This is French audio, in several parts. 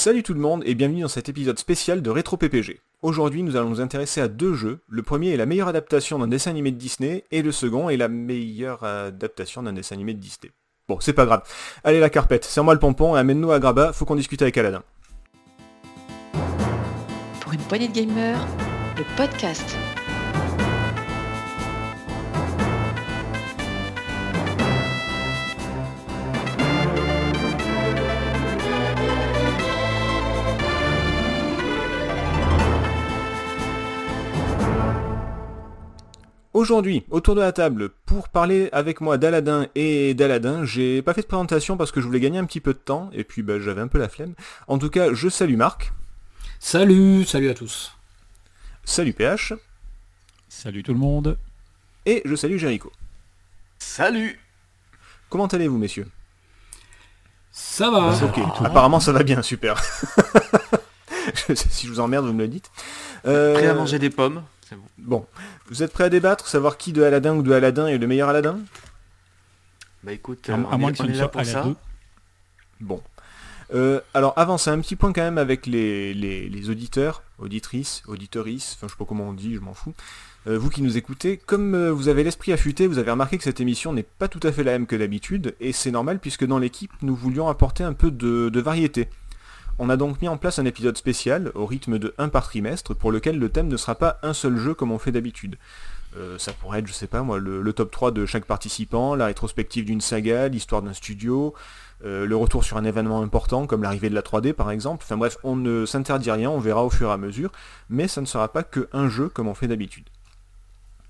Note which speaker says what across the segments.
Speaker 1: Salut tout le monde et bienvenue dans cet épisode spécial de Rétro PPG. Aujourd'hui nous allons nous intéresser à deux jeux. Le premier est la meilleure adaptation d'un dessin animé de Disney et le second est la meilleure adaptation d'un dessin animé de Disney. Bon, c'est pas grave. Allez la carpette, serre-moi le pompon et amène-nous à Graba, faut qu'on discute avec Aladdin.
Speaker 2: Pour une poignée de gamers, le podcast.
Speaker 1: Aujourd'hui, autour de la table, pour parler avec moi d'Aladin et d'Aladin, j'ai pas fait de présentation parce que je voulais gagner un petit peu de temps, et puis bah, j'avais un peu la flemme. En tout cas, je salue Marc.
Speaker 3: Salut, salut à tous.
Speaker 1: Salut PH.
Speaker 4: Salut tout le monde.
Speaker 1: Et je salue Jericho.
Speaker 5: Salut
Speaker 1: Comment allez-vous messieurs?
Speaker 3: Ça va.
Speaker 1: Ok, apparemment ça va bien, super. si je vous emmerde, vous me le dites.
Speaker 5: Euh, Prêt à manger des pommes
Speaker 1: Bon. Vous êtes prêts à débattre, savoir qui de Aladdin ou de Aladdin est le meilleur Aladdin?
Speaker 5: Bah écoute,
Speaker 4: à,
Speaker 5: on
Speaker 4: moins
Speaker 5: est,
Speaker 4: que
Speaker 5: on
Speaker 4: ce
Speaker 5: est
Speaker 4: ne
Speaker 5: là
Speaker 4: soit
Speaker 5: pour ça.
Speaker 4: 2.
Speaker 1: Bon. Euh, alors avant, c'est un petit point quand même avec les, les- les auditeurs, auditrices, auditorices, enfin je sais pas comment on dit, je m'en fous. Euh, vous qui nous écoutez, comme euh, vous avez l'esprit affûté, vous avez remarqué que cette émission n'est pas tout à fait la même que d'habitude, et c'est normal puisque dans l'équipe, nous voulions apporter un peu de, de variété. On a donc mis en place un épisode spécial, au rythme de un par trimestre, pour lequel le thème ne sera pas un seul jeu comme on fait d'habitude. Euh, ça pourrait être, je sais pas moi, le, le top 3 de chaque participant, la rétrospective d'une saga, l'histoire d'un studio, euh, le retour sur un événement important comme l'arrivée de la 3D par exemple. Enfin bref, on ne s'interdit rien, on verra au fur et à mesure, mais ça ne sera pas que un jeu comme on fait d'habitude.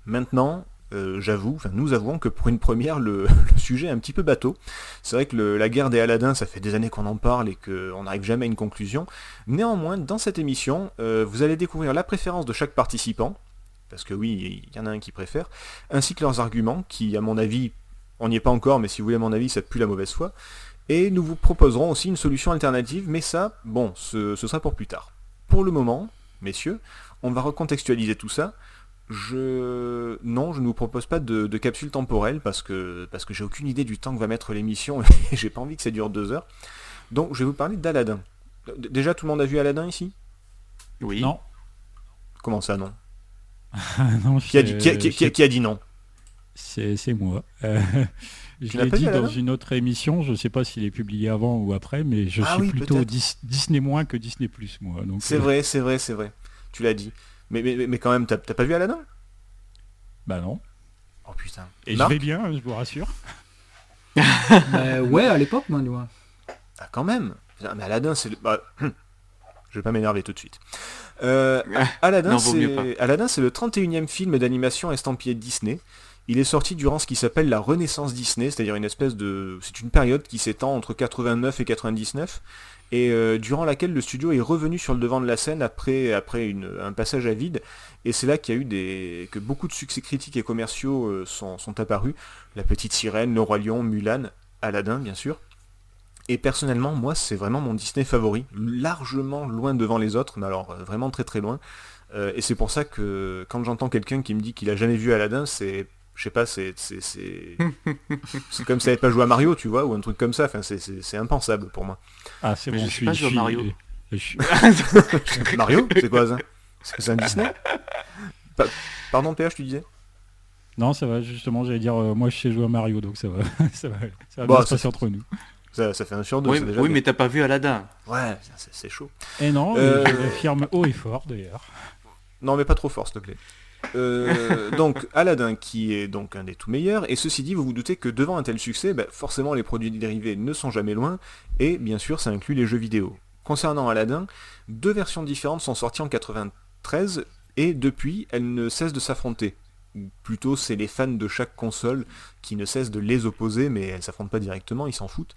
Speaker 1: Maintenant, euh, j'avoue, enfin nous avouons que pour une première, le, sujet est un petit peu bateau. C'est vrai que la guerre des Aladdin, ça fait des années qu'on en parle et qu'on n'arrive jamais à une conclusion. Néanmoins, dans cette émission, euh, vous allez découvrir la préférence de chaque participant, parce que oui, il y en a un qui préfère, ainsi que leurs arguments, qui à mon avis, on n'y est pas encore, mais si vous voulez mon avis, ça pue la mauvaise foi. Et nous vous proposerons aussi une solution alternative, mais ça, bon, ce sera pour plus tard. Pour le moment, messieurs, on va recontextualiser tout ça. Je... Non, je ne vous propose pas de, de capsule temporelle parce que, parce que j'ai aucune idée du temps que va mettre l'émission et j'ai pas envie que ça dure deux heures. Donc je vais vous parler d'Aladin. Déjà, tout le monde a vu Aladin ici?
Speaker 5: Oui.
Speaker 4: Non.
Speaker 1: Comment ça, non?
Speaker 4: Non,
Speaker 1: qui a, dit, qui, a- qui a- qui a- qui a dit non?
Speaker 4: C'est moi. Euh, je l'ai dit dans une autre émission, je sais pas s'il est publié avant ou après, mais je
Speaker 1: Ah
Speaker 4: suis
Speaker 1: oui,
Speaker 4: plutôt. Dis- Disney moins que Disney plus moi.
Speaker 1: C'est
Speaker 4: euh,
Speaker 1: vrai, c'est vrai, c'est vrai. Tu l'as dit. Mais, mais, mais quand même, t'as t'as pas vu Aladin
Speaker 4: Bah non.
Speaker 1: Oh putain.
Speaker 4: Et
Speaker 1: Marc?
Speaker 4: je vais bien, je vous rassure.
Speaker 3: Bah, ouais, à l'époque, moi, nous.
Speaker 1: Ah, quand même Putain, Mais Aladdin, c'est le... bah, je vais pas m'énerver tout de suite. Euh, Aladdin. Aladdin, c'est le 31e film d'animation estampillé Disney. Il est sorti durant ce qui s'appelle la Renaissance Disney, c'est-à-dire une espèce de... C'est une période qui s'étend entre 89 et 99, et euh, durant laquelle le studio est revenu sur le devant de la scène après, un passage à vide, et c'est là qu'il y a eu des... que beaucoup de succès critiques et commerciaux euh, sont, apparus. La Petite Sirène, Le Roi Lion, Mulan, Aladdin, bien sûr. Et personnellement, moi, c'est vraiment mon Disney favori, largement loin devant les autres, mais alors euh, vraiment très très loin. Et c'est pour ça que quand j'entends quelqu'un qui me dit qu'il a jamais vu Aladdin, c'est, je sais pas, c'est, comme si elle n'avait pas joué à Mario, tu vois, ou un truc comme ça. Enfin, c'est, impensable pour moi.
Speaker 4: Ah c'est
Speaker 5: Mais
Speaker 4: bon,
Speaker 5: je
Speaker 4: suis.
Speaker 5: pas jouer à Mario.
Speaker 4: suis-
Speaker 1: Mario, c'est quoi ça? C'est un Disney? Pa- Pardon, PH, tu disais?
Speaker 4: Non, ça va. Justement, j'allais dire, euh, moi je sais jouer à Mario, donc ça va, ça va, ça va
Speaker 1: Bon,
Speaker 4: bien se
Speaker 1: ça
Speaker 4: passer entre nous.
Speaker 1: ça, ça fait un sur deux,
Speaker 5: Oui,
Speaker 1: c'est déjà
Speaker 5: oui mais t'as pas vu Aladdin.
Speaker 1: Ouais, c'est, chaud.
Speaker 4: Et non,
Speaker 1: Euh,
Speaker 4: je l'affirme haut et fort d'ailleurs.
Speaker 1: Non, mais pas trop fort, s'il te plaît. Euh, donc, Aladdin, qui est donc un des tout meilleurs, et ceci dit, vous vous doutez que devant un tel succès, bah, forcément les produits dérivés ne sont jamais loin, et bien sûr, ça inclut les jeux vidéo. Concernant Aladdin, deux versions différentes sont sorties en 93, et depuis, elles ne cessent de s'affronter. Ou Plutôt, c'est les fans de chaque console qui ne cessent de les opposer, mais elles s'affrontent pas directement, ils s'en foutent.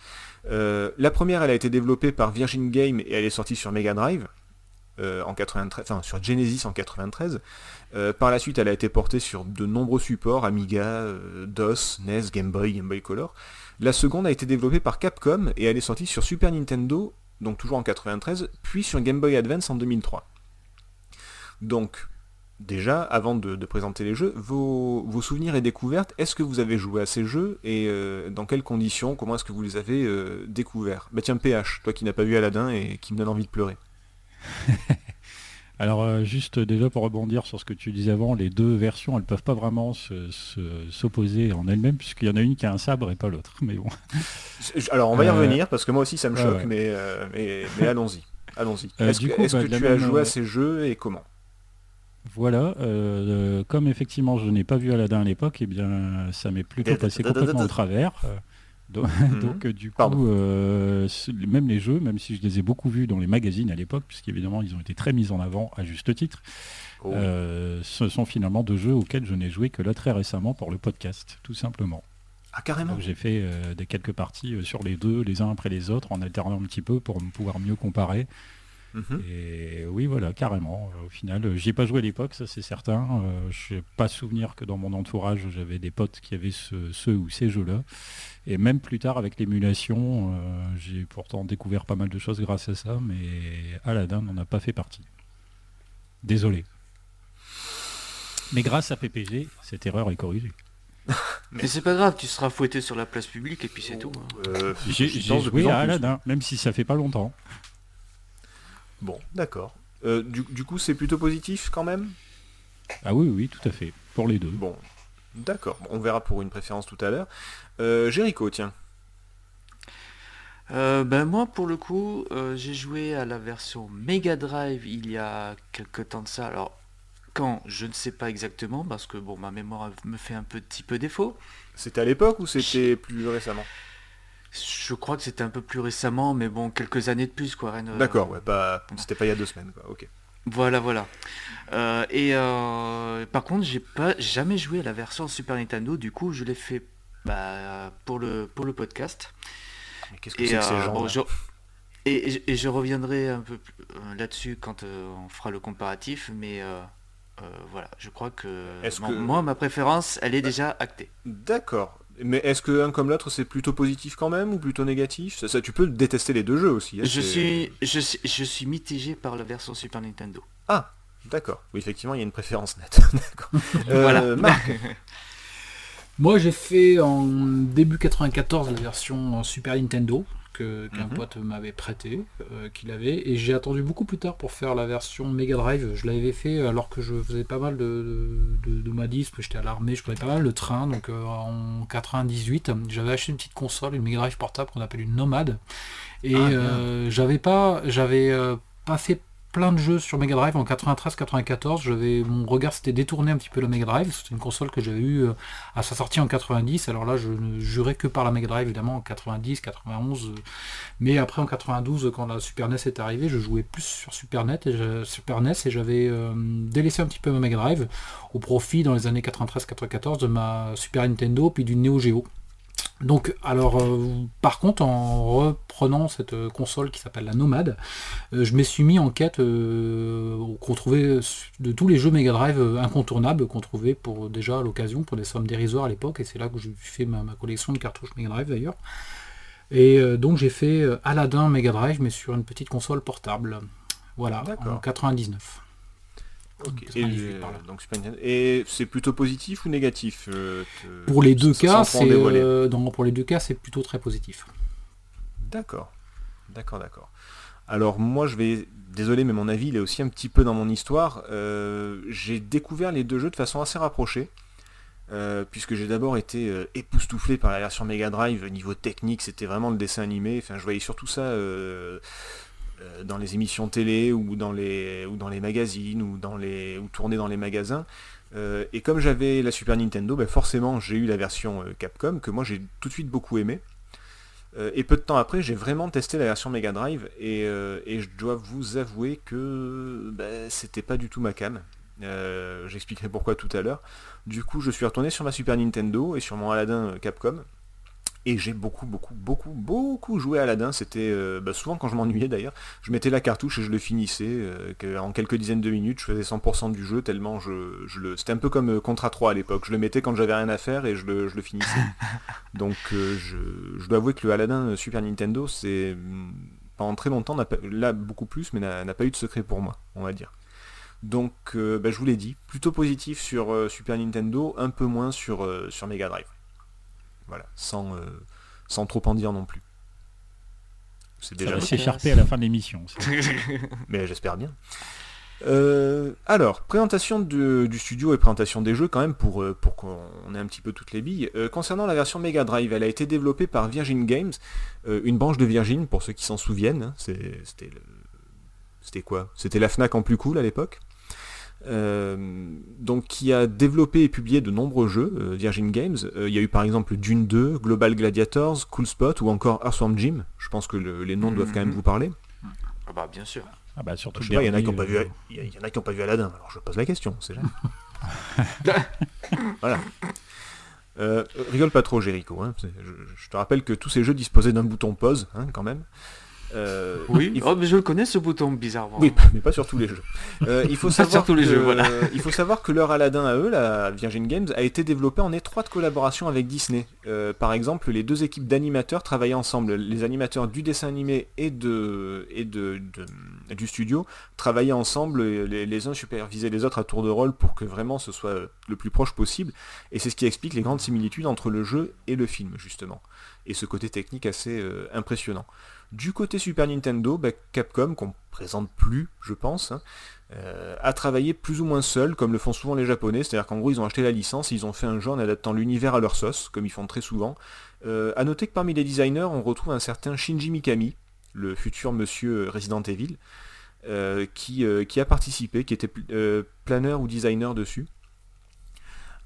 Speaker 1: Euh, la première, elle a été développée par Virgin Game, et elle est sortie sur Mega Drive, euh, en 93, enfin sur Genesis en 93. Euh, par la suite, elle a été portée sur de nombreux supports, Amiga, euh, DOS, NES, Game Boy, Game Boy Color. La seconde a été développée par Capcom et elle est sortie sur Super Nintendo, donc toujours en 93, puis sur Game Boy Advance en 2003. Donc, déjà, avant de, présenter les jeux, vos, souvenirs et découvertes, est-ce que vous avez joué à ces jeux et euh, dans quelles conditions, comment est-ce que vous les avez découverts? Bah tiens, PH, toi qui n'as pas vu Aladdin et qui me donne envie de pleurer.
Speaker 4: Alors euh, juste déjà pour rebondir sur ce que tu disais avant, les deux versions elles peuvent pas vraiment se- se- s'opposer en elles-mêmes puisqu'il y en a une qui a un sabre et pas l'autre. Mais bon.
Speaker 1: Alors on va y
Speaker 4: Euh,
Speaker 1: revenir parce que moi aussi ça me choque,
Speaker 4: ouais.
Speaker 1: mais, euh, mais, mais allons-y. Allons-y. Est-ce que,
Speaker 4: coup, bah,
Speaker 1: que tu as joué à ces jeux et comment?
Speaker 4: Voilà, euh, comme effectivement je n'ai pas vu Aladdin à l'époque, et bien ça m'est plutôt passé complètement au travers. Donc,
Speaker 1: Mhm.
Speaker 4: donc, euh, du coup, euh, même les jeux, même si je les ai beaucoup vus dans les magazines à l'époque, puisqu'évidemment ils ont été très mis en avant à juste titre,
Speaker 1: Oh.
Speaker 4: euh, ce sont finalement deux jeux auxquels je n'ai joué que là très récemment pour le podcast, tout simplement.
Speaker 1: Ah carrément
Speaker 4: j'ai fait euh, des quelques parties sur les deux, les uns après les autres, en alternant un petit peu pour pouvoir mieux comparer.
Speaker 1: Mhm.
Speaker 4: Et oui, voilà, carrément. Au final, euh, j'y ai pas joué à l'époque, ça c'est certain. Euh, je n'ai pas souvenir que dans mon entourage, j'avais des potes qui avaient ce, ce ou ces jeux-là. Et même plus tard, avec l'émulation, euh, j'ai pourtant découvert pas mal de choses grâce à ça, mais Aladdin n'en a pas fait partie. Désolé. Mais grâce à PPG, cette erreur est corrigée.
Speaker 5: Mais c'est pas grave, tu seras fouetté sur la place publique et puis c'est tout. hein.
Speaker 1: Euh,
Speaker 4: J'ai joué à. Aladdin, même si ça fait pas longtemps.
Speaker 1: Bon, d'accord. Euh, du, du coup, c'est plutôt positif quand même?
Speaker 4: Ah oui, oui, tout à fait. Pour les deux.
Speaker 1: Bon, d'accord. Bon, on verra pour une préférence tout à l'heure. Euh, Jericho, tiens.
Speaker 5: Euh, ben moi pour le coup euh, j'ai joué à la version Mega Drive il y a quelques temps de ça. Alors quand je ne sais pas exactement parce que bon ma mémoire me fait un petit peu défaut.
Speaker 1: C'était à l'époque ou c'était plus récemment?
Speaker 5: Je crois que c'était un peu plus récemment mais bon quelques années de plus quoi. rien de-
Speaker 1: D'accord, ouais, pas... c'était pas il y a deux semaines, quoi. Ok.
Speaker 5: Voilà voilà. Euh, et euh, par contre j'ai pas jamais joué à la version Super Nintendo du coup je l'ai fait bah, pour le pour le podcast.
Speaker 1: Mais qu'est-ce que c'est que ces
Speaker 5: euh,
Speaker 1: gens
Speaker 5: bon, je... Et, et- et je reviendrai un peu euh, là-dessus quand euh, on fera le comparatif, mais euh, euh, voilà, je crois que,
Speaker 1: Est-ce
Speaker 5: bon,
Speaker 1: que-
Speaker 5: moi, ma préférence, elle est déjà actée.
Speaker 1: D'accord. Mais est-ce que un comme l'autre c'est plutôt positif quand même ou plutôt négatif? Ça, ça, Tu peux détester les deux jeux aussi. hein,
Speaker 5: Je suis, je, suis, je suis mitigé par la version Super Nintendo.
Speaker 1: Ah, d'accord. Oui, effectivement, il y a une préférence nette. d'accord. Euh,
Speaker 5: Voilà.
Speaker 1: Marc,
Speaker 3: Moi, j'ai fait en début 94 la version Super Nintendo qu'un
Speaker 1: Mhm.
Speaker 3: pote m'avait prêté, euh, qu'il avait, et j'ai attendu beaucoup plus tard pour faire la version Mega Drive. Je l'avais fait alors que je faisais pas mal de, de, de nomadisme, j'étais à l'armée, je prenais pas mal de train, donc euh, en 98, j'avais acheté une petite console, une Mega Drive portable qu'on appelle une Nomade, et
Speaker 1: Ah,
Speaker 3: euh, j'avais pas, j'avais pas fait plein de jeux sur Mega Drive en 93-94. J'avais mon regard s'était détourné un petit peu la Mega Drive. C'était une console que j'avais eue euh, à sa sortie en 90. Alors là, je ne jurais que par la Mega Drive évidemment en 90, 91. euh, mais après en 92, quand la Super NES est arrivée, je jouais plus sur Super NES et, Super NES et j'avais euh, délaissé un petit peu ma Mega Drive au profit dans les années 93-94 de ma Super Nintendo puis du Neo Geo. Donc, alors, euh, par contre, en reprenant cette euh, console qui s'appelle la Nomade, euh, je me suis mis en quête euh, qu'on trouvait de tous les jeux Mega Drive incontournables qu'on trouvait pour déjà à l'occasion pour des sommes dérisoires à l'époque, et c'est là que j'ai fait ma, ma collection de cartouches Mega Drive d'ailleurs. Et donc j'ai fait Aladdin Mega Drive, mais sur une petite console portable. Voilà, en 99.
Speaker 1: Et,
Speaker 3: 98
Speaker 1: euh,
Speaker 3: par là.
Speaker 1: donc Super Nintendo. Et c'est plutôt positif ou négatif euh, te-
Speaker 3: Pour les deux cas, c'est euh, pour les deux cas, c'est plutôt très positif.
Speaker 1: D'accord. D'accord, d'accord. Alors moi je vais... Désolé mais mon avis il est aussi un petit peu dans mon histoire. Euh, j'ai découvert les deux jeux de façon assez rapprochée. euh, puisque j'ai d'abord été euh, époustouflé par la version Mega Drive, niveau technique c'était vraiment le dessin animé, enfin je voyais surtout ça dans les émissions télé ou dans les, ou dans les magazines ou, dans les, ou tourné dans les magasins. Euh, et comme j'avais la Super Nintendo, ben forcément j'ai eu la version euh, Capcom que moi j'ai tout de suite beaucoup aimé. Euh, et peu de temps après, j'ai vraiment testé la version Mega Drive et, euh, je dois vous avouer que ben, c'était pas du tout ma cam. Euh, J'expliquerai pourquoi tout à l'heure. Du coup, je suis retourné sur ma Super Nintendo et sur mon Aladdin euh, Capcom. Et j'ai beaucoup, beaucoup, beaucoup, beaucoup joué à Aladdin. C'était euh, bah, souvent quand je m'ennuyais d'ailleurs. Je mettais la cartouche et je le finissais. euh, que en quelques dizaines de minutes, je faisais 100% du jeu tellement je, je le. C'était un peu comme euh, Contra 3 à l'époque. Je le mettais quand j'avais rien à faire et je le, je le finissais. Donc euh, je, je dois avouer que le Aladdin Super Nintendo, c'est hum, pendant très longtemps, pas- là beaucoup plus, mais n'a n'a pas eu de secret pour moi, on va dire. Donc bah, je vous l'ai dit, plutôt positif sur Super Nintendo, un peu moins sur, sur Mega Drive. Voilà, sans, sans trop en dire non plus.
Speaker 4: C'est déjà s'écharper à la fin de l'émission.
Speaker 1: Mais j'espère bien. Euh, alors, présentation du, studio et présentation des jeux quand même pour, euh, pour qu'on ait un petit peu toutes les billes. Euh, concernant la version Mega Drive, elle a été développée par Virgin Games, une branche de Virgin pour ceux qui s'en souviennent. Hein. C'était c'était quoi? C'était la FNAC en plus cool à l'époque? Donc qui a développé et publié de nombreux jeux, Virgin Games. Il y a eu par exemple Dune 2, Global Gladiators, Cool Spot ou encore Earthworm Jim. Je pense que les noms doivent quand même mhm. vous parler.
Speaker 5: Ah bah bien sûr.
Speaker 4: Ah bah surtout
Speaker 1: il y en a qui n'ont pas vu, euh, il y en a qui ont pas vu Aladdin. Alors je pose la question, c'est voilà. Euh, rigole pas trop, Jericho. Hein. Je, te rappelle que tous ces jeux disposaient d'un bouton pause, hein, quand même.
Speaker 5: Euh, oui, oh, mais je le connais ce bouton bizarrement.
Speaker 1: Oui, mais pas sur tous les jeux. Euh, il, faut savoir les que, jeux, voilà. il faut savoir que leur Aladdin à eux, la Virgin Games, a été développé en étroite collaboration avec Disney. Euh, par exemple, les deux équipes d'animateurs travaillaient ensemble. Les animateurs du dessin animé et, de, et de, du studio travaillaient ensemble, les, les, uns supervisaient les autres à tour de rôle pour que vraiment ce soit le plus proche possible. Et c'est ce qui explique les grandes similitudes entre le jeu et le film, justement. Et ce côté technique assez impressionnant. Du côté Super Nintendo, bah, Capcom, qu'on présente plus, je pense, hein, euh, a travaillé plus ou moins seul, comme le font souvent les Japonais, c'est-à-dire qu'en gros ils ont acheté la licence, ils ont fait un jeu en adaptant l'univers à leur sauce, comme ils font très souvent. Euh, a noter que parmi les designers, on retrouve un certain Shinji Mikami, le futur monsieur Resident Evil, euh, qui, qui, a participé, qui était planeur ou designer dessus.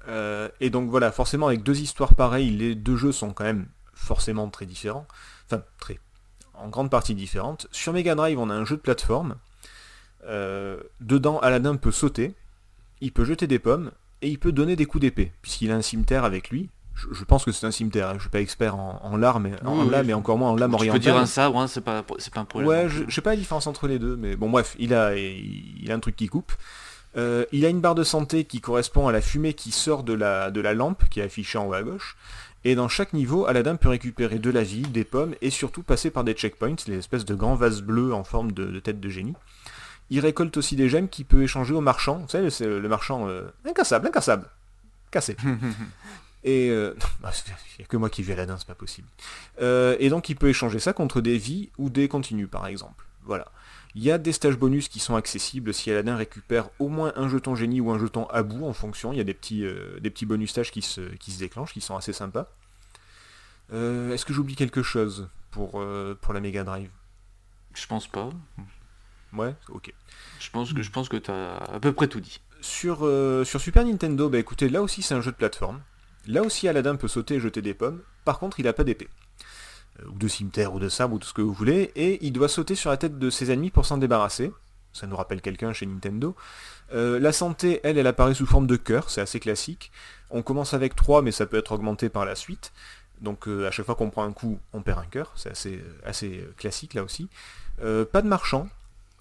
Speaker 1: et donc voilà, forcément avec deux histoires pareilles, les deux jeux sont quand même forcément très différents. Enfin, très en grande partie différentes. Sur Mega Drive, on a un jeu de plateforme. Euh, dedans, Aladdin peut sauter, il peut jeter des pommes, et il peut donner des coups d'épée, puisqu'il a un cimetière avec lui. Je, pense que c'est un cimetière, hein. je ne suis pas expert en, en larmes, en lame, et encore moins en lame orientale.
Speaker 5: Je peux dire un sabre, hein, c'est pas, pas un problème.
Speaker 1: Ouais, je, sais pas la différence entre les deux, mais bon bref, il a, il, a un truc qui coupe. Euh, il a une barre de santé qui correspond à la fumée qui sort de la, de la lampe qui est affichée en haut à gauche. Et dans chaque niveau, Aladdin peut récupérer de la vie, des pommes et surtout passer par des checkpoints, les espèces de grands vases bleus en forme de, tête de génie. Il récolte aussi des gemmes qu'il peut échanger au marchand. Vous savez, c'est le marchand euh, incassable, incassable. Cassé. et euh, il n'y a que moi qui vis Aladdin, c'est pas possible. Euh, et donc il peut échanger ça contre des vies ou des continues par exemple. Voilà. Il y a des stages bonus qui sont accessibles si Aladdin récupère au moins un jeton génie ou un jeton à bout en fonction. Il y a des petits, euh, des petits bonus stages qui se, qui se déclenchent, qui sont assez sympas. Euh, est-ce que j'oublie quelque chose pour, euh, pour la Mega Drive?
Speaker 5: Je pense pas.
Speaker 1: Ouais, ok.
Speaker 5: Je pense que, je pense que tu as à peu près tout dit.
Speaker 1: Sur, sur Super Nintendo, bah écoutez, là aussi c'est un jeu de plateforme. Là aussi Aladdin peut sauter et jeter des pommes. Par contre, il n'a pas d'épée. Euh, ou de cimetière, ou de sabre, ou tout ce que vous voulez, et il doit sauter sur la tête de ses ennemis pour s'en débarrasser. Ça nous rappelle quelqu'un chez Nintendo. Euh, la santé, elle, elle apparaît sous forme de cœur, c'est assez classique. On commence avec 3, mais ça peut être augmenté par la suite. Donc euh, à chaque fois qu'on prend un coup, on perd un cœur, c'est assez, assez classique là aussi. pas de marchand,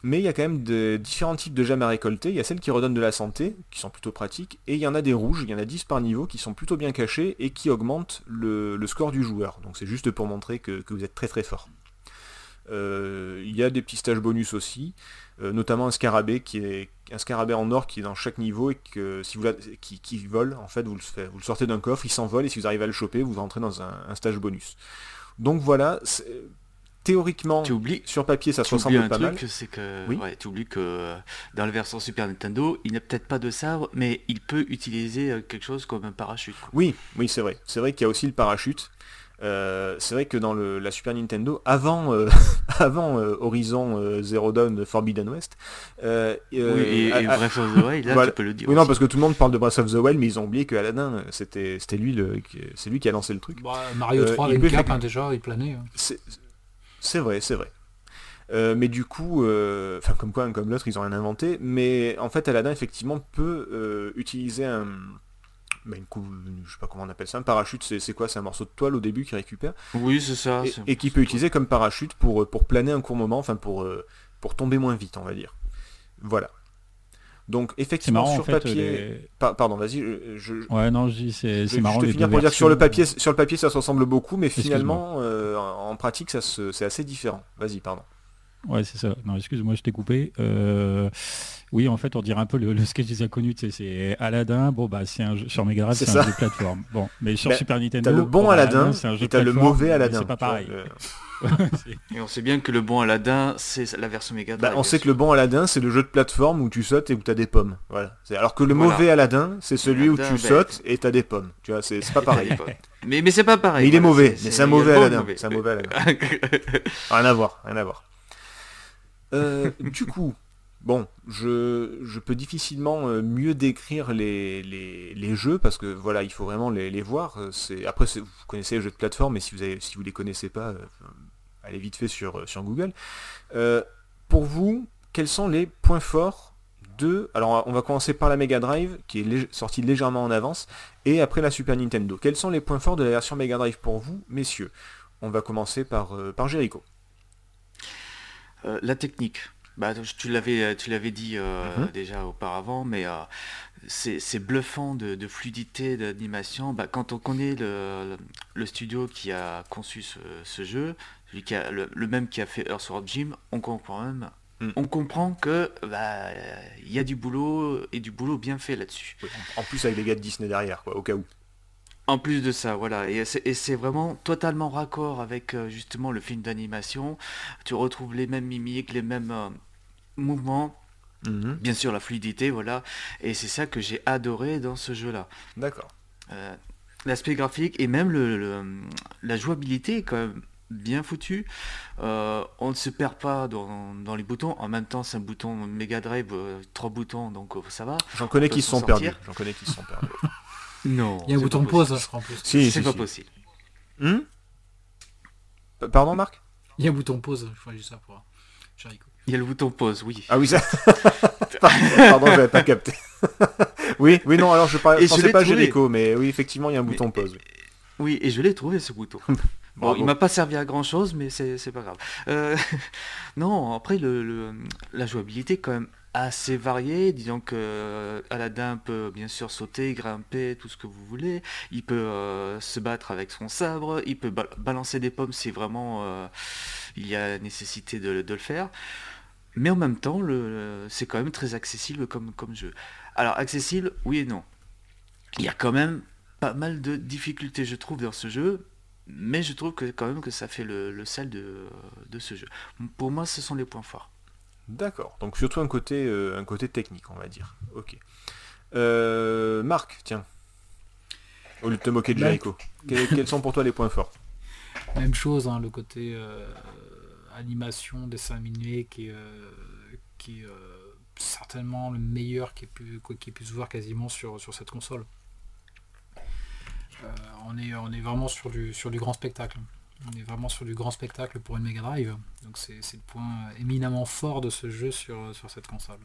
Speaker 1: mais il y a quand même différents types de gemmes à récolter. Il y a celles qui redonnent de la santé, qui sont plutôt pratiques, et il y en a des rouges, il y en a 10 par niveau, qui sont plutôt bien cachés et qui augmentent le, score du joueur. Donc c'est juste pour montrer que, vous êtes très très fort. Euh, il y a des petits stages bonus aussi, euh, notamment un scarabée qui est un scarabée en or qui est dans chaque niveau et que si vous qui, vole, en fait vous le, vous le sortez d'un coffre, il s'envole et si vous arrivez à le choper, vous rentrez dans un stage bonus. Donc voilà, théoriquement, sur papier, ça se ressemble pas mal.
Speaker 5: C'est que, tu oublies que euh, dans le version Super Nintendo, il n'a peut-être pas de sabre, mais il peut utiliser euh, quelque chose comme un parachute.
Speaker 1: Oui, oui, c'est vrai. C'est vrai qu'il y a aussi le parachute. Euh, c'est vrai que dans la Super Nintendo, avant, avant Horizon Zero Dawn Forbidden West,
Speaker 5: oui, et, Breath of the Wild, là, tu peux le dire.
Speaker 1: Oui, non, parce que tout le monde parle de Breath of the Wild, mais ils ont oublié que Aladdin, c'était, c'était lui, le, c'est lui qui a lancé le truc.
Speaker 3: Bah, Mario 3 avec Cap, hein, déjà, il planait. Hein.
Speaker 1: C'est vrai, c'est vrai. Euh, mais du coup, euh, enfin comme quoi, un comme l'autre, ils ont rien inventé. Mais en fait, Aladdin effectivement peut euh, utiliser un, bah, une je sais pas comment on appelle ça, un parachute. C'est quoi? C'est un morceau de toile au début qui récupère.
Speaker 5: Oui, c'est ça.
Speaker 1: Et, qui peut utiliser comme parachute pour pour planer un court moment, enfin pour pour tomber moins vite, on va dire. Voilà. Donc effectivement sur papier, pardon, vas-y. Je...
Speaker 4: Ouais, non, c'est marrant.
Speaker 1: Je te finir pour dire que sur le papier, sur le papier, ça se ressemble beaucoup, mais finalement, euh, en pratique, ça c'est assez différent. Vas-y, pardon.
Speaker 4: Ouais, c'est ça. Non, excuse-moi, je t'ai coupé. Euh, Oui, en fait, on dirait un peu le, sketch des inconnus, tu sais, c'est Aladdin, bon bah c'est un jeu sur Mega Drive, c'est un jeu de plateforme. Bon, mais sur
Speaker 1: Bah,
Speaker 4: Super Nintendo,
Speaker 1: T'as le bon
Speaker 4: bah,
Speaker 1: Aladdin
Speaker 4: c'est un jeu
Speaker 1: et
Speaker 4: de
Speaker 1: t'as le mauvais Aladdin.
Speaker 4: C'est pas
Speaker 1: vois,
Speaker 4: pareil.
Speaker 1: euh.
Speaker 5: Et on sait bien que le bon Aladdin, c'est la version Mega
Speaker 1: Bah,
Speaker 5: Drive.
Speaker 1: on sait que le bon Aladdin, c'est le jeu de plateforme où tu sautes et où t'as des pommes. Voilà. Alors que le
Speaker 5: Voilà.
Speaker 1: mauvais Aladdin, c'est celui où
Speaker 5: Aladdin,
Speaker 1: tu
Speaker 5: bah,
Speaker 1: sautes et t'as des pommes. Tu vois, c'est pas pareil.
Speaker 5: Mais, mais c'est pas pareil.
Speaker 1: Mais il est
Speaker 5: voilà,
Speaker 1: mauvais, mais c'est un mauvais Aladdin, c'est un mauvais Rien à voir, rien à voir. Euh, du coup, bon, je, peux difficilement euh, mieux décrire les, jeux parce que voilà, il faut vraiment les, les voir. Euh, après, vous connaissez les jeux de plateforme, mais si vous vous les connaissez pas, euh, allez vite fait sur, Google. Pour vous, quels sont les points forts de Alors, on va commencer par la Mega Drive, qui est sortie légèrement en avance, et après la Super Nintendo. Quels sont les points forts de la version Mega Drive pour vous, messieurs? On va commencer par, Jericho.
Speaker 5: La technique. Bah, tu l'avais, tu l'avais dit euh,
Speaker 1: Mhm.
Speaker 5: déjà auparavant, mais euh, c'est bluffant de, de fluidité d'animation. Bah, quand on connaît le, le- le studio qui a conçu ce, ce jeu, celui qui a, le, le même qui a fait Earthworm Jim, on comprend même,
Speaker 1: Mm.
Speaker 5: on comprend que bah, il y a du boulot et du boulot bien fait là-dessus.
Speaker 1: Oui, En plus avec les gars de Disney derrière, quoi, au cas où.
Speaker 5: En plus de ça, voilà, et c'est et c'est vraiment totalement raccord avec euh, justement le film d'animation. Tu retrouves les mêmes mimiques, les mêmes euh, mouvements,
Speaker 1: Mhm.
Speaker 5: bien sûr la fluidité, voilà, et c'est ça que j'ai adoré dans ce jeu-là.
Speaker 1: D'accord.
Speaker 5: Euh, L'aspect graphique et même le, le- la jouabilité est quand même bien foutu. Euh, on ne se perd pas dans, dans les boutons. En même temps, c'est un bouton Mega Drive, euh, trois boutons, donc euh, ça va.
Speaker 1: J'en connais qui sont perdus. J'en connais qui se sont perdus.
Speaker 5: Non.
Speaker 3: Il y a un bouton de pause, je crois en plus.
Speaker 1: si,
Speaker 5: C'est
Speaker 1: si,
Speaker 5: pas
Speaker 1: si.
Speaker 5: possible.
Speaker 1: Hmm Pardon Marc?
Speaker 3: Il y a un bouton pause, je ferai juste ça pour Jericho.
Speaker 5: Il y a le bouton pause, oui.
Speaker 1: Ah oui, ça... Pardon, j'avais pas capté. oui, oui, non, alors je, parlais,
Speaker 5: Et
Speaker 1: je
Speaker 5: je
Speaker 1: pensais pas
Speaker 5: trouvé.
Speaker 1: Jericho, mais oui, effectivement, il y a un
Speaker 5: Mais-
Speaker 1: bouton pause. oui.
Speaker 5: Oui, et je l'ai trouvé ce bouton. Bon, il m'a pas servi à grand chose, mais c'est pas grave. Euh, non, après, le, le- la jouabilité est quand même assez variée. Disons que euh, Aladdin peut bien sûr sauter, grimper, tout ce que vous voulez. Il peut euh, se battre avec son sabre. Il peut ba- balancer des pommes si vraiment euh, il y a nécessité de, de le faire. Mais en même temps, le, le- c'est quand même très accessible comme, comme jeu. Alors, accessible, oui et non. Il y a quand même pas mal de difficultés, je trouve, dans ce jeu, mais je trouve que quand même que ça fait le, le sel de, de ce jeu. Pour moi, ce sont les points forts.
Speaker 1: D'accord. Donc surtout un côté, euh, un côté technique, on va dire. Ok. Euh, Marc, tiens. Au lieu de te moquer de Jericho. Quels, quels sont pour toi les points forts?
Speaker 3: Même chose, hein, le côté euh, animation, dessin animé qui est, euh, euh, certainement le meilleur qui ait pu, qui se voir quasiment sur, sur cette console. Euh, on, est, on est vraiment sur du, sur du grand spectacle. On est vraiment sur du grand spectacle pour une Mega Drive. Donc c'est le point éminemment fort de ce jeu sur, sur cette console.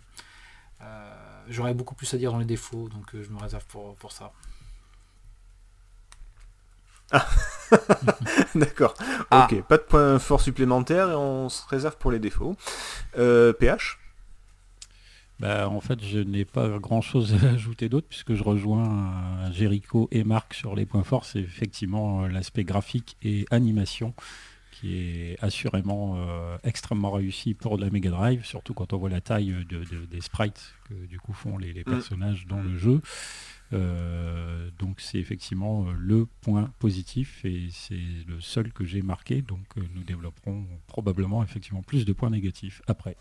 Speaker 3: J'aurais beaucoup plus à dire dans les défauts, donc je me réserve pour, pour ça.
Speaker 1: D'accord.
Speaker 5: Ah.
Speaker 1: Ok, pas de points forts supplémentaires et on se réserve pour les défauts. Euh, PH
Speaker 4: Bah, en fait, je n'ai pas grand-chose à ajouter d'autre puisque je rejoins euh, Jericho et Marc sur les points forts. C'est effectivement euh, l'aspect graphique et animation qui est assurément euh, extrêmement réussi pour de la Mega Drive, surtout quand on voit la taille de- de- des sprites que du coup font les, les
Speaker 1: Mm.
Speaker 4: personnages dans le jeu. Euh, donc c'est effectivement euh, le point positif et c'est le seul que j'ai marqué. Donc euh, nous développerons probablement effectivement plus de points négatifs après.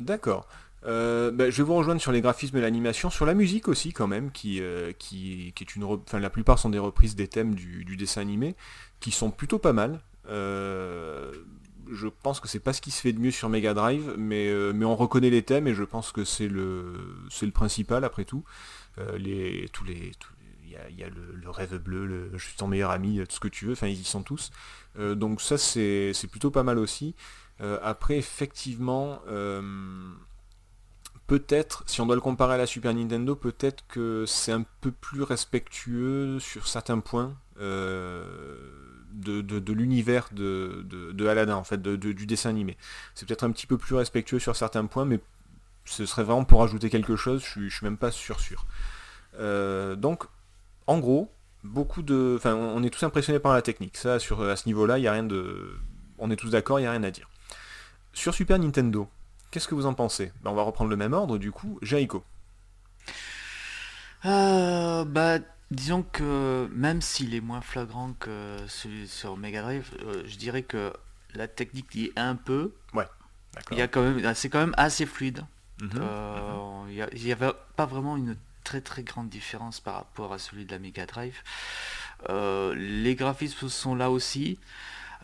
Speaker 1: D'accord. Bah, je vais vous rejoindre sur les graphismes et l'animation, sur la musique aussi quand même, qui, qui, est une, la plupart sont des reprises des thèmes du, dessin animé, qui sont plutôt pas mal. Je pense que c'est pas ce qui se fait de mieux sur Mega Drive, mais, mais on reconnaît les thèmes et je pense que c'est le, c'est le principal après tout. Euh, les, tous les, il y a, le, rêve bleu, le, je suis ton meilleur ami, tout ce que tu veux, enfin ils y sont tous. Euh, donc ça c'est, plutôt pas mal aussi. Euh, après effectivement, euh, peut-être, si on doit le comparer à la Super Nintendo, peut-être que c'est un peu plus respectueux sur certains points euh, de, l'univers de, de- Aladdin, en fait, du dessin animé. C'est peut-être un petit peu plus respectueux sur certains points, mais ce serait vraiment pour ajouter quelque chose, je suis, je suis même pas sûr sûr. Euh, donc, en gros, beaucoup de. Enfin, on est tous impressionnés par la technique. Ça, sur, à ce niveau-là, il y a rien de. On est tous d'accord, il n'y a rien à dire. Sur Super Nintendo, Qu'est-ce que vous en pensez? Ben, On va reprendre le même ordre du coup. Jericho.
Speaker 5: Euh, bah, disons que même s'il est moins flagrant que celui sur Mega Drive, euh, je dirais que la technique y est un peu.
Speaker 1: D'accord.
Speaker 5: Il y a quand même, c'est quand même assez fluide.
Speaker 1: Mhm.
Speaker 5: Euh, il n'y avait pas vraiment une très très grande différence par rapport à celui de la Mega Drive. Euh, les graphismes sont là aussi.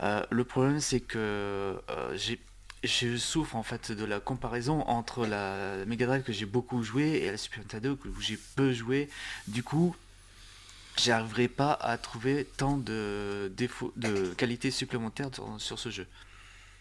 Speaker 5: Euh, le problème c'est que je souffre en fait de la comparaison entre la Mega Drive que j'ai beaucoup joué et la Super Nintendo que- j'ai peu joué. Du coup, j'arriverai pas à trouver tant de défauts, de qualités supplémentaires sur ce jeu.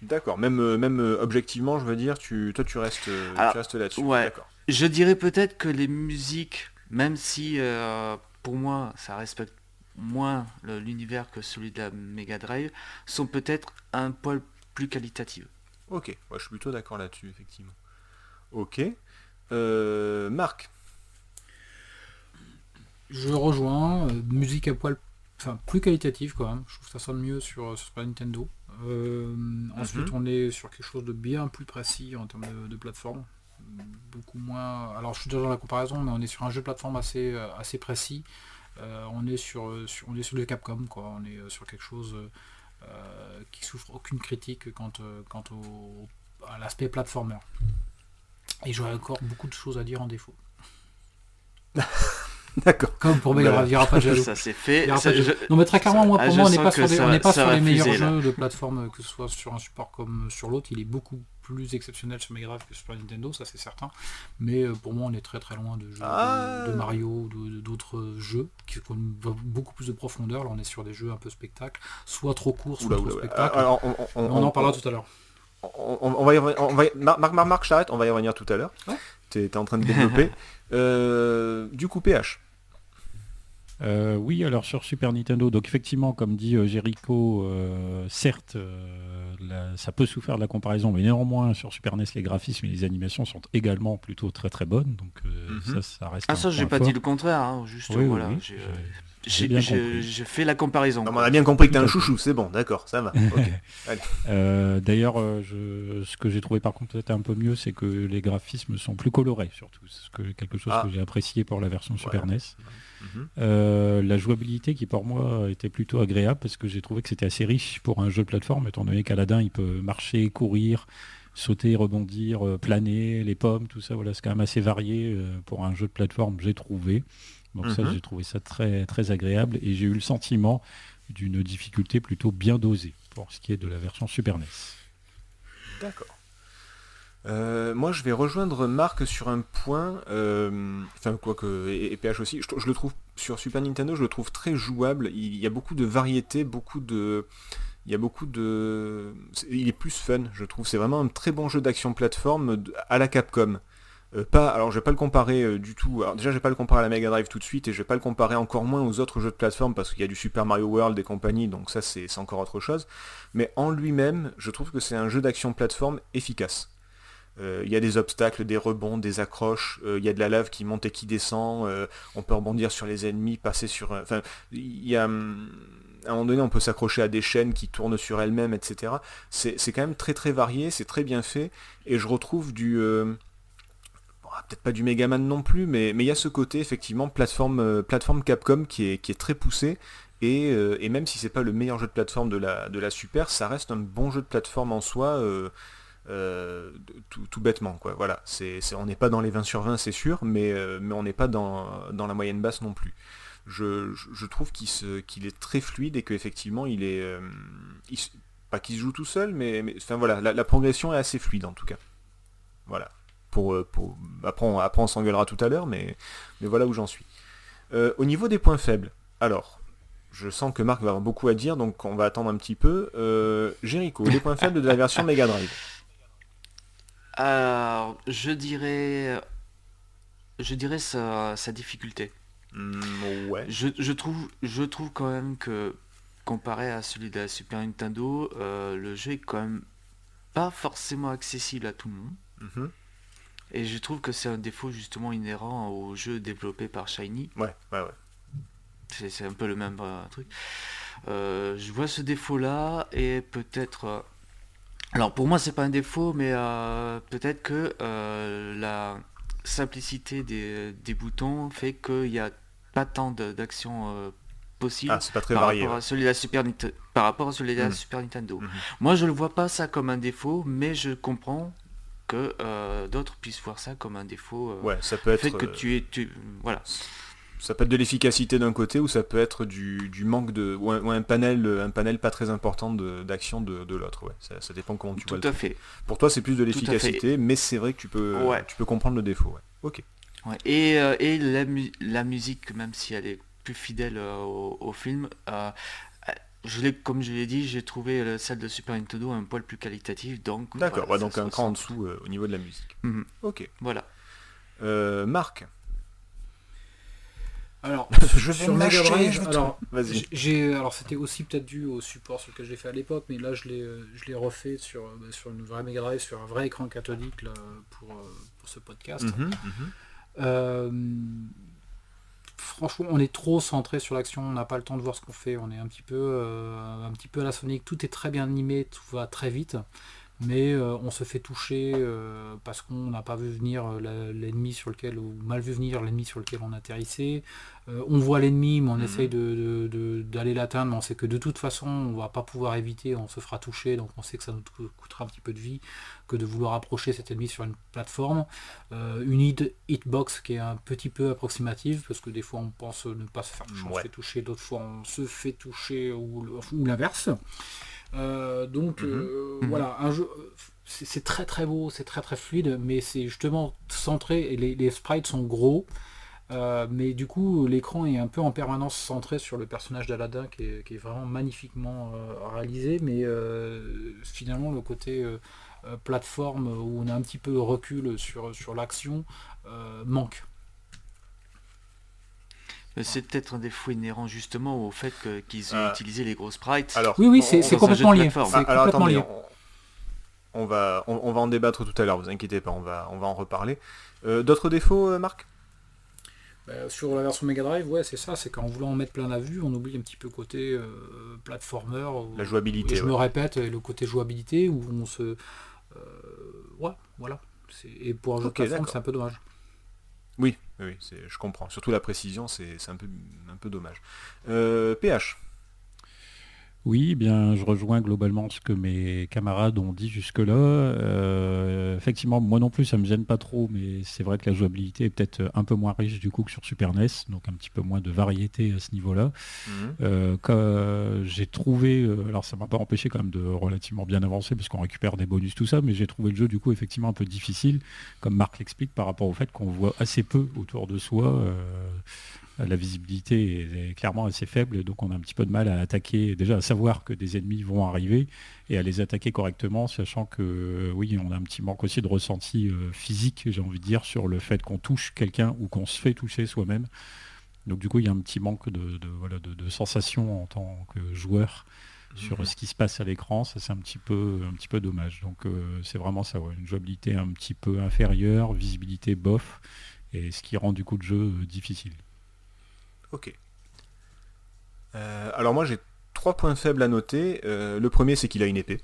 Speaker 1: D'accord. Même, euh, même euh, objectivement, je veux dire, tu, toi tu restes, euh,
Speaker 5: Alors,
Speaker 1: tu restes là-dessus.
Speaker 5: ouais. Je dirais peut-être que les musiques, même si euh, pour moi ça respecte moins l'univers que celui de la Mega Drive, sont peut-être un poil plus qualitatives.
Speaker 1: Ok. Ouais, je suis plutôt d'accord là-dessus, effectivement. Ok. Euh, Marc.
Speaker 3: Je rejoins, euh, musique à poil, enfin plus qualitative quand même. Je trouve que ça sonne mieux sur, sur Super Nintendo. Euh, Ensuite, on est sur quelque chose de bien plus précis en termes de, de plateforme. Beaucoup moins. Alors, je suis déjà dans la comparaison, mais on est sur un jeu de plateforme assez, euh, assez précis. Euh, on est sur, sur- on est sur le Capcom, quoi. On est sur quelque chose euh, qui souffre aucune critique quant, quant au, à l'aspect platformer. Et j'aurais encore beaucoup de choses à dire en défaut.
Speaker 1: D'accord.
Speaker 3: Comme pour Mega Drive, il n'y aura pas de jaloux.
Speaker 5: Ça c'est fait. ça- je-.
Speaker 3: Non mais très clairement moi
Speaker 5: Ah,
Speaker 3: pour
Speaker 5: je
Speaker 3: moi on n'est pas sur, des,
Speaker 5: ça
Speaker 3: on
Speaker 5: va-
Speaker 3: n'est pas
Speaker 5: ça
Speaker 3: sur
Speaker 5: va
Speaker 3: les meilleurs
Speaker 5: là.
Speaker 3: jeux de plateforme que ce soit sur un support comme sur l'autre, il est beaucoup plus exceptionnel sur Mega Drive que sur Nintendo, ça c'est certain. Mais euh, pour moi on est très très loin de jeux de-
Speaker 1: Ah.
Speaker 3: de, Mario ou de- de- d'autres jeux qui ont beaucoup plus de profondeur. Là on est sur des jeux un peu spectacle, soit trop courts, soit
Speaker 1: Oula,
Speaker 3: trop
Speaker 1: oula,
Speaker 3: spectacle.
Speaker 1: Alors, on, on-
Speaker 3: Mais on en parlera tout à l'heure.
Speaker 1: on, va y revenir. on va y- Marc, Marc, Marc, on va y revenir tout à l'heure.
Speaker 3: Ouais.
Speaker 1: T'es es en train de développer. Euh, du coup, PH.
Speaker 4: Euh, oui, alors sur Super Nintendo, donc effectivement, comme dit euh, Jericho, euh, certes, euh, la- ça peut souffrir de la comparaison, mais néanmoins, sur Super NES, les graphismes et les animations sont également plutôt très très bonnes, donc euh,
Speaker 1: Mhm.
Speaker 4: ça, ça reste
Speaker 5: Ah
Speaker 4: un
Speaker 5: ça j'ai pas
Speaker 4: fort.
Speaker 5: dit le contraire, hein, juste
Speaker 4: oui,
Speaker 5: voilà.
Speaker 4: oui,
Speaker 5: j'ai,
Speaker 4: bien
Speaker 5: la comparaison.
Speaker 1: Non, on a bien compris que t'es un chouchou, c'est bon, d'accord, ça va.
Speaker 4: Euh, D'ailleurs, euh, je- ce que j'ai trouvé par contre peut-être un peu mieux, c'est que les graphismes sont plus colorés, surtout. C'est ce que- quelque chose
Speaker 1: Ah.
Speaker 4: que j'ai apprécié pour la version Super NES.
Speaker 1: Mhm.
Speaker 4: Euh, la jouabilité qui pour moi était plutôt agréable parce que j'ai trouvé que c'était assez riche pour un jeu de plateforme, étant donné qu'Aladin il peut marcher, courir, sauter, rebondir, planer, les pommes, tout ça, voilà, c'est quand même assez varié pour un jeu de plateforme, j'ai trouvé. Donc ça,
Speaker 1: Mhm.
Speaker 4: j'ai trouvé ça très, très agréable et j'ai eu le sentiment d'une difficulté plutôt bien dosée pour ce qui est de la version Super NES.
Speaker 1: D'accord. Euh, moi, je vais rejoindre Marc sur un point, euh, enfin quoi que et, et PH aussi. Je, je le trouve sur Super Nintendo, je le trouve très jouable. Il, y a beaucoup de variété, beaucoup de, il y a beaucoup de, il est plus fun, je trouve. C'est vraiment un très bon jeu d'action plateforme à la Capcom. Euh, pas, alors je vais pas le comparer euh, du tout. Alors déjà, je vais pas le comparer à la Mega Drive tout de suite, et je vais pas le comparer encore moins aux autres jeux de plateforme parce qu'il y a du Super Mario World et compagnie, donc ça c'est encore autre chose. Mais en lui-même, je trouve que c'est un jeu d'action plateforme efficace. Euh, Il y a des obstacles, des rebonds, des accroches, il y a de la lave qui monte et qui descend, on peut rebondir sur les ennemis, passer sur... Enfin, y a... hum, À un moment donné, on peut s'accrocher à des chaînes qui tournent sur elles-mêmes, etc. C'est quand même très très varié, c'est très bien fait, et je retrouve du... Peut-être pas du Megaman non plus, mais il y a ce côté effectivement plateforme, euh, plateforme Capcom qui est, qui est très poussé, et, euh, et même si c'est pas le meilleur jeu de plateforme de la, de la Super, ça reste un bon jeu de plateforme en soi, euh, tout, tout bêtement. Quoi. Voilà, on n'est pas dans les 20 sur 20, c'est sûr, mais, mais on n'est pas dans, dans la moyenne basse non plus. Je, je- trouve qu'il, est très fluide et qu'effectivement, il est... pas qu'il se joue tout seul, mais, mais enfin, voilà, la, la progression est assez fluide en tout cas. Voilà. Pour, euh, pour, après, on, après, on s'engueulera tout à l'heure, mais, mais voilà où j'en suis. Euh, au niveau des points faibles, alors, je sens que Marc va avoir beaucoup à dire, donc on va attendre un petit peu. Euh, Jericho, les points faibles de la version Mega Drive.
Speaker 5: Alors, je dirais, je dirais sa, sa difficulté.
Speaker 1: Hmm, ouais.
Speaker 5: Je, je trouve, je trouve quand même que comparé à celui de la Super Nintendo, euh, le jeu est quand même pas forcément accessible à tout le monde.
Speaker 1: Mhm.
Speaker 5: Et je trouve que c'est un défaut justement inhérent aux jeux développés par Shiny.
Speaker 1: Ouais, ouais, ouais.
Speaker 5: C'est un peu le même euh, truc. Euh, je vois ce défaut-là et peut-être euh, Alors pour moi c'est pas un défaut, mais peut-être que la simplicité des, des boutons fait qu'il n'y a pas tant d'actions possibles
Speaker 1: Ah, c'est pas très
Speaker 5: par
Speaker 1: varié.
Speaker 5: rapport,
Speaker 1: ouais.
Speaker 5: à celui de la Super par rapport à celui de la
Speaker 1: Mhm.
Speaker 5: Super Nintendo.
Speaker 1: Mhm.
Speaker 5: Moi je ne vois pas ça comme un défaut, mais je comprends que euh, d'autres puissent voir ça comme un défaut. euh,
Speaker 1: Ouais, ça peut
Speaker 5: le
Speaker 1: être.
Speaker 5: fait que
Speaker 1: euh,
Speaker 5: tu es, tu, voilà.
Speaker 1: Ça peut être de l'efficacité d'un côté ou ça peut être du, du manque de. ou un, ou un panel, un panel pas très important de- d'action de, de l'autre. Ouais. Ça, ça dépend comment tu vois.
Speaker 5: Tout
Speaker 1: le
Speaker 5: à
Speaker 1: truc.
Speaker 5: fait.
Speaker 1: Pour toi, c'est plus de
Speaker 5: Tout
Speaker 1: l'efficacité, mais c'est vrai que tu peux,
Speaker 5: Ouais.
Speaker 1: tu peux comprendre le défaut. Ouais. Ok.
Speaker 5: Ouais. Et, euh, et la, mu- la musique, même si elle est plus fidèle au, au film, je l'ai, comme je l'ai dit, j'ai trouvé celle de Super Nintendo un poil plus qualitative, donc.
Speaker 1: D'accord.
Speaker 5: voilà,
Speaker 1: ouais,
Speaker 5: ça
Speaker 1: donc un cran en dessous euh, au niveau de la musique.
Speaker 5: Mhm.
Speaker 1: Ok.
Speaker 5: Voilà.
Speaker 1: Euh, Marc.
Speaker 3: Alors,
Speaker 1: Je vais
Speaker 3: sur Mega Drive, alors, J'ai, alors c'était aussi peut-être dû au support sur lequel je l'ai fait à l'époque, mais là je l'ai, euh, je l'ai refait sur, bah, sur une vraie Mega Drive, sur un vrai écran cathodique là, pour, pour ce podcast.
Speaker 1: Mhm, mhm.
Speaker 3: Euh, franchement, on est trop centré sur l'action, on n'a pas le temps de voir ce qu'on fait, on est un petit peu, euh, un petit peu à la Sonic, tout est très bien animé, tout va très vite, mais euh, on se fait toucher euh, parce qu'on n'a pas vu venir euh, l'ennemi sur lequel, ou mal vu venir l'ennemi sur lequel on atterrissait. Euh, on voit l'ennemi, mais on
Speaker 1: Mhm.
Speaker 3: essaye de- de- de- d'aller l'atteindre, mais on sait que de toute façon, on va pas pouvoir éviter, on se fera toucher, donc on sait que ça nous coûtera un petit peu de vie que de vouloir approcher cet ennemi sur une plateforme. Une hit- hitbox qui est un petit peu approximative, parce que des fois on pense ne pas se faire toucher, on se fait toucher, d'autres fois on se fait toucher ou l'inverse. Euh, donc
Speaker 1: Mhm.
Speaker 3: euh,
Speaker 5: Mhm.
Speaker 3: voilà, un jeu, c'est très très beau, c'est très très fluide, mais c'est justement centré et les, les sprites sont gros. Euh, mais du coup, l'écran est un peu en permanence centré sur le personnage d'Aladin qui est, qui est vraiment magnifiquement euh, réalisé, mais euh, finalement le côté plateforme où on a un petit peu recul sur, sur l'action manque.
Speaker 5: Mais C'est peut-être un défaut inhérent justement au fait qu'ils aient
Speaker 1: Ah.
Speaker 5: utilisé les gros sprites.
Speaker 1: Alors,
Speaker 3: Oui, oui,
Speaker 1: on-
Speaker 3: c'est complètement lié.
Speaker 1: Ah, alors
Speaker 3: complètement
Speaker 1: attendez,
Speaker 3: lié.
Speaker 1: on, on va, on, on va en débattre tout à l'heure, vous inquiétez pas, on va, on va en reparler. Euh, D'autres défauts, euh, Marc?
Speaker 3: Bah, sur la version Mega Drive, ouais, c'est ça, c'est qu'en voulant en mettre plein la vue, on oublie un petit peu côté euh, platformer.
Speaker 1: La
Speaker 3: et
Speaker 1: jouabilité.
Speaker 3: je
Speaker 1: ouais.
Speaker 3: me répète, le côté jouabilité où on se. euh, ouais, voilà. C'est- Et pour un jeu
Speaker 1: Ok,
Speaker 3: de plateforme,
Speaker 1: d'accord.
Speaker 3: c'est un peu dommage.
Speaker 1: Oui, oui, je comprends. Surtout la précision, c'est un peu, dommage. Euh, PH.
Speaker 4: Oui, eh bien, je rejoins globalement ce que mes camarades ont dit jusque-là. Euh, effectivement, moi non plus, ça me gêne pas trop, mais c'est vrai que la jouabilité est peut-être un peu moins riche du coup que sur Super NES, donc un petit peu moins de variété à ce niveau-là.
Speaker 1: Mhm.
Speaker 4: Euh, euh, j'ai trouvé, euh, alors ça m'a pas empêché quand même de relativement bien avancer parce qu'on récupère des bonus tout ça, mais j'ai trouvé le jeu du coup effectivement un peu difficile, comme Marc l'explique par rapport au fait qu'on voit assez peu autour de soi. La visibilité est, clairement assez faible, donc on a un petit peu de mal à attaquer, déjà à savoir que des ennemis vont arriver et à les attaquer correctement, sachant que oui, on a un petit manque aussi de ressenti euh, physique, j'ai envie de dire, sur le fait qu'on touche quelqu'un ou qu'on se fait toucher soi-même. Donc du coup, il y a un petit manque de, de, voilà, de, de sensation en tant que joueur sur
Speaker 1: Mhm.
Speaker 4: ce qui se passe à l'écran. Ça, c'est un petit peu, un petit peu dommage. Donc euh, c'est vraiment ça, ouais, une jouabilité un petit peu inférieure, visibilité bof, et ce qui rend du coup le jeu euh, difficile.
Speaker 1: Ok. Euh, alors moi j'ai trois points faibles à noter. Euh, le premier c'est qu'il a une épée.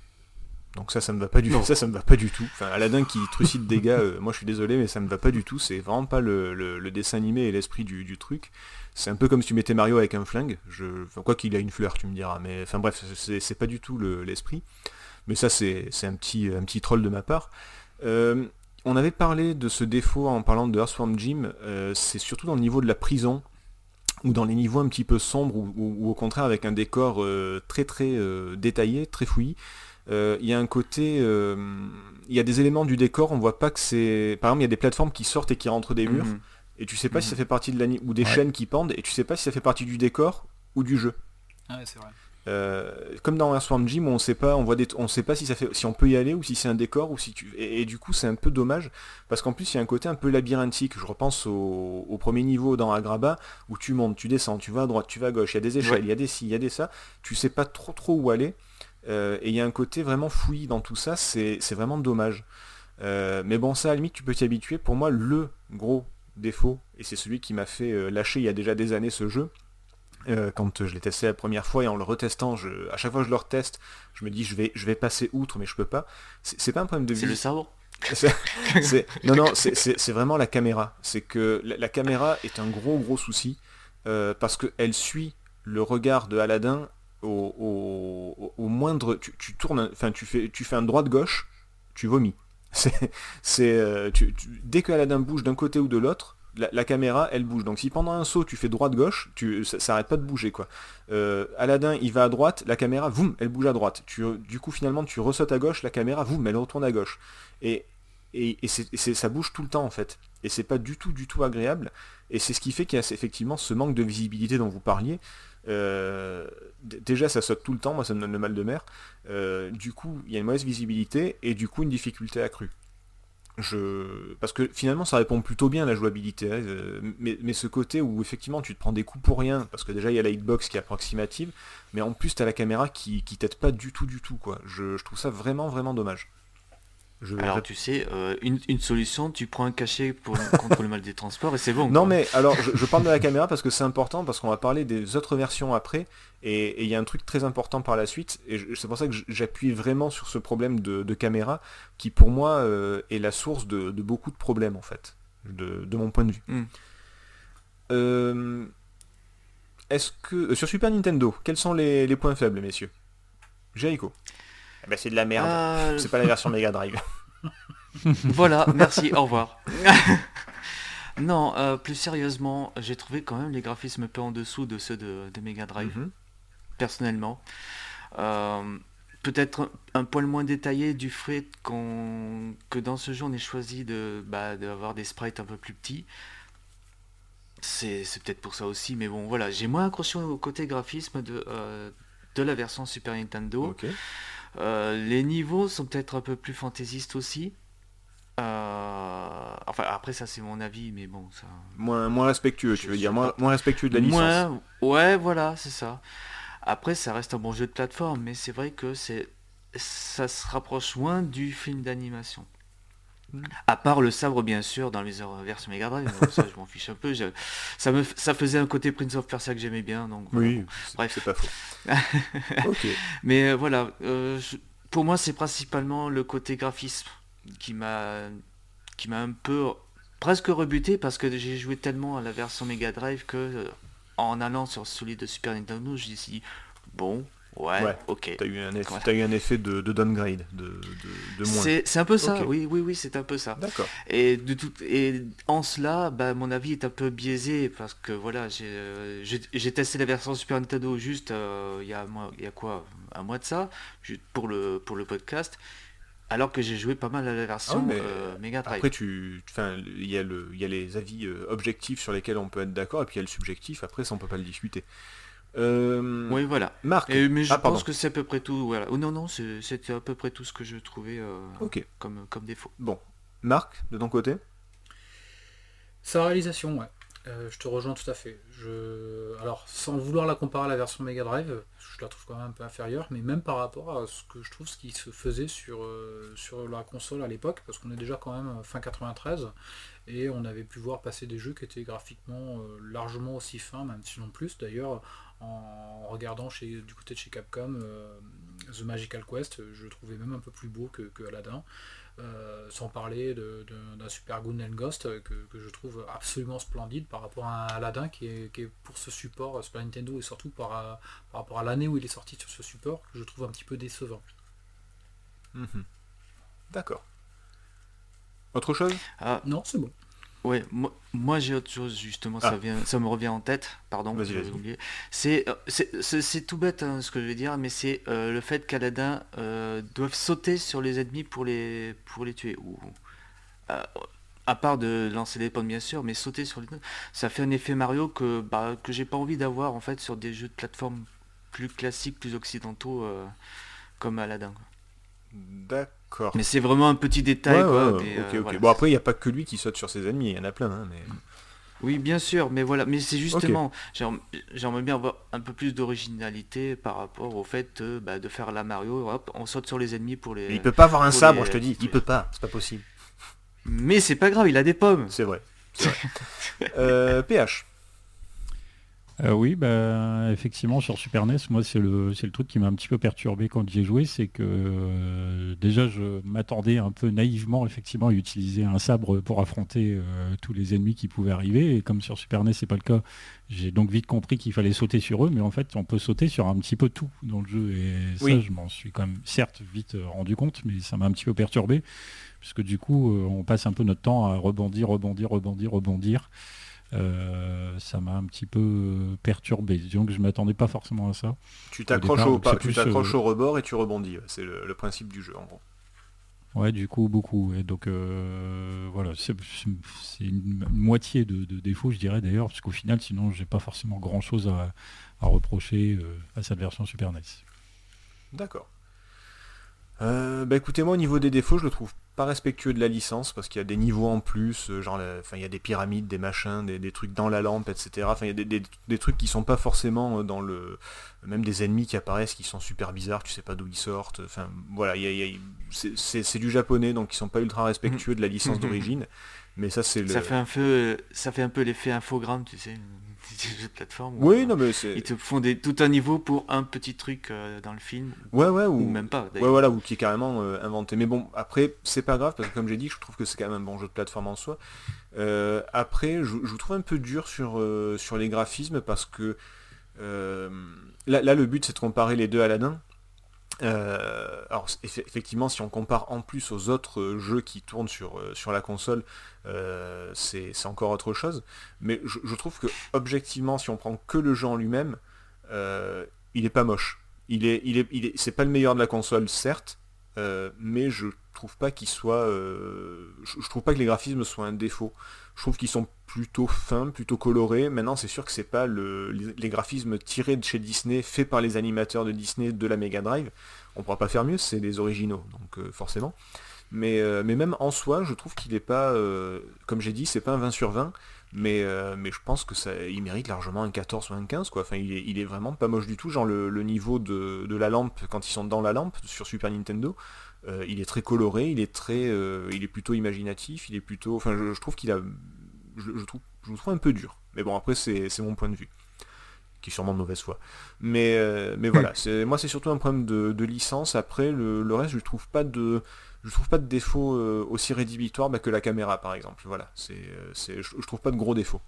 Speaker 1: Donc ça ça me va pas du
Speaker 5: Non.
Speaker 1: ça ça me va pas du tout. Enfin Aladdin qui trucide des gars, euh, moi je suis désolé mais ça me va pas du tout. C'est vraiment pas le, le- le dessin animé et l'esprit du, du truc. C'est un peu comme si tu mettais Mario avec un flingue. Je... Enfin, quoi qu'il a une fleur tu me diras. Mais enfin bref c'est pas du tout le- l'esprit. mais ça c'est c'est un petit, un petit troll de ma part. On avait parlé de ce défaut en parlant de Earthworm Jim. c'est surtout dans le niveau de la prison ou dans les niveaux un petit peu sombres, ou, ou- ou au contraire avec un décor euh, très très euh, détaillé, très fouillis. Euh, Il y a un côté, euh, il y a des éléments du décor, on voit pas que c'est, par exemple, il y a des plateformes qui sortent et qui rentrent des murs,
Speaker 5: Mhm.
Speaker 1: et tu sais pas si ça
Speaker 5: Mhm.
Speaker 1: fait partie de la, ou des
Speaker 4: Ouais.
Speaker 1: chaînes qui pendent, et tu sais pas si ça fait partie du décor ou du jeu.
Speaker 3: Ah ouais, c'est vrai.
Speaker 1: Euh, comme dans Earthworm Jim, où on sait pas, on voit des, on sait pas si ça fait, si on peut y aller ou si c'est un décor ou si tu, et, et du coup c'est un peu dommage parce qu'en plus il y a un côté un peu labyrinthique. Je repense au, au premier niveau dans Agraba où tu montes, tu descends, tu vas à droite, tu vas à gauche, il y a des échelles,
Speaker 5: Ouais.
Speaker 1: il y a des ci, il y a des ça. Tu sais pas trop trop où aller euh, et il y a un côté vraiment fouillis dans tout ça. C'est, vraiment dommage. Euh, mais bon, ça à la limite tu peux t'y habituer. Pour moi, le gros défaut et c'est celui qui m'a fait lâcher il y a déjà des années ce jeu Euh, quand je l'ai testé la première fois et en le retestant, je, à chaque fois que je le reteste, je me dis je vais, je vais passer outre, mais je peux pas. C'est pas un problème de
Speaker 5: C'est le cerveau.
Speaker 1: non, non, c'est- vraiment la caméra. C'est que la, la caméra est un gros, gros souci euh, parce qu'elle suit le regard de Aladdin au, au- au moindre. Tu, tu tournes, enfin, tu fais, tu fais un droite-gauche, tu vomis. C'est, c'est, euh, tu- tu- dès que Aladdin bouge d'un côté ou de l'autre, la, caméra, elle bouge. Donc si pendant un saut, tu fais droite-gauche, tu, ça, arrête pas de bouger, quoi. Euh, Aladdin, il va à droite, la caméra, voum, elle bouge à droite. Tu, du coup, finalement, tu ressautes à gauche, la caméra, voum, elle retourne à gauche. Et, et, et c'est- ça bouge tout le temps en fait. Et c'est pas du tout du tout agréable. Et c'est ce qui fait qu'il y a effectivement ce manque de visibilité dont vous parliez. Euh, déjà ça saute tout le temps, moi ça me donne le mal de mer. Euh, du coup, il y a une mauvaise visibilité et du coup une difficulté accrue. Parce que finalement ça répond plutôt bien à la jouabilité, hein, euh, mais, ce côté où effectivement tu te prends des coups pour rien, parce que déjà il y a la hitbox qui est approximative, mais en plus t'as la caméra qui, qui t'aide pas du tout du tout quoi. Je, je trouve ça vraiment vraiment dommage. Je
Speaker 5: Alors tu sais, euh, une, une solution, tu prends un cachet pour, contre le mal des transports et c'est bon.
Speaker 1: Non
Speaker 5: quoi.
Speaker 1: mais alors je, je parle de la caméra parce que c'est important parce qu'on va parler des autres versions après et il y a un truc très important par la suite et c'est pour ça que j'appuie vraiment sur ce problème de, de caméra qui pour moi euh, est la source de, de beaucoup de problèmes en fait de, de mon point de vue.
Speaker 5: Hmm.
Speaker 1: Euh, Est-ce que sur Super Nintendo quels sont les, les points faibles messieurs? Jericho Eh ben c'est de la merde.
Speaker 5: Euh,
Speaker 1: C'est pas la version Mega Drive.
Speaker 5: Voilà, merci, au revoir. non, euh, plus sérieusement, j'ai trouvé quand même les graphismes un peu en dessous de ceux de, de Mega Drive,
Speaker 1: Mhm.
Speaker 5: personnellement. Euh, Peut-être un, un poil moins détaillé du fait qu'on que dans ce jeu on ait choisi de bah, d'avoir des sprites un peu plus petits. C'est peut-être pour ça aussi, mais bon voilà, j'ai moins accroché au côté graphisme de, euh, de la version Super Nintendo. Euh, les niveaux sont peut-être un peu plus fantaisistes aussi. Euh, Enfin, après, ça, c'est mon avis, mais bon, ça.
Speaker 1: Moins, moins respectueux, tu veux dire, moins, moins respectueux de la licence.
Speaker 5: Moins- Ouais, voilà, c'est ça. Après, ça reste un bon jeu de plateforme, mais c'est vrai que c'est ça se rapproche loin du film d'animation.
Speaker 1: Mm.
Speaker 5: À part le sabre, bien sûr, dans les heures version Mega Drive, ça, je m'en fiche un peu. je- Ça, me... ça faisait un côté Prince of Persia que j'aimais bien, donc
Speaker 1: Oui,
Speaker 5: bon. Bref.
Speaker 1: c'est pas faux.
Speaker 5: Mais euh, voilà, euh, je- pour moi, c'est principalement le côté graphisme qui m'a qui m'a un peu presque rebuté parce que j'ai joué tellement à la version Mega Drive que euh, en allant sur celui de Super Nintendo, je me suis dit bon, ouais,
Speaker 1: Ouais,
Speaker 5: ok.
Speaker 1: T'as eu un t'as eu un effet de, de downgrade, de, de, de moins.
Speaker 5: C'est un peu ça, oui, oui, oui, c'est un peu ça.
Speaker 1: D'accord.
Speaker 5: Et de tout, et en cela, bah, mon avis est un peu biaisé parce que voilà, j'ai euh, testé la version Super Nintendo juste euh, il y a un mois- il y a quoi, un mois de ça, pour le pour le podcast, alors que j'ai joué pas mal à la version
Speaker 1: Ah
Speaker 5: euh, Mega Drive.
Speaker 1: Après, tu, il y y a les avis objectifs sur lesquels on peut être d'accord, et puis il y a le subjectif. Après, ça on peut pas le discuter. Euh,
Speaker 5: oui, voilà.
Speaker 1: Marc.
Speaker 5: Et, mais je
Speaker 1: Ah, pardon.
Speaker 5: pense que c'est à peu près tout. Voilà. Oh, non, non, c'est- c'était à peu près tout ce que je trouvais euh, comme comme défaut.
Speaker 1: Bon. Marc, de ton côté?
Speaker 3: Sa réalisation, ouais. Euh, je te rejoins tout à fait. Je... Alors, sans vouloir la comparer à la version Mega Drive, je la trouve quand même un peu inférieure, mais même par rapport à ce que je trouve ce qui se faisait sur, euh, sur la console à l'époque, parce qu'on est déjà quand même fin 93, et on avait pu voir passer des jeux qui étaient graphiquement euh, largement aussi fins, même sinon plus. D'ailleurs, en regardant chez, du côté de chez Capcom, euh, The Magical Quest, je le trouvais même un peu plus beau que, que Aladdin. Euh, sans parler d'un Super Gundam Ghost euh, que, que je trouve absolument splendide par rapport à un Aladdin qui est, qui est pour ce support Super Nintendo et surtout par, par rapport à l'année où il est sorti sur ce support que je trouve un petit peu décevant.
Speaker 1: Mhm. D'accord. Autre chose?
Speaker 5: Ah,
Speaker 3: Non, c'est bon.
Speaker 5: Ouais, moi, moi j'ai autre chose justement,
Speaker 1: Ah.
Speaker 5: ça, vient, ça me revient en tête, pardon,
Speaker 1: vas-y.
Speaker 5: oublié. C'est, euh, c'est, tout bête hein, ce que je vais dire, mais c'est euh, le fait qu'Aladin euh, doive sauter sur les ennemis pour les, pour les tuer. Ou, euh, à part de lancer des pommes bien sûr, mais sauter sur les ça fait un effet Mario que, bah, que j'ai pas envie d'avoir en fait sur des jeux de plateforme plus classiques, plus occidentaux comme Aladdin. quoi.
Speaker 1: D'accord.
Speaker 5: Mais c'est vraiment un petit détail
Speaker 1: Ouais,
Speaker 5: quoi.
Speaker 1: ouais,
Speaker 5: mais,
Speaker 1: ok,
Speaker 5: euh, voilà.
Speaker 1: Bon après, il n'y a pas que lui qui saute sur ses ennemis, il y en a plein. hein, mais...
Speaker 5: Oui, bien sûr, mais voilà, mais c'est justement, j'aime- j'aimerais bien avoir un peu plus d'originalité par rapport au fait euh, bah, de faire la Mario, hop, on saute sur les ennemis pour les...
Speaker 1: Mais il peut pas avoir un sabre,
Speaker 5: les-
Speaker 1: je te dis. Il peut pas, c'est pas possible.
Speaker 5: Mais c'est pas grave, il a des pommes.
Speaker 1: C'est vrai. Euh, PH.
Speaker 4: Euh, oui, bah, effectivement, sur Super NES, moi, c'est le, c'est le truc qui m'a un petit peu perturbé quand j'y ai joué, c'est que euh, déjà, je m'attendais un peu naïvement, effectivement, à utiliser un sabre pour affronter euh, tous les ennemis qui pouvaient arriver. Et comme sur Super NES, c'est pas le cas, j'ai donc vite compris qu'il fallait sauter sur eux, mais en fait, on peut sauter sur un petit peu tout dans le jeu. Et ça,
Speaker 1: Oui.
Speaker 4: je m'en suis quand même, certes, vite rendu compte, mais ça m'a un petit peu perturbé, puisque du coup, on passe un peu notre temps à rebondir, rebondir, rebondir, rebondir. Euh, ça m'a un petit peu euh, perturbé. Disons que je m'attendais pas forcément à ça.
Speaker 1: Tu t'accroches
Speaker 4: départ,
Speaker 1: au, tu t'accroches
Speaker 4: euh,
Speaker 1: au rebord et tu rebondis. C'est le, le principe du jeu en gros.
Speaker 4: Ouais, du coup, beaucoup. Et donc, euh, voilà, c'est une, moitié de, de défaut, je dirais d'ailleurs, parce qu'au final, sinon, j'ai pas forcément grand-chose à, à reprocher à cette version Super NES.
Speaker 1: D'accord. Euh, bah écoutez, moi au niveau des défauts, je le trouve pas respectueux de la licence parce qu'il y a des niveaux en plus, euh, genre, la- enfin il y a des pyramides, des machins, des, des trucs dans la lampe, etc. Enfin il y a des, des- des trucs qui sont pas forcément euh, dans le, même des ennemis qui apparaissent qui sont super bizarres, tu sais pas d'où ils sortent. Enfin voilà, c'est- du japonais donc ils sont pas ultra respectueux de la licence
Speaker 5: Mhm.
Speaker 1: d'origine. Mais ça c'est le.
Speaker 5: Ça fait un peu, ça fait un peu l'effet infogramme, tu sais, des jeux de plateforme. où,
Speaker 1: Oui non mais c'est.
Speaker 5: Ils te font des, tout un niveau pour un petit truc euh, dans le film,
Speaker 1: Ouais ouais
Speaker 5: ou
Speaker 1: ou
Speaker 5: même pas.
Speaker 1: Ouais voilà, ou qui est carrément euh, inventé. Mais bon, après, c'est pas grave, parce que comme j'ai dit, je trouve que c'est quand même un bon jeu de plateforme en soi. Euh, après, je, je vous trouve un peu dur sur, sur les graphismes, parce que là, là, le but, c'est de comparer les deux Aladdin. Euh, alors eff- effectivement, si on compare en plus aux autres euh, jeux qui tournent sur, euh, sur la console, c'est encore autre chose. Mais je, trouve que objectivement, si on prend que le jeu en lui-même, il est pas moche. Il est, il est, il est, c'est pas le meilleur de la console, certes, mais je trouve pas qu'il soit, je trouve pas que les graphismes soient un défaut. Je trouve qu'ils sont plutôt fins, plutôt colorés. Maintenant, c'est sûr que c'est pas le, les, graphismes tirés de chez Disney, faits par les animateurs de Disney de la Mega Drive. On pourra pas faire mieux, c'est les originaux, donc euh, forcément. Mais, euh, mais même en soi, je trouve qu'il est pas, euh, comme j'ai dit, c'est pas un 20 sur 20, mais, je pense que ça, il mérite largement un 14 ou un 15, quoi. Enfin, il est, vraiment pas moche du tout. Genre le, niveau de la lampe, quand ils sont dans la lampe sur Super Nintendo, euh, il est très coloré, il est très, euh, il est plutôt imaginatif, il est plutôt, enfin, je, je trouve qu'il a, je, je trouve, je le trouve un peu dur. Mais bon, après, c'est c'est mon point de vue, qui est sûrement de mauvaise foi. Mais, euh, mais voilà, c'est, moi, c'est surtout un problème de, de licence. Après, le, le reste, je trouve pas de, je trouve pas de défaut euh, aussi rédhibitoire bah, que la caméra, par exemple. Voilà, c'est, c'est, je, je trouve pas de gros défauts.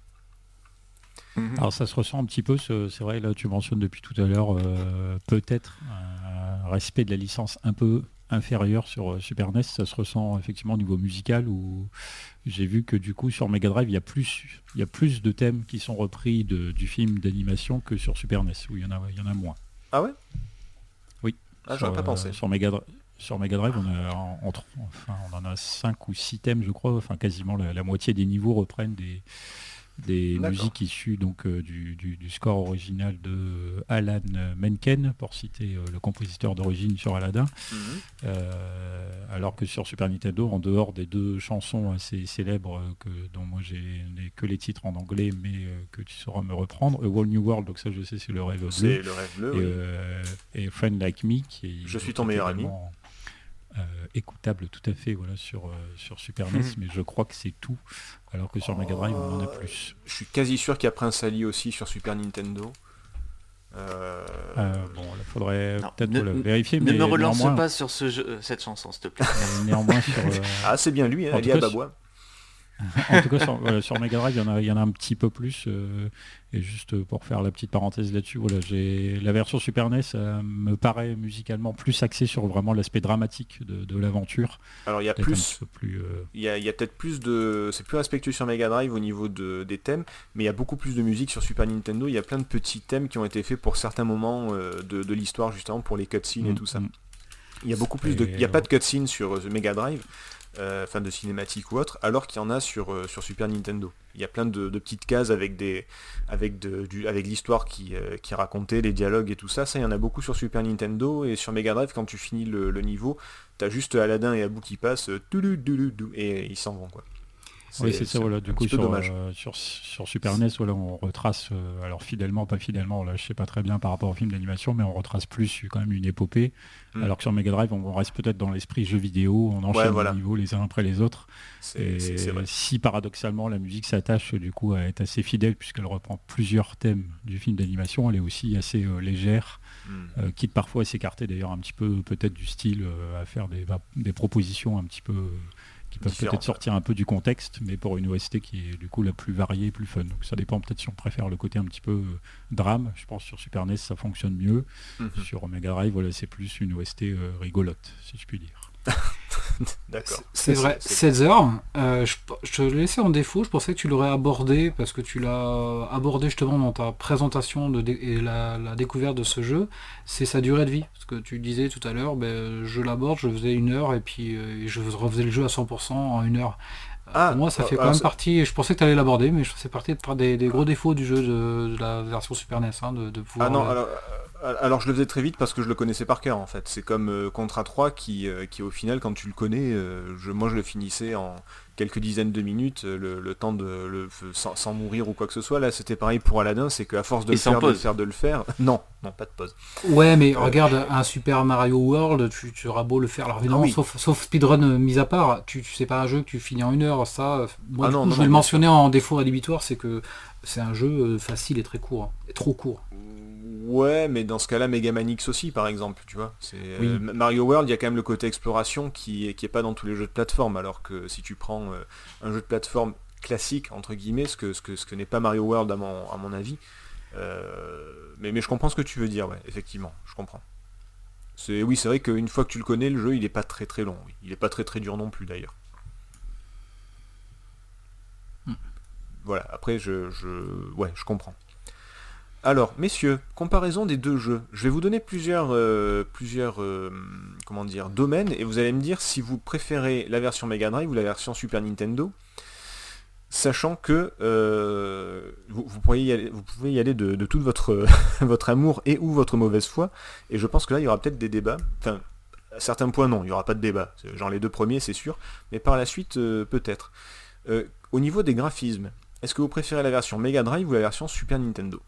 Speaker 5: Mhm.
Speaker 4: Alors ça se ressent un petit peu, ce- c'est vrai, là tu mentionnes depuis tout à l'heure euh, peut-être un respect de la licence un peu inférieur sur euh, Super NES, ça se ressent effectivement au niveau musical où j'ai vu que du coup sur Mega Drive il y a plus, il y a plus de thèmes qui sont repris de- du film d'animation que sur Super NES où il y en a, il y en a moins.
Speaker 1: Ah ouais?
Speaker 4: Oui.
Speaker 1: Ah, j'aurais pas
Speaker 4: euh,
Speaker 1: pensé.
Speaker 4: Sur Mega, Dri- sur Mega Drive, on, a, en- enfin, on en a 5 ou 6 thèmes, je crois. Enfin, quasiment la, la moitié des niveaux reprennent des, des musiques issues donc, euh, du, du- du score original de Alan Menken, pour citer euh, le compositeur d'origine sur Aladdin.
Speaker 1: Mhm.
Speaker 4: Euh, alors que sur Super Nintendo, en dehors des deux chansons assez célèbres euh, que, dont moi j'ai n'ai que les titres en anglais, mais euh, que tu sauras me reprendre, A Whole New World, donc ça je sais c'est le rêve bleu.
Speaker 1: C'est le rêve bleu.
Speaker 4: Et,
Speaker 1: oui.
Speaker 4: euh, et Friend Like Me qui est
Speaker 1: Je suis ton meilleur ami.
Speaker 4: Euh, écoutable tout à fait voilà sur, euh, sur Super NES mais je crois que c'est tout alors que sur Mega Drive on en a
Speaker 1: Oh.
Speaker 4: plus
Speaker 1: Je suis quasi sûr qu'il y a Prince Ali aussi sur Super Nintendo. Euh,
Speaker 4: Euh, bon là faudrait peut-être
Speaker 5: ne-
Speaker 4: vérifier
Speaker 5: Ne
Speaker 4: mais
Speaker 5: me relance
Speaker 4: néanmoins,
Speaker 5: pas sur ce jeu, euh, cette chanson, s'il te plaît.
Speaker 4: euh, néanmoins sur, euh,
Speaker 1: Ah, c'est bien lui, hein,
Speaker 4: En
Speaker 1: Ali.
Speaker 4: en tout cas sur, voilà, sur Mega Drive il y en a, il y en a un petit peu plus euh, et juste pour faire la petite parenthèse là-dessus voilà j'ai la version Super NES euh, me paraît musicalement plus axée sur vraiment l'aspect dramatique de, de l'aventure
Speaker 1: Alors il y a plus,
Speaker 4: euh,
Speaker 1: il y a, peut-être plus de, c'est plus respectueux sur Mega Drive au niveau de, des thèmes, mais il y a beaucoup plus de musique sur Super Nintendo. Il y a plein de petits thèmes qui ont été faits pour certains moments euh, de, de l'histoire justement pour les cutscenes et
Speaker 4: mm,
Speaker 1: tout ça.
Speaker 4: mm.
Speaker 1: Il y a beaucoup plus de, il y a
Speaker 4: euh,
Speaker 1: pas de cutscenes sur euh, Mega Drive, euh, enfin de cinématiques ou autre, alors qu'il y en a sur, euh, sur Super Nintendo. Il y a plein de, petites cases avec des, avec avec l'histoire qui, euh, qui est racontée, les dialogues et tout ça. Ça, il y en a beaucoup sur Super Nintendo et sur Mega Drive. Quand tu finis le, niveau, t'as juste Aladdin et Abou qui passent, euh, et ils s'en vont quoi.
Speaker 4: Oui, c'est ça, voilà. Du coup, sur, euh, sur, sur Super NES, voilà, on retrace, euh, alors fidèlement, pas fidèlement, là, je sais pas très bien par rapport au film d'animation, mais on retrace plus quand même une épopée.
Speaker 1: Mm.
Speaker 4: Alors que sur Mega Drive, on reste peut-être dans l'esprit jeu vidéo, on enchaîne
Speaker 1: voilà.
Speaker 4: les niveaux les uns après les autres. Et
Speaker 1: vrai.
Speaker 4: si paradoxalement la musique s'attache du coup à être assez fidèle puisqu'elle reprend plusieurs thèmes du film d'animation, elle est aussi assez euh, légère,
Speaker 1: Mm.
Speaker 4: euh, quitte parfois à s'écarter d'ailleurs un petit peu peut-être du style, euh, à faire des, propositions un petit peu euh, qui peuvent peut-être sortir un peu du contexte, mais pour une OST qui est du coup la plus variée et plus fun. Donc ça dépend peut-être si on préfère le côté un petit peu euh, drame. Je pense sur Super NES ça fonctionne mieux.
Speaker 1: Mhm.
Speaker 4: Sur Mega Drive, voilà, c'est plus une OST euh, rigolote, si je puis dire.
Speaker 1: D'accord.
Speaker 3: C'est vrai,
Speaker 1: c'est-
Speaker 3: 16 heures. euh, je, je te l'ai laissé en défaut, je pensais que tu l'aurais abordé parce que tu l'as abordé justement dans ta présentation de et la, la découverte de ce jeu. C'est sa durée de vie. Parce que tu disais tout à l'heure, ben, je l'aborde, je faisais une heure et puis euh, je refaisais le jeu à 100% en une heure.
Speaker 1: Ah,
Speaker 3: Pour moi, ça fait quand même partie. Je pensais que tu allais l'aborder, mais je faisais partie par des, des gros défauts du jeu de, de la version Super NES. hein, de, de pouvoir,
Speaker 1: Ah non,
Speaker 3: euh,
Speaker 1: alors, euh, alors je le faisais très vite parce que je le connaissais par cœur en fait. C'est comme euh, Contra 3 qui, euh, qui au final quand tu le connais, euh, je, moi je le finissais en quelques dizaines de minutes, le, le temps de le, sans, sans mourir ou quoi que ce soit. Là c'était pareil pour Aladdin, c'est qu'à force de le faire, de le faire, de le faire. Non, non, pas de pause.
Speaker 3: Ouais, mais
Speaker 1: Euh,
Speaker 3: regarde, un Super Mario World, tu, tu auras beau le faire. Alors évidemment,
Speaker 1: Ah oui.
Speaker 3: sauf, sauf speedrun mis à part, tu, tu sais pas un jeu que tu finis en une heure. Ça, moi,
Speaker 1: Ah
Speaker 3: du
Speaker 1: non,
Speaker 3: coup,
Speaker 1: non,
Speaker 3: je vais le mentionner en défaut rédhibitoire, c'est que c'est un jeu facile et très court. et trop court.
Speaker 1: Ouais, mais dans ce cas-là, Mega Man X aussi, par exemple, tu vois. C'est euh. Mario World, il y a quand même le côté exploration qui est, qui est pas dans tous les jeux de plateforme, alors que si tu prends euh, un jeu de plateforme classique entre guillemets, ce que ce que ce que n'est pas Mario World à mon à mon avis. euh, mais mais je comprends ce que tu veux dire, ouais, effectivement, je comprends. C'est oui, c'est vrai qu'une fois que tu le connais, le jeu, il est pas très très long. oui. Il est pas très très dur non plus d'ailleurs.
Speaker 3: Hmm.
Speaker 1: Voilà. Après, je, je ouais, je comprends. Alors, messieurs, comparaison des deux jeux. Je vais vous donner plusieurs, euh, euh, domaines et vous allez me dire si vous préférez la version Mega Drive ou la version Super Nintendo, sachant que euh, vous, pouvez y aller de, tout votre, votre amour et ou votre mauvaise foi. Et je pense que là, il y aura peut-être des débats. Enfin, à certains points, non, il n'y aura pas de débat. Genre les deux premiers, c'est sûr. Mais par la suite, peut-être. Au niveau des graphismes, est-ce que vous préférez la version Mega Drive ou la version Super Nintendo?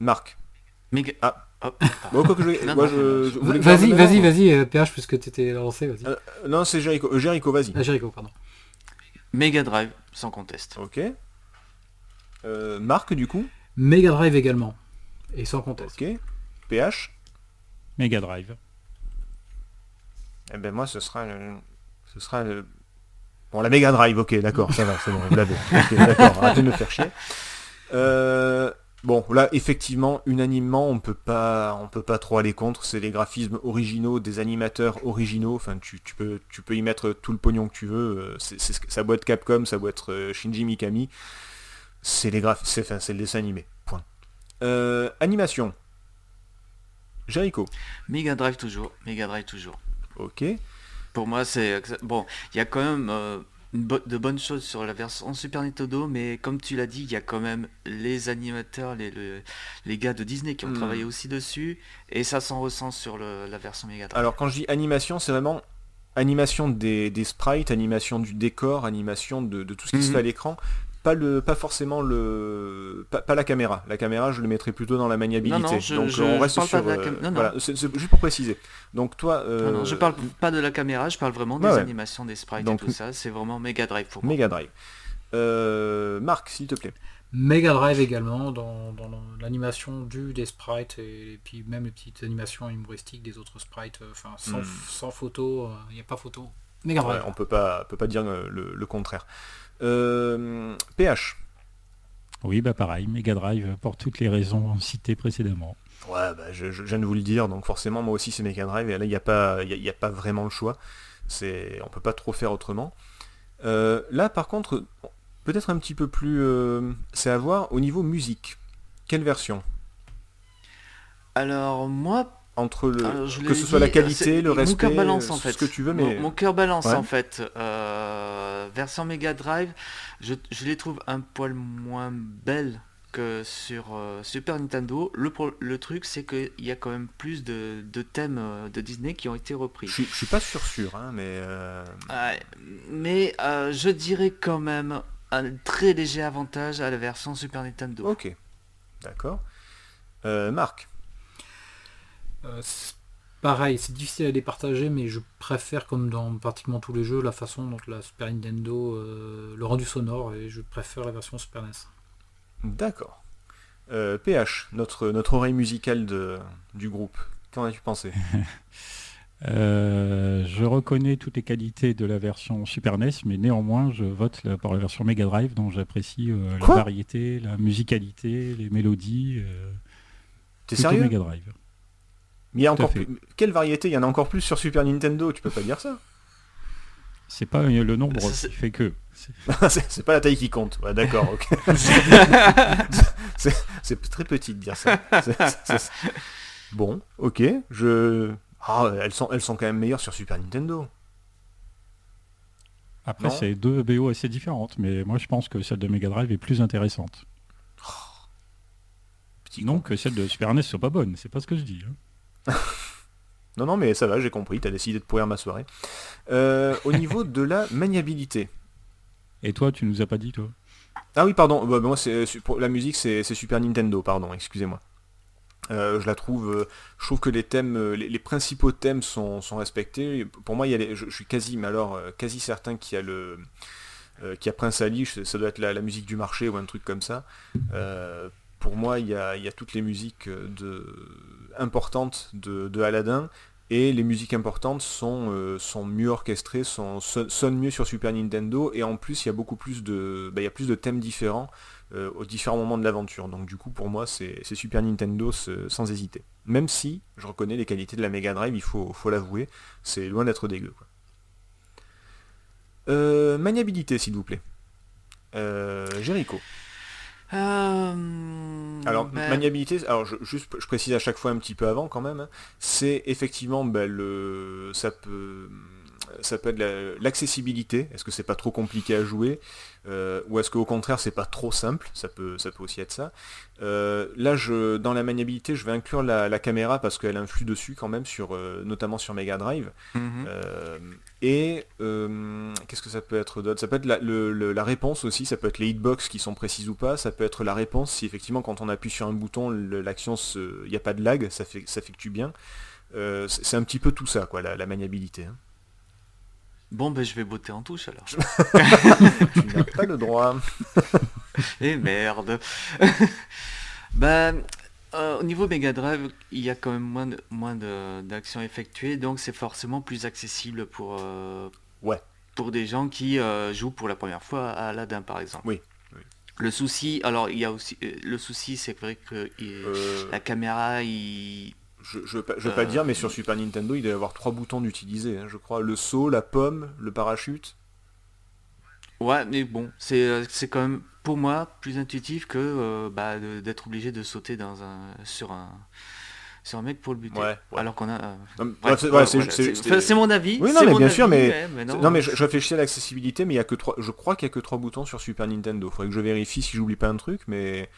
Speaker 1: Marc.
Speaker 5: Méga-
Speaker 1: Ah.
Speaker 5: Hop.
Speaker 1: Bon, quoi que je, moi,
Speaker 3: Vas-y, vas-y, vas-y, euh, PH, puisque tu étais lancé, vas-y.
Speaker 1: Euh, Non, c'est Jericho. Euh, Jericho, vas-y.
Speaker 3: Ah, Jericho, pardon.
Speaker 5: Mega Drive, sans conteste.
Speaker 1: Ok. Euh, Marc, du coup.
Speaker 3: Mega Drive également. Et sans conteste.
Speaker 1: Ok. PH.
Speaker 4: Mega Drive.
Speaker 1: Eh ben moi, ce sera le... Ce sera le... Bon, la Mega Drive, ok, d'accord, ça va, c'est bon, vous l'avez. Ok, d'accord, arrêtez de me faire chier. Euh, Bon, là, effectivement, unanimement, on peut pas, on peut pas trop aller contre. C'est les graphismes originaux des animateurs originaux. Enfin, tu, tu peux, tu peux y mettre tout le pognon que tu veux. Euh, C'est, ça doit être Capcom, ça doit être euh, Shinji Mikami. C'est les graph... c'est, enfin, c'est le dessin animé. Point. Euh, animation. Jericho.
Speaker 5: Mega Drive toujours. Mega Drive toujours.
Speaker 1: Ok.
Speaker 5: Pour moi, c'est bon. Il y a quand même euh, une bo- de bonnes choses sur la version Super Nintendo, mais comme tu l'as dit, il y a quand même les animateurs, les, le- les gars de Disney qui ont
Speaker 1: Hmm.
Speaker 5: travaillé aussi dessus, et ça s'en ressent sur le- la version Mega Drive.
Speaker 1: Alors quand je dis animation, c'est vraiment animation des, des sprites, animation du décor, animation de, de tout ce qui se
Speaker 5: Mhm.
Speaker 1: fait à l'écran. Pas, le, pas forcément le... Pas, pas la caméra. La caméra, je le mettrais plutôt dans la maniabilité.
Speaker 5: Non, non, je-
Speaker 1: Donc
Speaker 5: je-
Speaker 1: on
Speaker 5: je
Speaker 1: reste
Speaker 5: parle pas
Speaker 1: sur...
Speaker 5: de la
Speaker 1: euh,
Speaker 5: cam- non, non.
Speaker 1: voilà, c'est- c'est juste pour préciser. Donc toi...
Speaker 5: Non, non,
Speaker 1: euh,
Speaker 5: je parle pas de la caméra, je parle vraiment des
Speaker 1: ouais.
Speaker 5: animations, des sprites
Speaker 1: Donc,
Speaker 5: et tout ça. C'est vraiment Mega Drive pour moi.
Speaker 1: Mega Drive. Euh, Marc, s'il te plaît.
Speaker 3: Mega Drive également dans, dans l'animation du des sprites et, puis même les petites animations humoristiques des autres sprites, euh, enfin sans,
Speaker 1: Hmm.
Speaker 3: sans photo, il n'y a pas photo. Mega Drive.
Speaker 1: Ouais, on peut pas, peut pas dire euh, le, le contraire. Euh, PH.
Speaker 4: Oui, bah pareil, Mega Drive pour toutes les raisons citées précédemment.
Speaker 1: Ouais, bah, je, je viens de vous le dire, donc forcément moi aussi c'est Mega Drive, et là il n'y a, pas- il y a, il y a pas vraiment le choix. C'est, on peut pas trop faire autrement. Euh, là par contre, peut-être un petit peu plus... euh, c'est à voir au niveau musique. Quelle version?
Speaker 5: Alors moi,
Speaker 1: Entre le,
Speaker 5: Alors, je
Speaker 1: que ce soit la qualité, le
Speaker 5: mon
Speaker 1: respect,
Speaker 5: cœur balance, en
Speaker 1: ce
Speaker 5: fait.
Speaker 1: que tu veux,
Speaker 5: mon,
Speaker 1: mais...
Speaker 5: mon cœur balance
Speaker 1: Ouais.
Speaker 5: en fait. Euh, version Mega Drive, je, je les trouve un poil moins belles que sur euh, Super Nintendo, le, le truc c'est qu'il y a quand même plus de, de thèmes euh, de Disney qui ont été repris.
Speaker 1: Je, suis- je suis pas sûr sûr, hein, mais euh,
Speaker 5: mais je dirais quand même un très léger avantage à la version Super Nintendo.
Speaker 1: ok, d'accord. Euh, Marc,
Speaker 3: pareil, c'est difficile à les partager, mais je préfère, comme dans pratiquement tous les jeux, la façon dont la Super Nintendo, euh, le rendu sonore, et je préfère la version Super NES.
Speaker 1: d'accord. Euh, PH, notre, notre oreille musicale de, du groupe, qu'en as-tu pensé?
Speaker 4: Euh, je reconnais toutes les qualités de la version Super NES, mais néanmoins, je vote la- pour la version Mega Drive, dont j'apprécie euh, la variété, la musicalité, les mélodies. euh,
Speaker 1: T'es
Speaker 4: plutôt
Speaker 1: sérieux?
Speaker 4: Mega Drive.
Speaker 1: Mais il y a encore plus... Quelle variété? Il y en a encore plus sur Super Nintendo, tu peux pas dire ça
Speaker 4: C'est pas euh, le nombre qui fait que. C'est-
Speaker 1: pas la taille qui compte. Ouais, d'accord, ok. c'est très petit de dire ça. Bon, ok. Je. Ah, elles sont, elles sont quand même meilleures sur Super Nintendo.
Speaker 4: Après, c'est deux BO assez différentes, mais moi je pense que celle de Mega Drive est plus intéressante.
Speaker 1: Petit
Speaker 4: Non
Speaker 1: con.
Speaker 4: que celle de Super NES soit pas bonne, c'est pas ce que je dis. hein.
Speaker 1: Non, non, mais ça va, j'ai compris. T'as décidé de pourrir ma soirée. Euh, au niveau de la maniabilité.
Speaker 4: Et toi, tu nous as pas dit, toi?
Speaker 1: Ah oui, pardon. bah, moi, pour la musique, c'est Super Nintendo. Pardon, excusez-moi. Euh, je la trouve, euh, je trouve que les thèmes, euh, les, les principaux thèmes sont, sont respectés. Pour moi, il y a les- je, je suis quasi, mais alors quasi certain qu'il y a le, qu'il y a Prince Ali. je- Ça doit être la, la musique du marché ou un truc comme ça. Pour moi, il y a, il y a toutes les musiques de, importantes de, Aladdin. Et les musiques importantes sont, euh, mieux orchestrées, sonnent mieux sur Super Nintendo, et en plus il y a beaucoup plus de, bah, y a plus de thèmes différents euh, aux différents moments de l'aventure. Donc du coup pour moi c'est Super Nintendo sans hésiter. Même si je reconnais les qualités de la Mega Drive, il faut, l'avouer, c'est loin d'être dégueu. Euh, maniabilité s'il vous plaît. Jericho.
Speaker 5: Euh,
Speaker 1: Alors,
Speaker 5: ben,
Speaker 1: maniabilité, alors je, juste, je précise à chaque fois un petit peu avant quand même, hein, c'est effectivement ben, le, ça peut, ça peut être la- l'accessibilité. Est-ce que c'est pas trop compliqué à jouer, euh, ou est-ce qu'au contraire c'est pas trop simple? Ça peut, ça peut aussi être ça. Euh, là, je, dans la maniabilité, je vais inclure la, la caméra parce qu'elle influe dessus quand même sur, euh, notamment sur Mega Drive.
Speaker 5: mhm.
Speaker 1: Euh, et euh, qu'est-ce que ça peut être d'autre? Ça peut être la, le- le- la réponse aussi, ça peut être les hitbox qui sont précises ou pas, ça peut être la réponse si effectivement quand on appuie sur un bouton, l'action, il n'y a pas de lag, ça fait, ça effectue bien. Euh, c'est un petit peu tout ça, quoi, la, la maniabilité. hein.
Speaker 5: Bon, ben je vais botter en touche alors.
Speaker 1: tu n'as pas le droit.
Speaker 5: Eh merde Ben, euh, au niveau Mega Drive, il y a quand même moins de- moins d'actions effectuées, donc c'est forcément plus accessible pour, euh,
Speaker 1: Ouais.
Speaker 5: pour des gens qui euh, jouent pour la première fois à Aladdin par exemple.
Speaker 1: Oui, oui.
Speaker 5: Le souci, alors il y a aussi le souci, c'est vrai que il- la caméra, il,
Speaker 1: je ne veux pas, je veux pas dire, mais sur Super Nintendo, il doit y avoir trois boutons d'utiliser, hein, je crois. Le saut, la pomme, le parachute.
Speaker 5: Ouais, mais bon, c'est euh, c'est quand même pour moi plus intuitif que euh, bah, de- d'être obligé de sauter dans un sur un sur un mec pour le buter.
Speaker 1: Ouais, ouais.
Speaker 5: Alors qu'on a. euh,
Speaker 1: Non, mais-
Speaker 5: bref,
Speaker 1: ouais, c'est-
Speaker 5: voilà,
Speaker 1: ouais, c'est-
Speaker 5: voilà,
Speaker 1: c'est-
Speaker 5: c'est
Speaker 1: c'est-
Speaker 5: enfin, c'est mon avis.
Speaker 1: Oui, non,
Speaker 5: c'est
Speaker 1: mais
Speaker 5: mon
Speaker 1: bien sûr,
Speaker 5: avis,
Speaker 1: mais-
Speaker 5: non,
Speaker 1: Non mais je, je réfléchis à l'accessibilité, mais il y a que trois. Je crois qu'il y a que trois boutons sur Super Nintendo. Faudrait que je vérifie si j'oublie pas un truc, mais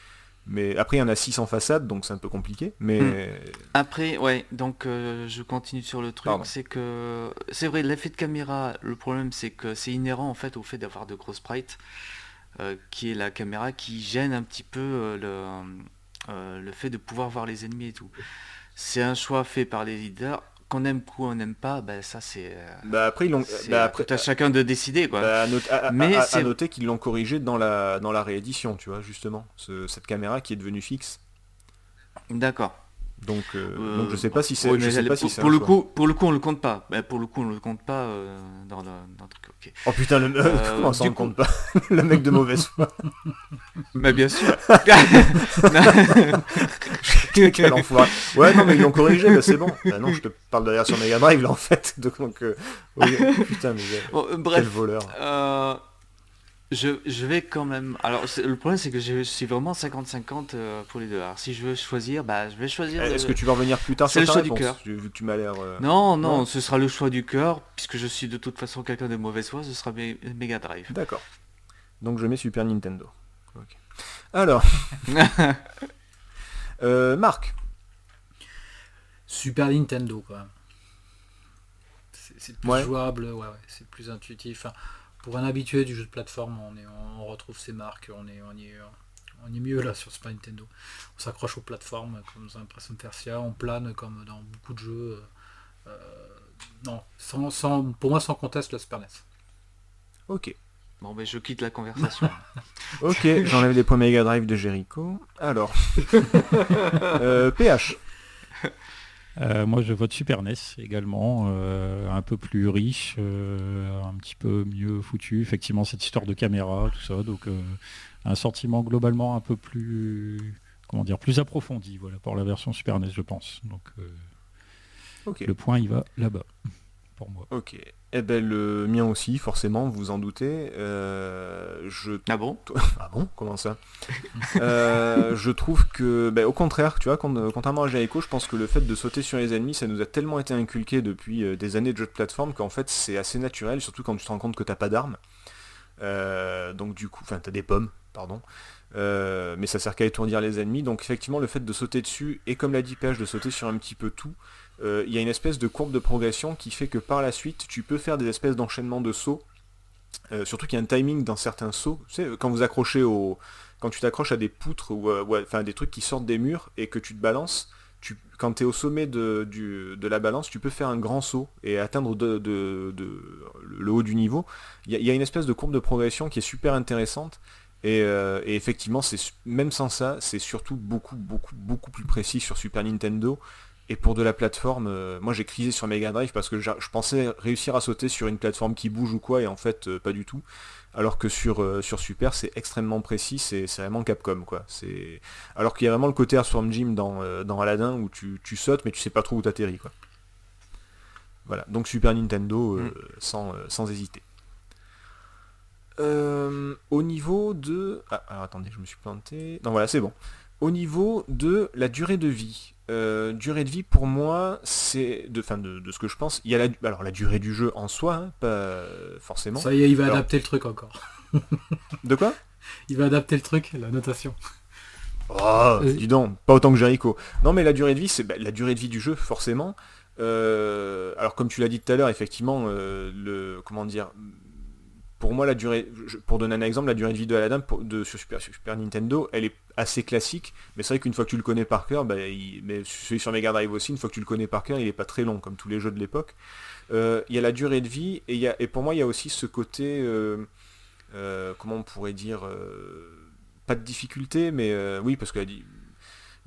Speaker 1: mais après il y en a six en façade, donc c'est un peu compliqué. Mais
Speaker 5: Hmm. Après, ouais, donc euh, je continue sur le truc, c'est que c'est vrai, l'effet de caméra, le problème c'est que c'est inhérent en fait au fait d'avoir de gros sprites, euh, qui est la caméra qui gêne un petit peu euh, le, le fait de pouvoir voir les ennemis et tout. C'est un choix fait par les leaders, qu'on aime ou on n'aime pas, ben ça c'est euh,
Speaker 1: bah après ils l'ont. Bah,
Speaker 5: après à chacun de décider quoi.
Speaker 1: bah, à, noter- à-
Speaker 5: Mais
Speaker 1: à- à noter qu'ils l'ont corrigé dans la dans la réédition, tu vois justement, ce- cette caméra qui est devenue fixe.
Speaker 5: D'accord.
Speaker 1: Donc euh,
Speaker 5: Euh,
Speaker 1: donc je sais pas si c'est.
Speaker 5: Oui, pour,
Speaker 1: si
Speaker 5: le coup, pour le coup on le compte pas. Ben, pour le coup on le compte pas euh, dans, le, dans le truc. Ok.
Speaker 1: Oh putain, le
Speaker 5: Euh,
Speaker 1: comment ça on
Speaker 5: coup-
Speaker 1: compte pas Le mec de mauvaise foi.
Speaker 5: Mais bien sûr.
Speaker 1: Quel enfoiré. Ouais, non, mais ils l'ont corrigé, bah, c'est bon. Bah non, je te parle de la version Mega Drive, là, en fait. Donc, euh, oui, putain, mais euh,
Speaker 5: Bon, euh,
Speaker 1: quel
Speaker 5: bref,
Speaker 1: voleur.
Speaker 5: Je, je vais quand même. Alors c'est- le problème c'est que je suis vraiment 50-50 euh, pour les deux. Alors si je veux choisir, bah je vais choisir.
Speaker 1: Eh, Est-ce
Speaker 5: le-
Speaker 1: que tu vas revenir plus tard
Speaker 5: c'est
Speaker 1: sur
Speaker 5: le
Speaker 1: ta
Speaker 5: choix du cœur.
Speaker 1: Tu- Vu que tu m'as l'air... euh,
Speaker 5: Non, non,
Speaker 1: Non.
Speaker 5: ce sera le choix du cœur, puisque je suis de toute façon quelqu'un de mauvaise foi, ce sera Mé- Mega Drive.
Speaker 1: D'accord. Donc je mets Super Nintendo. Ok. Alors. Euh, Marc.
Speaker 3: Super Nintendo quand même. C'est c'est plus
Speaker 1: Ouais.
Speaker 3: jouable, ouais, ouais, c'est plus intuitif. Enfin, pour un habitué du jeu de plateforme, on, est, on retrouve ses marques, on est, on y est, on est mieux là sur Super Nintendo. On s'accroche aux plateformes comme dans un Impression Persia, on plane comme dans beaucoup de jeux. euh, non, sans, sans- pour moi sans conteste le Super NES.
Speaker 1: Ok.
Speaker 5: Bon, ben je quitte la conversation.
Speaker 1: Ok, j'enlève les points Mega Drive de Jericho. Alors. Euh, PH.
Speaker 4: Euh, moi, je vote Super NES également, euh, un peu plus riche, euh, un petit peu mieux foutu. Effectivement, cette histoire de caméra, tout ça, donc un sentiment globalement un peu plus, comment dire, plus approfondi, voilà, pour la version Super NES, je pense. Donc, le point, il va là-bas, pour moi.
Speaker 1: Ok. Eh ben le mien aussi, forcément, vous vous en doutez. Euh, je
Speaker 5: ah bon?
Speaker 1: Ah bon? Comment ça? Euh, Je trouve que, ben, au contraire, tu vois, con- contrairement à Jericho, je pense que le fait de sauter sur les ennemis, ça nous a tellement été inculqué depuis euh, des années de jeux de plateforme qu'en fait c'est assez naturel, surtout quand tu te rends compte que t'as pas d'armes. Euh, donc du coup, enfin t'as des pommes, pardon. Mais ça sert qu'à étourdir les ennemis. Donc effectivement, le fait de sauter dessus, et comme l'a dit PH, de sauter sur un petit peu tout, euh, il y a une espèce de courbe de progression qui fait que par la suite, tu peux faire des espèces d'enchaînements de sauts. Euh, surtout qu'il y a un timing dans certains sauts. Tu quand tu t'accroches à des poutres ou enfin des trucs qui sortent des murs et que tu te balances, quand tu es au sommet de, la balance, tu peux faire un grand saut et atteindre le haut du niveau. Il y, a- une espèce de courbe de progression qui est super intéressante. Et, euh, effectivement, même sans ça, c'est surtout beaucoup, beaucoup, beaucoup plus précis sur Super Nintendo. Et pour de la plateforme, euh, moi j'ai crisé sur Mega Drive parce que je pensais réussir à sauter sur une plateforme qui bouge ou quoi, et en fait euh, pas du tout. Alors que sur, euh, sur Super, c'est extrêmement précis, c'est c'est vraiment Capcom quoi. C'est alors qu'il y a vraiment le côté Earthworm Jim dans, dans Aladdin où tu, tu sautes mais tu sais pas trop où t'atterris quoi. Voilà, donc Super Nintendo
Speaker 5: Mm.
Speaker 1: sans, sans hésiter. Au niveau de... Ah, alors attendez, je me suis planté. Non voilà, c'est bon. Au niveau de la durée de vie. Euh, durée de vie pour moi, c'est... De, fin, de, de ce que je pense, il y a la, alors, la durée du jeu en soi, hein, pas euh, forcément.
Speaker 3: Ça y est, il va
Speaker 1: Alors-
Speaker 3: adapter le truc encore.
Speaker 1: De quoi?
Speaker 3: Il va adapter le truc, la notation.
Speaker 1: Oh, dis donc, pas autant que Jericho. Non, mais la durée de vie, c'est bah, la durée de vie du jeu, forcément. Euh, alors, comme tu l'as dit tout à l'heure, effectivement, euh, le comment dire, pour moi, la durée, pour donner un exemple, la durée de vie de Aladdin de, sur, Super, Nintendo, elle est assez classique. Mais c'est vrai qu'une fois que tu le connais par cœur, bah, mais celui sur Mega Drive aussi, une fois que tu le connais par cœur, il est pas très long, comme tous les jeux de l'époque. Euh, Il y a la durée de vie et, pour moi, il y a aussi ce côté, euh, euh, comment on pourrait dire. pas de difficulté, mais oui, parce qu'il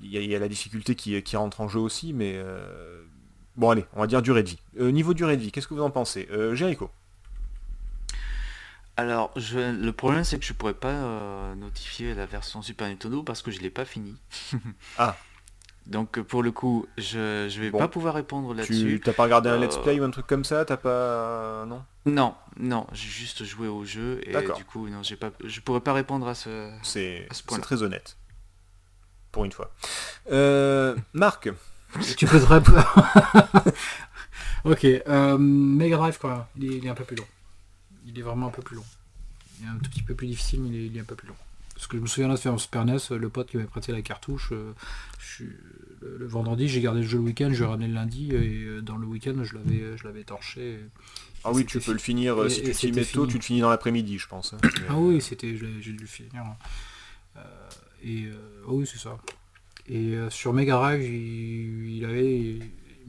Speaker 1: y, a- la difficulté qui, qui rentre en jeu aussi, mais bon allez, on va dire durée de vie. Niveau durée de vie, qu'est-ce que vous en pensez? Jericho
Speaker 5: Alors, je, le problème c'est que je pourrais pas euh, notifier la version Super Nintendo parce que je l'ai pas fini.
Speaker 1: Ah.
Speaker 5: Donc euh, pour le coup, je, je vais
Speaker 1: Bon.
Speaker 5: pas pouvoir répondre
Speaker 1: Tu
Speaker 5: là-dessus.
Speaker 1: t'as pas regardé un
Speaker 5: Euh,
Speaker 1: let's play ou un truc comme ça? T'as pas... Non?
Speaker 5: Non, non, j'ai juste joué au jeu et
Speaker 1: D'accord.
Speaker 5: du coup, non, j'ai pas, je pourrais pas répondre à ce.
Speaker 1: C'est
Speaker 5: ce
Speaker 1: c'est très honnête. Pour une fois. Euh, Marc
Speaker 3: tu peux te répondre. ok, euh, Mega Drive même, il est, il est un peu plus long. Il est vraiment un peu plus long. Il est un tout petit peu plus difficile, mais il est, il est un peu plus long. Parce que je me souviens de faire Super NES, le pote qui m'avait prêté la cartouche, euh, je le, le vendredi j'ai gardé le jeu le week-end, je l'ai ramené le lundi et euh, dans le week-end je l'avais je l'avais torché.
Speaker 1: Ah oui, tu peux le
Speaker 3: fi-
Speaker 1: finir, euh,
Speaker 3: et-
Speaker 1: si
Speaker 3: et
Speaker 1: tu t'y mets tôt, tu le finis dans l'après-midi, je pense. hein.
Speaker 3: Ah oui, c'était, j'ai dû le finir. Euh, et euh, ah oui, c'est ça. Et euh, sur Mega Drive, il, il avait,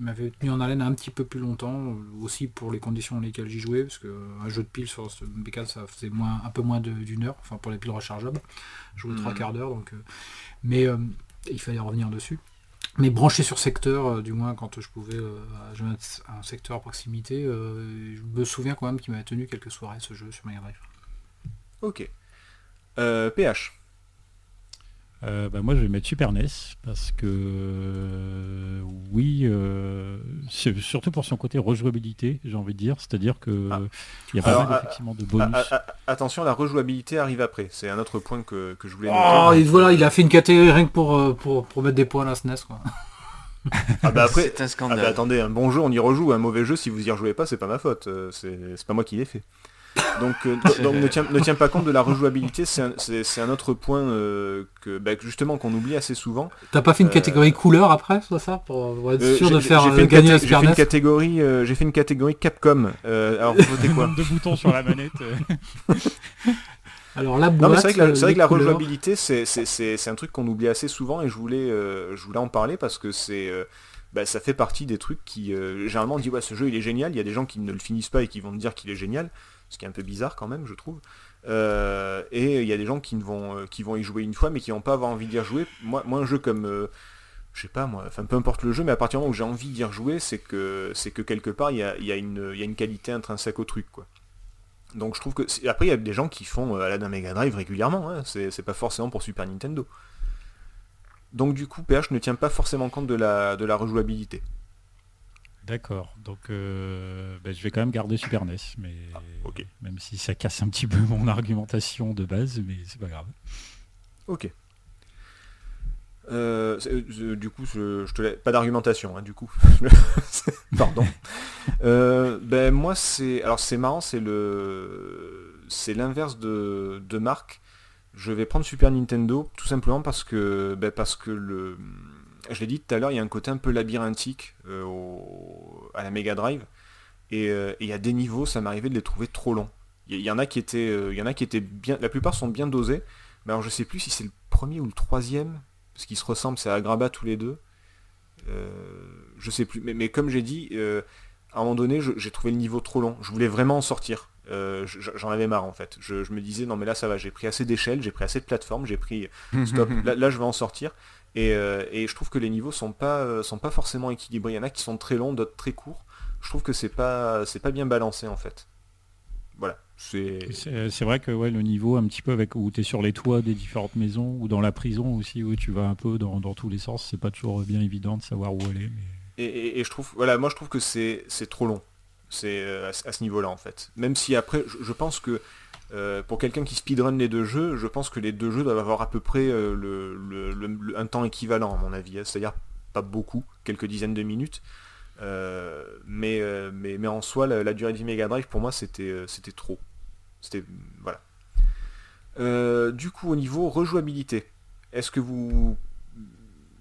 Speaker 3: m'avait tenu en haleine un petit peu plus longtemps, euh, aussi pour les conditions dans lesquelles j'y jouais, parce qu'un jeu de pile sur ce MB4, ça faisait moins, un peu moins d'une heure, enfin pour les piles rechargeables. Je jouais trois
Speaker 1: Mhm.
Speaker 3: quarts d'heure, donc. euh, mais euh, il fallait revenir dessus. Mais branché sur secteur, euh, du moins quand je pouvais euh, jouer un, un secteur à proximité, euh, je me souviens quand même qu'il m'avait tenu quelques soirées ce jeu sur Mega Drive.
Speaker 1: Ok. Euh, PH
Speaker 4: Euh, bah, moi je vais mettre Super NES parce que euh, oui, euh, c'est surtout pour son côté rejouabilité, j'ai envie de dire, c'est-à-dire que
Speaker 1: Ah.
Speaker 4: il y a pas
Speaker 1: Alors,
Speaker 4: mal
Speaker 1: ah,
Speaker 4: effectivement de bonus.
Speaker 1: ah, Attention, la rejouabilité arrive après. C'est un autre point que, que je voulais
Speaker 3: Oh,
Speaker 1: noter.
Speaker 3: et voilà, il a fait une catégorie rien que pour, euh, pour, pour mettre des points à la SNES. Quoi.
Speaker 1: Ah bah après,
Speaker 5: c'est un
Speaker 1: Ah
Speaker 5: scandale.
Speaker 1: bah attendez, un bon jeu on y rejoue, un mauvais jeu si vous y rejouez pas c'est pas ma faute, c'est c'est pas moi qui l'ai fait. Donc, euh, do- donc ne, tiens pas compte de la rejouabilité, c'est un, autre point euh, que bah, justement qu'on oublie assez souvent.
Speaker 3: T'as pas fait une
Speaker 1: Euh,
Speaker 3: catégorie couleur après, soit ça, pour, pour être sûr
Speaker 1: j'ai-
Speaker 3: de faire
Speaker 1: fait une
Speaker 3: gagner
Speaker 1: j'ai fait une catégorie, euh, j'ai fait une catégorie Capcom. Euh, alors vous votez quoi
Speaker 4: nombre de boutons sur la manette. euh.
Speaker 3: Alors la boîte,
Speaker 1: Non mais c'est vrai que la, vrai que rejouabilité c'est un truc qu'on oublie assez souvent et je voulais euh, je voulais en parler parce que c'est euh, bah, ça fait partie des trucs qui euh, généralement on dit ouais ce jeu il est génial, il y a des gens qui ne le finissent pas et qui vont te dire qu'il est génial, ce qui est un peu bizarre quand même je trouve. Euh, et il y a des gens qui vont euh, qui vont y jouer une fois mais qui vont pas envie d'y rejouer. Moi, moi un jeu comme euh, je sais pas moi, enfin peu importe le jeu, mais à partir du moment où j'ai envie d'y rejouer, c'est que c'est que quelque part il y a, une qualité intrinsèque au truc quoi. Donc je trouve que après il y a des gens qui font euh, Aladdin Mega Drive régulièrement, hein, c'est pas forcément pour Super Nintendo. Donc du coup PH ne tient pas forcément compte la, de la rejouabilité.
Speaker 4: D'accord, donc euh, ben, je vais quand même garder Super NES, mais
Speaker 1: Ah,
Speaker 4: même si ça casse un petit peu mon argumentation de base, mais c'est pas grave.
Speaker 1: Ok. Euh, euh, du coup, je, je te laisse... pas d'argumentation, hein, du coup. Pardon. Euh, ben moi, c'est alors c'est marrant, c'est le c'est l'inverse de, de Marc. Je vais prendre Super Nintendo tout simplement parce que ben, parce que le je l'ai dit tout à l'heure, il y a un côté un peu labyrinthique euh, au- à la Mega Drive et euh, et il y a des niveaux, ça m'arrivait de les trouver trop longs. Il y, en a qui étaient euh, il y en a qui étaient bien, la plupart sont bien dosés. Mais alors je sais plus si c'est le premier ou le troisième, parce qu'ils se ressemblent, c'est Agraba tous les deux. Je sais plus, mais, mais comme j'ai dit, à un moment donné, j'ai trouvé le niveau trop long. Je voulais vraiment en sortir. Euh, je- J'en avais marre en fait. Je, je me disais non mais là ça va, j'ai pris assez d'échelles, j'ai pris assez de plateformes, j'ai pris stop. là, là, je vais en sortir. Et, euh, et je trouve que les niveaux sont pas euh, sont pas forcément équilibrés. Il y en a qui sont très longs, d'autres très courts. Je trouve que c'est pas c'est pas bien balancé en fait. Voilà. C'est
Speaker 4: vrai que ouais, le niveau un petit peu avec où tu es sur les toits des différentes maisons ou dans la prison aussi où tu vas un peu dans, dans tous les sens, c'est pas toujours bien évident de savoir où aller. Mais...
Speaker 1: Et, et- et je trouve, voilà, moi je trouve que c'est trop long. C'est euh, à, ce- à ce niveau-là en fait. Même si après, je, je pense que euh, pour quelqu'un qui speedrun les deux jeux, je pense que les deux jeux doivent avoir à peu près euh, un temps équivalent à mon avis. hein. C'est-à-dire pas beaucoup, quelques dizaines de minutes. Euh, mais, mais, en soi, la, durée du Mega Drive pour moi c'était trop. C'était voilà. Du coup, au niveau rejouabilité, est-ce que vous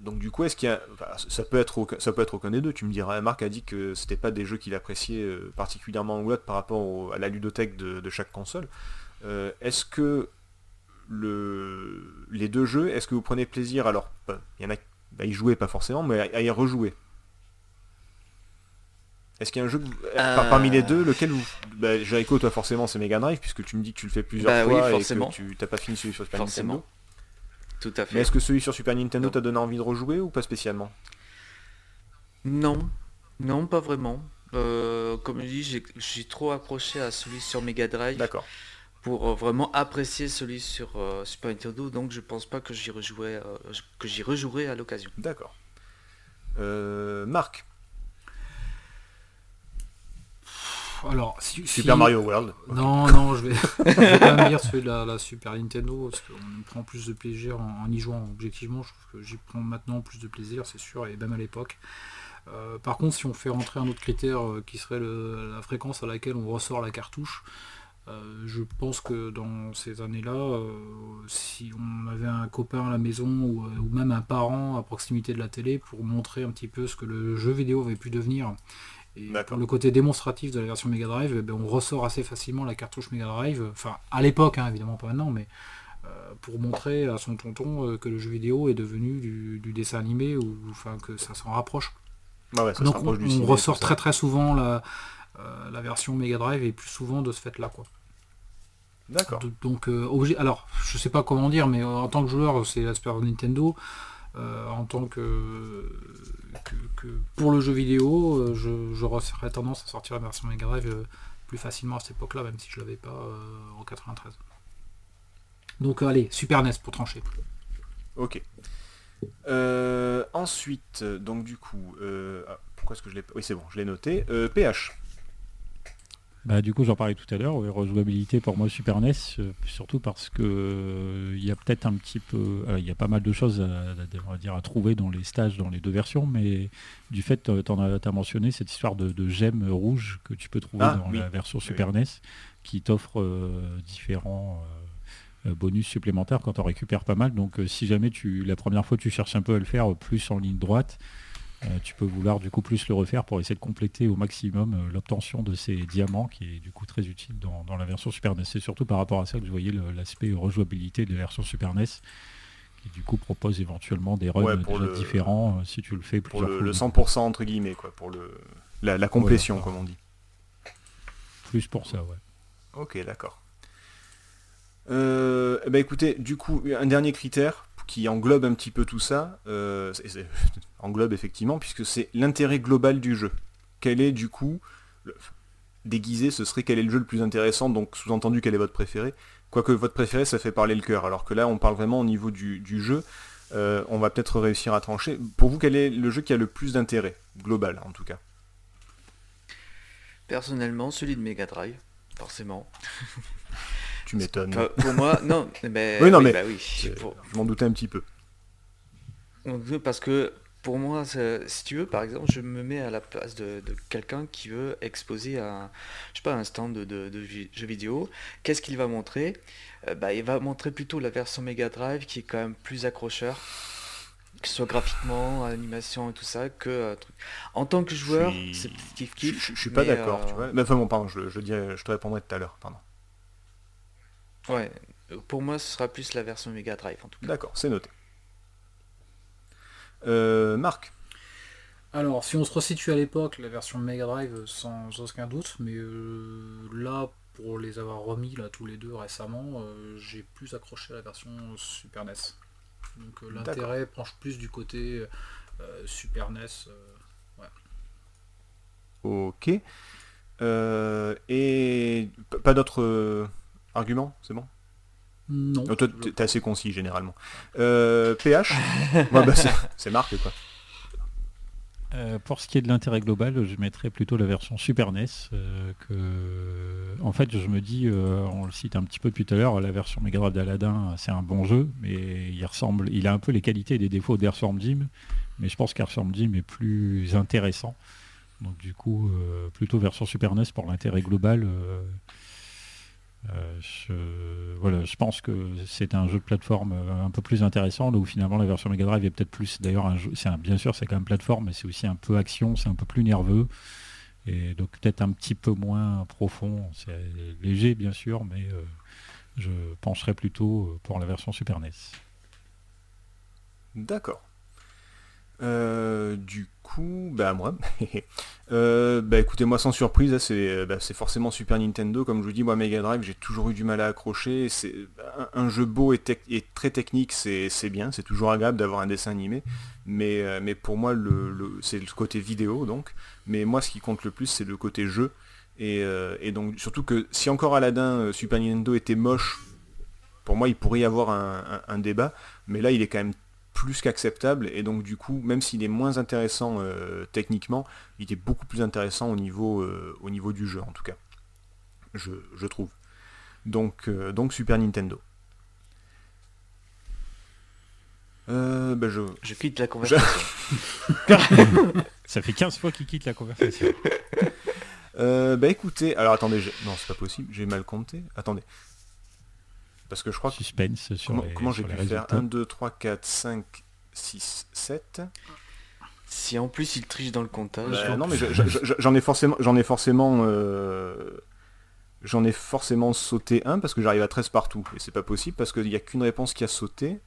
Speaker 1: donc du coup, est-ce qu'il y a, enfin, ça peut être aucun, ça peut être aucun des deux. Tu me diras, Marc a dit que c'était pas des jeux qu'il appréciait euh, particulièrement ou l'autre par rapport au- à la ludothèque de, de chaque console. Euh, est-ce que le, les deux jeux, est-ce que vous prenez plaisir Alors, bah, il y en a, bah, y jouer pas forcément, mais à, à y rejouer? Est-ce qu'il y a un jeu que vous- par- parmi les deux, lequel vous, bah, Jericho, toi forcément c'est Mega Drive puisque tu me dis que tu le fais plusieurs
Speaker 5: Bah oui,
Speaker 1: fois et que tu t'as pas fini celui sur Super
Speaker 5: Forcément.
Speaker 1: Nintendo.
Speaker 5: Tout à
Speaker 1: Mais est-ce que celui sur Super Nintendo t'a donné envie de rejouer ou pas spécialement?
Speaker 5: Non, non, pas vraiment. Euh, comme je dis, j'ai- trop accroché à celui sur Mega Drive
Speaker 1: D'accord.
Speaker 5: pour euh, vraiment apprécier celui sur euh, Super Nintendo, donc je pense pas que j'y rejouerai, euh, que j'y rejouerai à l'occasion.
Speaker 1: D'accord. Marc,
Speaker 3: Alors, si,
Speaker 1: Super
Speaker 3: si-
Speaker 1: Mario World.
Speaker 3: Non, non, je vais, je vais quand même dire celui de la, la Super Nintendo, parce qu'on prend plus de plaisir en, en y jouant objectivement. Je trouve que j'y prends maintenant plus de plaisir, c'est sûr, et même à l'époque. Euh, par contre, si on fait rentrer un autre critère euh, qui serait le- la fréquence à laquelle on ressort la cartouche, euh, je pense que dans ces années-là, si on avait un copain à la maison ou, ou même un parent à proximité de la télé pour montrer un petit peu ce que le jeu vidéo avait pu devenir, et
Speaker 1: D'accord.
Speaker 3: pour le côté démonstratif de la version Mega Drive, eh ben, on ressort assez facilement la cartouche Mega Drive, enfin à l'époque, hein, évidemment pas maintenant, mais euh, pour montrer à son tonton euh, que le jeu vidéo est devenu du, du dessin animé ou enfin que ça s'en rapproche.
Speaker 1: Ah ouais, ça se
Speaker 3: Donc on,
Speaker 1: rapproche du
Speaker 3: on
Speaker 1: ciné,
Speaker 3: ressort très très souvent la, euh, la version Mega Drive et plus souvent de ce fait là quoi.
Speaker 1: D'accord.
Speaker 3: Donc obligé. Alors je sais pas comment dire, mais en tant que joueur c'est la Super Nintendo. En tant que, que, pour le jeu vidéo, euh, je, j'aurais tendance à sortir la version Mega Drive euh, plus facilement à cette époque-là, même si je l'avais pas euh, en 93. Donc allez, Super NES pour trancher.
Speaker 1: Ok. Ensuite, donc du coup, euh, ah, pourquoi est-ce que je l'ai pas Oui, c'est bon, je l'ai noté. PH.
Speaker 4: Bah, du coup, j'en parlais tout à l'heure, ouais, rejouabilité pour moi Super NES, euh, surtout parce que euh, il y a peut-être un petit peu, euh, il y a pas mal de choses à, dire, à trouver dans les stages, dans les deux versions, mais du fait, tu as, mentionné cette histoire de, de gemmes rouges que tu peux trouver
Speaker 1: Ah,
Speaker 4: dans
Speaker 1: oui.
Speaker 4: la version
Speaker 1: Oui,
Speaker 4: Super NES, qui t'offre différents bonus supplémentaires quand on récupère pas mal. Donc si jamais tu la première fois tu cherches un peu à le faire plus en ligne droite, tu peux vouloir du coup plus le refaire pour essayer de compléter au maximum l'obtention de ces diamants qui est du coup très utile dans, la version Super NES. C'est surtout par rapport à ça que je voyais l'aspect rejouabilité de la version Super NES qui du coup propose éventuellement des runs différents si tu le fais
Speaker 1: pour le, le 100% entre guillemets quoi, pour le la, complétion comme on dit.
Speaker 4: Plus pour ça, ouais.
Speaker 1: Ok, d'accord. Euh, bah écoutez, du coup, un dernier critère qui englobe un petit peu tout ça, euh, englobe effectivement, puisque c'est l'intérêt global du jeu. Quel est du coup, déguisé, ce serait quel est le jeu le plus intéressant, donc sous-entendu quel est votre préféré. Quoique votre préféré, ça fait parler le cœur, alors que là, on parle vraiment au niveau du, jeu. Euh, on va peut-être réussir à trancher. Pour vous, quel est le jeu qui a le plus d'intérêt, global en tout cas?
Speaker 5: Personnellement, celui de Mega Drive, forcément.
Speaker 1: Tu m'étonnes.
Speaker 5: pour moi, non, mais.
Speaker 1: Oui, non, mais. Bah je m'en doutais un petit peu.
Speaker 5: Parce que pour moi, si tu veux, par exemple, je me mets à la place de, quelqu'un qui veut exposer un, je sais pas, un stand de, de, jeux vidéo. Qu'est-ce qu'il va montrer? Euh, bah, Il va montrer plutôt la version Mega Drive qui est quand même plus accrocheur que ce soit graphiquement, animation et tout ça, que euh, en tant que joueur, c'est kiff
Speaker 1: kiff. Je, suis pas d'accord, tu euh, vois. enfin bon, pardon, je, je, je te répondrai tout à l'heure, pardon.
Speaker 5: Ouais, pour moi, ce sera plus la version Mega Drive en tout cas.
Speaker 1: D'accord, c'est noté. Euh, Marc
Speaker 3: Alors, si on se resitue à l'époque, la version Mega Drive, sans, aucun doute, mais là, pour les avoir remis là tous les deux récemment, j'ai plus accroché à la version Super NES. Donc euh, l'intérêt penche plus du côté euh, Super NES. Euh,
Speaker 1: ok. et pas d'autres arguments, c'est bon?
Speaker 3: Non.
Speaker 1: toi, t'es assez concis généralement. PH bah, C'est marque quoi.
Speaker 4: Euh, pour ce qui est de l'intérêt global, je mettrais plutôt la version Super NES. Euh, que... En fait, je me dis, euh, on le cite un petit peu depuis tout à l'heure, la version Mega Drive d'Aladin, c'est un bon jeu, mais il ressemble, il a un peu les qualités et les défauts d'Earthworm Jim, mais je pense qu'Earthworm Jim est plus intéressant. Donc du coup, plutôt version Super NES pour l'intérêt global. Euh, je, voilà, je pense que c'est un jeu de plateforme euh, un peu plus intéressant, là où finalement la version Mega Drive est peut-être plus, d'ailleurs, bien sûr c'est quand même plateforme, mais c'est aussi un peu action, c'est un peu plus nerveux, et donc peut-être un petit peu moins profond, c'est léger bien sûr, mais euh, je pencherais plutôt pour la version Super NES.
Speaker 1: D'accord. Du coup, bah moi. Euh, bah écoutez, moi sans surprise, euh, bah, c'est forcément Super Nintendo. Comme je vous dis, moi Mega Drive, j'ai toujours eu du mal à accrocher. C'est un, jeu beau et, très technique, c'est bien. C'est toujours agréable d'avoir un dessin animé. Mais, euh, pour moi, le, c'est le côté vidéo donc. Mais moi, ce qui compte le plus, c'est le côté jeu. Et, donc surtout que si encore Aladdin Super Nintendo était moche, pour moi, il pourrait y avoir un débat. Mais là, il est quand même plus qu'acceptable. Et donc du coup même s'il est moins intéressant euh, techniquement il est beaucoup plus intéressant au niveau, euh, au niveau du jeu en tout cas. Je, trouve. Donc, euh, donc Super Nintendo. Bah, je...
Speaker 5: je quitte la conversation
Speaker 4: ça fait 15 fois qu'il quitte la conversation.
Speaker 1: Bah écoutez alors attendez non c'est pas possible j'ai mal compté. Attendez parce que je crois
Speaker 4: Suspense
Speaker 1: que... Sur comment, j'ai pu faire 1, 2, 3, 4, 5, 6, 7
Speaker 5: Si en plus il triche dans le comptage.
Speaker 1: Bah, non mais j'en ai forcément j'en ai forcément euh, j'en ai forcément sauté un parce que j'arrive à 13 partout. Et c'est pas possible parce qu'il n'y a qu'une réponse qui a sauté.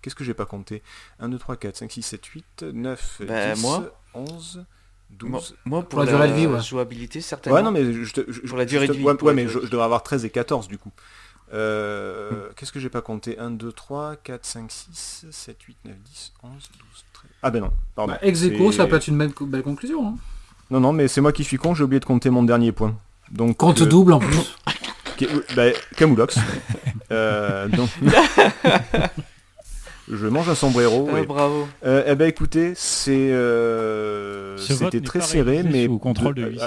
Speaker 1: Qu'est-ce que j'ai pas compté? 1, 2, 3, 4, 5, 6, 7, 8, 9, 10, moi 11, 12.
Speaker 5: Moi, pour, la, durée de vie, ouais. jouabilité, certainement.
Speaker 1: Ouais, non, mais je, je, pour la durée de vie. Ouais, mais je, devrais avoir 13 et 14 du coup. Euh, qu'est-ce que j'ai pas compté? 1, 2, 3, 4, 5, 6, 7, 8, 9, 10, 11, 12, 13. Ah ben non, pardon. Bah,
Speaker 3: ex ça peut être une belle, belle conclusion. Hein.
Speaker 1: Non, non, mais c'est moi qui suis con, j'ai oublié de compter mon dernier point. Donc,
Speaker 3: Compte euh, double en plus.
Speaker 1: bah, Camoulox. euh, donc... Je mange un sombrero.
Speaker 5: Ah, bravo.
Speaker 1: Euh, eh ben écoutez, c'est c'était très serré, mais
Speaker 4: au contrôle de, de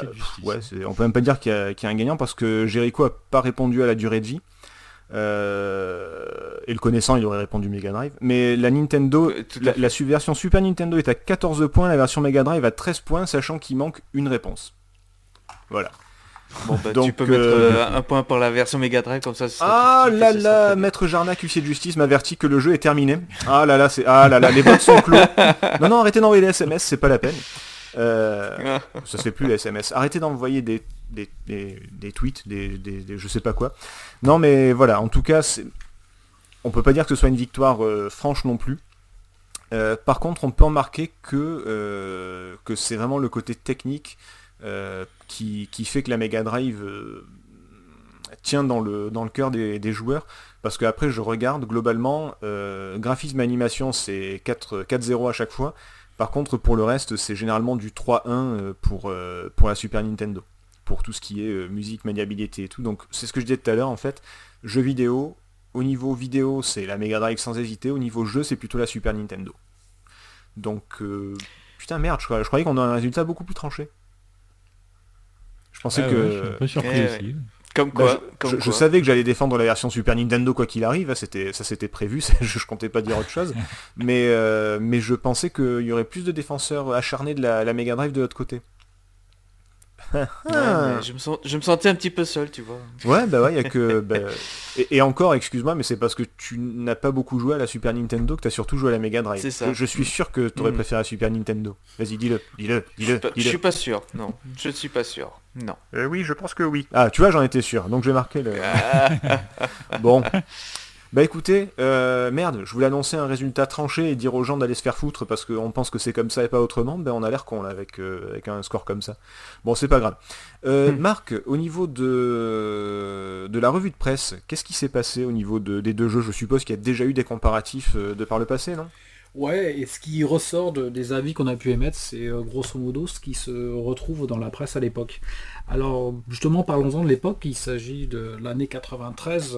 Speaker 1: ouais, on peut même pas dire qu'il y, y, a un gagnant parce que Jericho a pas répondu à la durée de vie. Euh, et le connaissant, il aurait répondu Mega Drive. Mais la Nintendo, euh, la, version Super Nintendo est à 14 points, la version Mega Drive à 13 points, sachant qu'il manque une réponse. Voilà.
Speaker 5: Bon, bah, tu
Speaker 1: Donc,
Speaker 5: peux mettre
Speaker 1: euh,
Speaker 5: un point pour la version Mega Drive comme ça.
Speaker 1: Ah là là. Maître Jarnac, huissier de justice, m'avertit que le jeu est terminé. Ah là là, c'est ah là là, les votes sont clos. Non non, arrêtez d'envoyer des SMS, c'est pas la peine. Euh, ça se fait plus SMS. Arrêtez d'envoyer des, des, des, des tweets, des, je sais pas quoi. Non mais voilà, en tout cas, c'est- on peut pas dire que ce soit une victoire euh, franche non plus. Euh, par contre, on peut en marquer que, que c'est vraiment le côté technique qui, qui fait que la Mega Drive tient dans le, dans le cœur des, des joueurs. Parce qu'après, je regarde, globalement, graphisme animation, c'est 4 4-0 à chaque fois. Par contre, pour le reste, c'est généralement du 3-1 euh, pour, euh, pour la Super Nintendo. Pour tout ce qui est euh, musique, maniabilité et tout. Donc, c'est ce que je disais tout à l'heure, en fait. Jeux vidéo, au niveau vidéo, c'est la Mega Drive sans hésiter. Au niveau jeu, c'est plutôt la Super Nintendo. Donc, euh, putain, merde, je, croyais- je croyais qu'on a un résultat beaucoup plus tranché. Je pensais que...
Speaker 4: ouais, je suis un peu surpris
Speaker 5: ouais.
Speaker 4: aussi.
Speaker 5: Comme
Speaker 1: Bah,
Speaker 5: quoi.
Speaker 1: je,
Speaker 5: comme
Speaker 1: je- je
Speaker 5: quoi.
Speaker 1: savais que j'allais défendre la version Super Nintendo quoi qu'il arrive, c'était, ça c'était prévu, c'est- je, je comptais pas dire autre chose, mais, euh, mais je pensais qu'il y aurait plus de défenseurs acharnés de la, la Mega Drive de l'autre côté.
Speaker 5: Ouais, mais je, me sens- je me sentais un petit peu seul, tu vois.
Speaker 1: Ouais, bah ouais, y a que... bah, et, et encore, excuse-moi, mais c'est parce que tu n'as pas beaucoup joué à la Super Nintendo que tu as surtout joué à la Mega Drive.
Speaker 5: C'est ça.
Speaker 1: Je, je suis sûr que tu aurais
Speaker 5: Mhm.
Speaker 1: préféré la Super Nintendo. Vas-y, dis-le, dis-le, dis-le,
Speaker 5: je suis pas sûr. Non, je ne suis pas sûr. Non.
Speaker 1: Euh, oui, je pense que oui. Ah, tu vois, j'en étais sûr, donc je vais marquer le...
Speaker 5: Ah,
Speaker 1: Bon. Bah écoutez, euh, merde, je voulais annoncer un résultat tranché et dire aux gens d'aller se faire foutre parce qu'on pense que c'est comme ça et pas autrement, ben on a l'air con là avec, euh, avec un score comme ça. Bon, c'est pas grave. Euh,
Speaker 5: Hmm.
Speaker 1: Marc, au niveau de, de la revue de presse, qu'est-ce qui s'est passé au niveau de- des deux jeux? Je suppose qu'il y a déjà eu des comparatifs euh, de par le passé, non?
Speaker 3: Ouais, et ce qui ressort de- des avis qu'on a pu émettre, c'est euh, grosso modo ce qui se retrouve dans la presse à l'époque. Alors, justement, parlons-en de l'époque, il s'agit de l'année 93,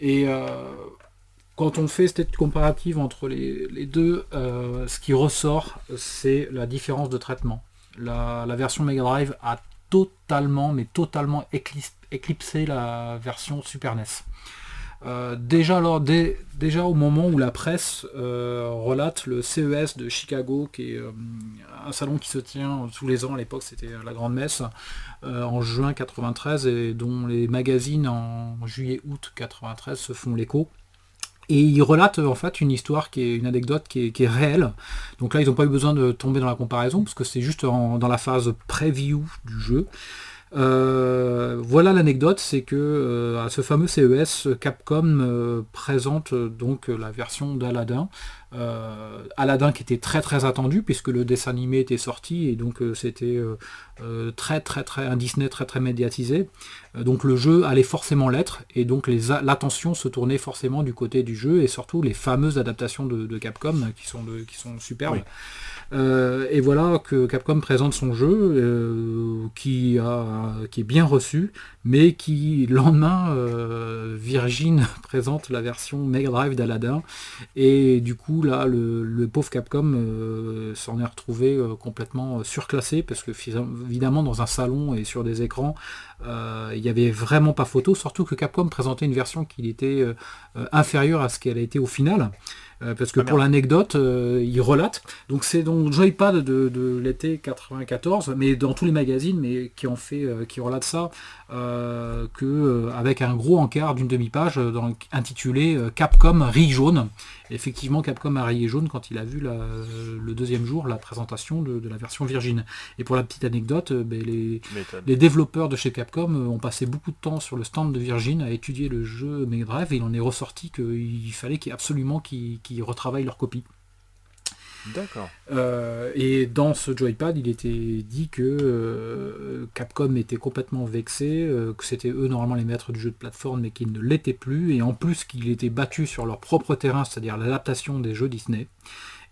Speaker 3: et euh, quand on fait cette comparative entre les, deux, euh, ce qui ressort, c'est la différence de traitement. La, version Mega Drive a totalement, mais totalement éclipsé la version Super NES. Euh, déjà, déjà au moment où la presse euh, relate le CES de Chicago, qui est euh, un salon qui se tient tous les ans, à l'époque c'était la Grande Messe, en juin 93, et dont les magazines en juillet-août 93 se font l'écho. Et il relate en fait une histoire qui est une anecdote qui est, réelle. Donc là, ils n'ont pas eu besoin de tomber dans la comparaison, parce que c'est juste dans la phase preview du jeu. Euh, voilà l'anecdote, c'est que euh, à ce fameux CES, Capcom euh, présente donc la version d'Aladdin. Euh, Aladdin qui était très très attendu puisque le dessin animé était sorti et donc c'était très très très un Disney très très médiatisé. Donc le jeu allait forcément l'être et donc l'attention se tournait forcément du côté du jeu et surtout les fameuses adaptations de, Capcom qui sont, superbes. Euh, et voilà que Capcom présente son jeu euh, qui, est bien reçu, mais qui le lendemain euh, Virgin présente la version Mega Drive d'Aladdin et du coup là le, le pauvre Capcom s'en est retrouvé complètement surclassé parce que évidemment dans un salon et sur des écrans il n'y avait vraiment pas photo, surtout que Capcom présentait une version qui était inférieure à ce qu'elle a été au final. Euh, parce que
Speaker 1: Ah,
Speaker 3: pour l'anecdote, euh, il relate. Donc c'est donc Joypad de, de l'été 94, mais dans tous les magazines, mais qui ont fait, euh, qui relatent ça, que avec un gros encart d'une demi-page intitulé Capcom riz jaune. Effectivement, Capcom a rayé jaune quand il a vu la- le deuxième jour la présentation de, de la version Virgin. Et pour la petite anecdote, euh, ben, les, développeurs de chez Capcom euh, ont passé beaucoup de temps sur le stand de Virgin à étudier le jeu Mega Drive et il en est ressorti qu'il fallait absolument qu'ils qu'ils retravaillent leur copie.
Speaker 1: D'accord.
Speaker 3: Euh, et dans ce joypad, il était dit que euh, Capcom était complètement vexé, euh, que c'était eux normalement les maîtres du jeu de plateforme, mais qu'ils ne l'étaient plus, et en plus qu'il était battu sur leur propre terrain, c'est-à-dire l'adaptation des jeux Disney.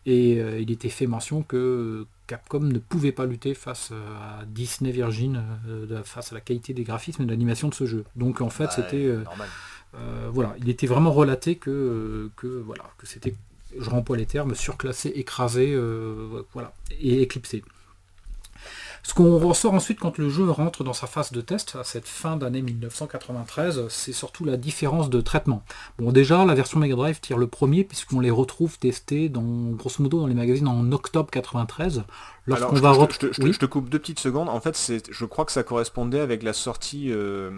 Speaker 3: Et euh, il était fait mention que Capcom ne pouvait pas lutter face à Disney Virgin, euh, face à la qualité des graphismes et de l'animation de ce jeu. Donc en fait,
Speaker 1: Bah,
Speaker 3: c'était euh, euh, voilà, il était vraiment relaté que, que voilà, que c'était, je remploie les termes, surclassé, écrasé, euh, voilà, et éclipsé. Ce qu'on ressort ensuite quand le jeu rentre dans sa phase de test, à cette fin d'année 1993, c'est surtout la différence de traitement. Bon déjà, la version Mega Drive tire le premier puisqu'on les retrouve testés dans, grosso modo dans les magazines en octobre 93.
Speaker 1: Alors, je, va je, te, je, te coupe deux petites secondes. En fait, c'est, je crois que ça correspondait avec la sortie, euh,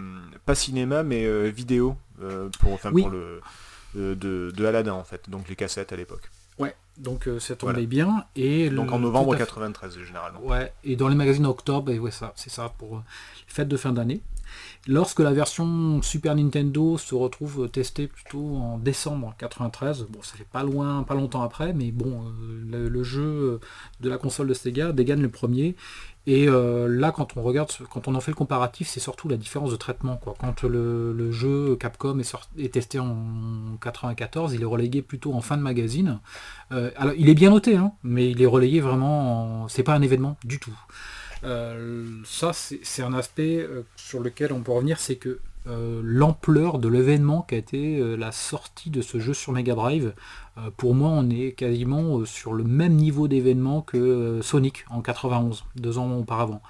Speaker 1: pas cinéma, mais euh, vidéo, pour, enfin, pour le, de, de Aladdin, en fait, donc les cassettes à l'époque.
Speaker 3: Ouais, donc euh, ça tombait bien. Et
Speaker 1: donc en novembre 93 généralement.
Speaker 3: Ouais, et dans les magazines octobre, et ouais, ça, c'est ça pour euh, les fêtes de fin d'année. Lorsque la version Super Nintendo se retrouve testée plutôt en décembre 93, bon ça fait pas loin, pas longtemps après, mais bon, euh, le, jeu de la console de Sega dégaine le premier et euh, là, quand on regarde, quand on en fait le comparatif, c'est surtout la différence de traitement. Quand le, jeu Capcom est, testé en 94, il est relégué plutôt en fin de magazine. Euh, alors, il est bien noté, hein, mais il est relayé vraiment. En... C'est pas un événement du tout. Euh, ça, c'est un aspect sur lequel on peut revenir, c'est que euh, l'ampleur de l'événement qui a été euh, la sortie de ce jeu sur Mega Drive. Euh, pour moi, on est quasiment sur le même niveau d'événement que Sonic en 91, deux ans auparavant.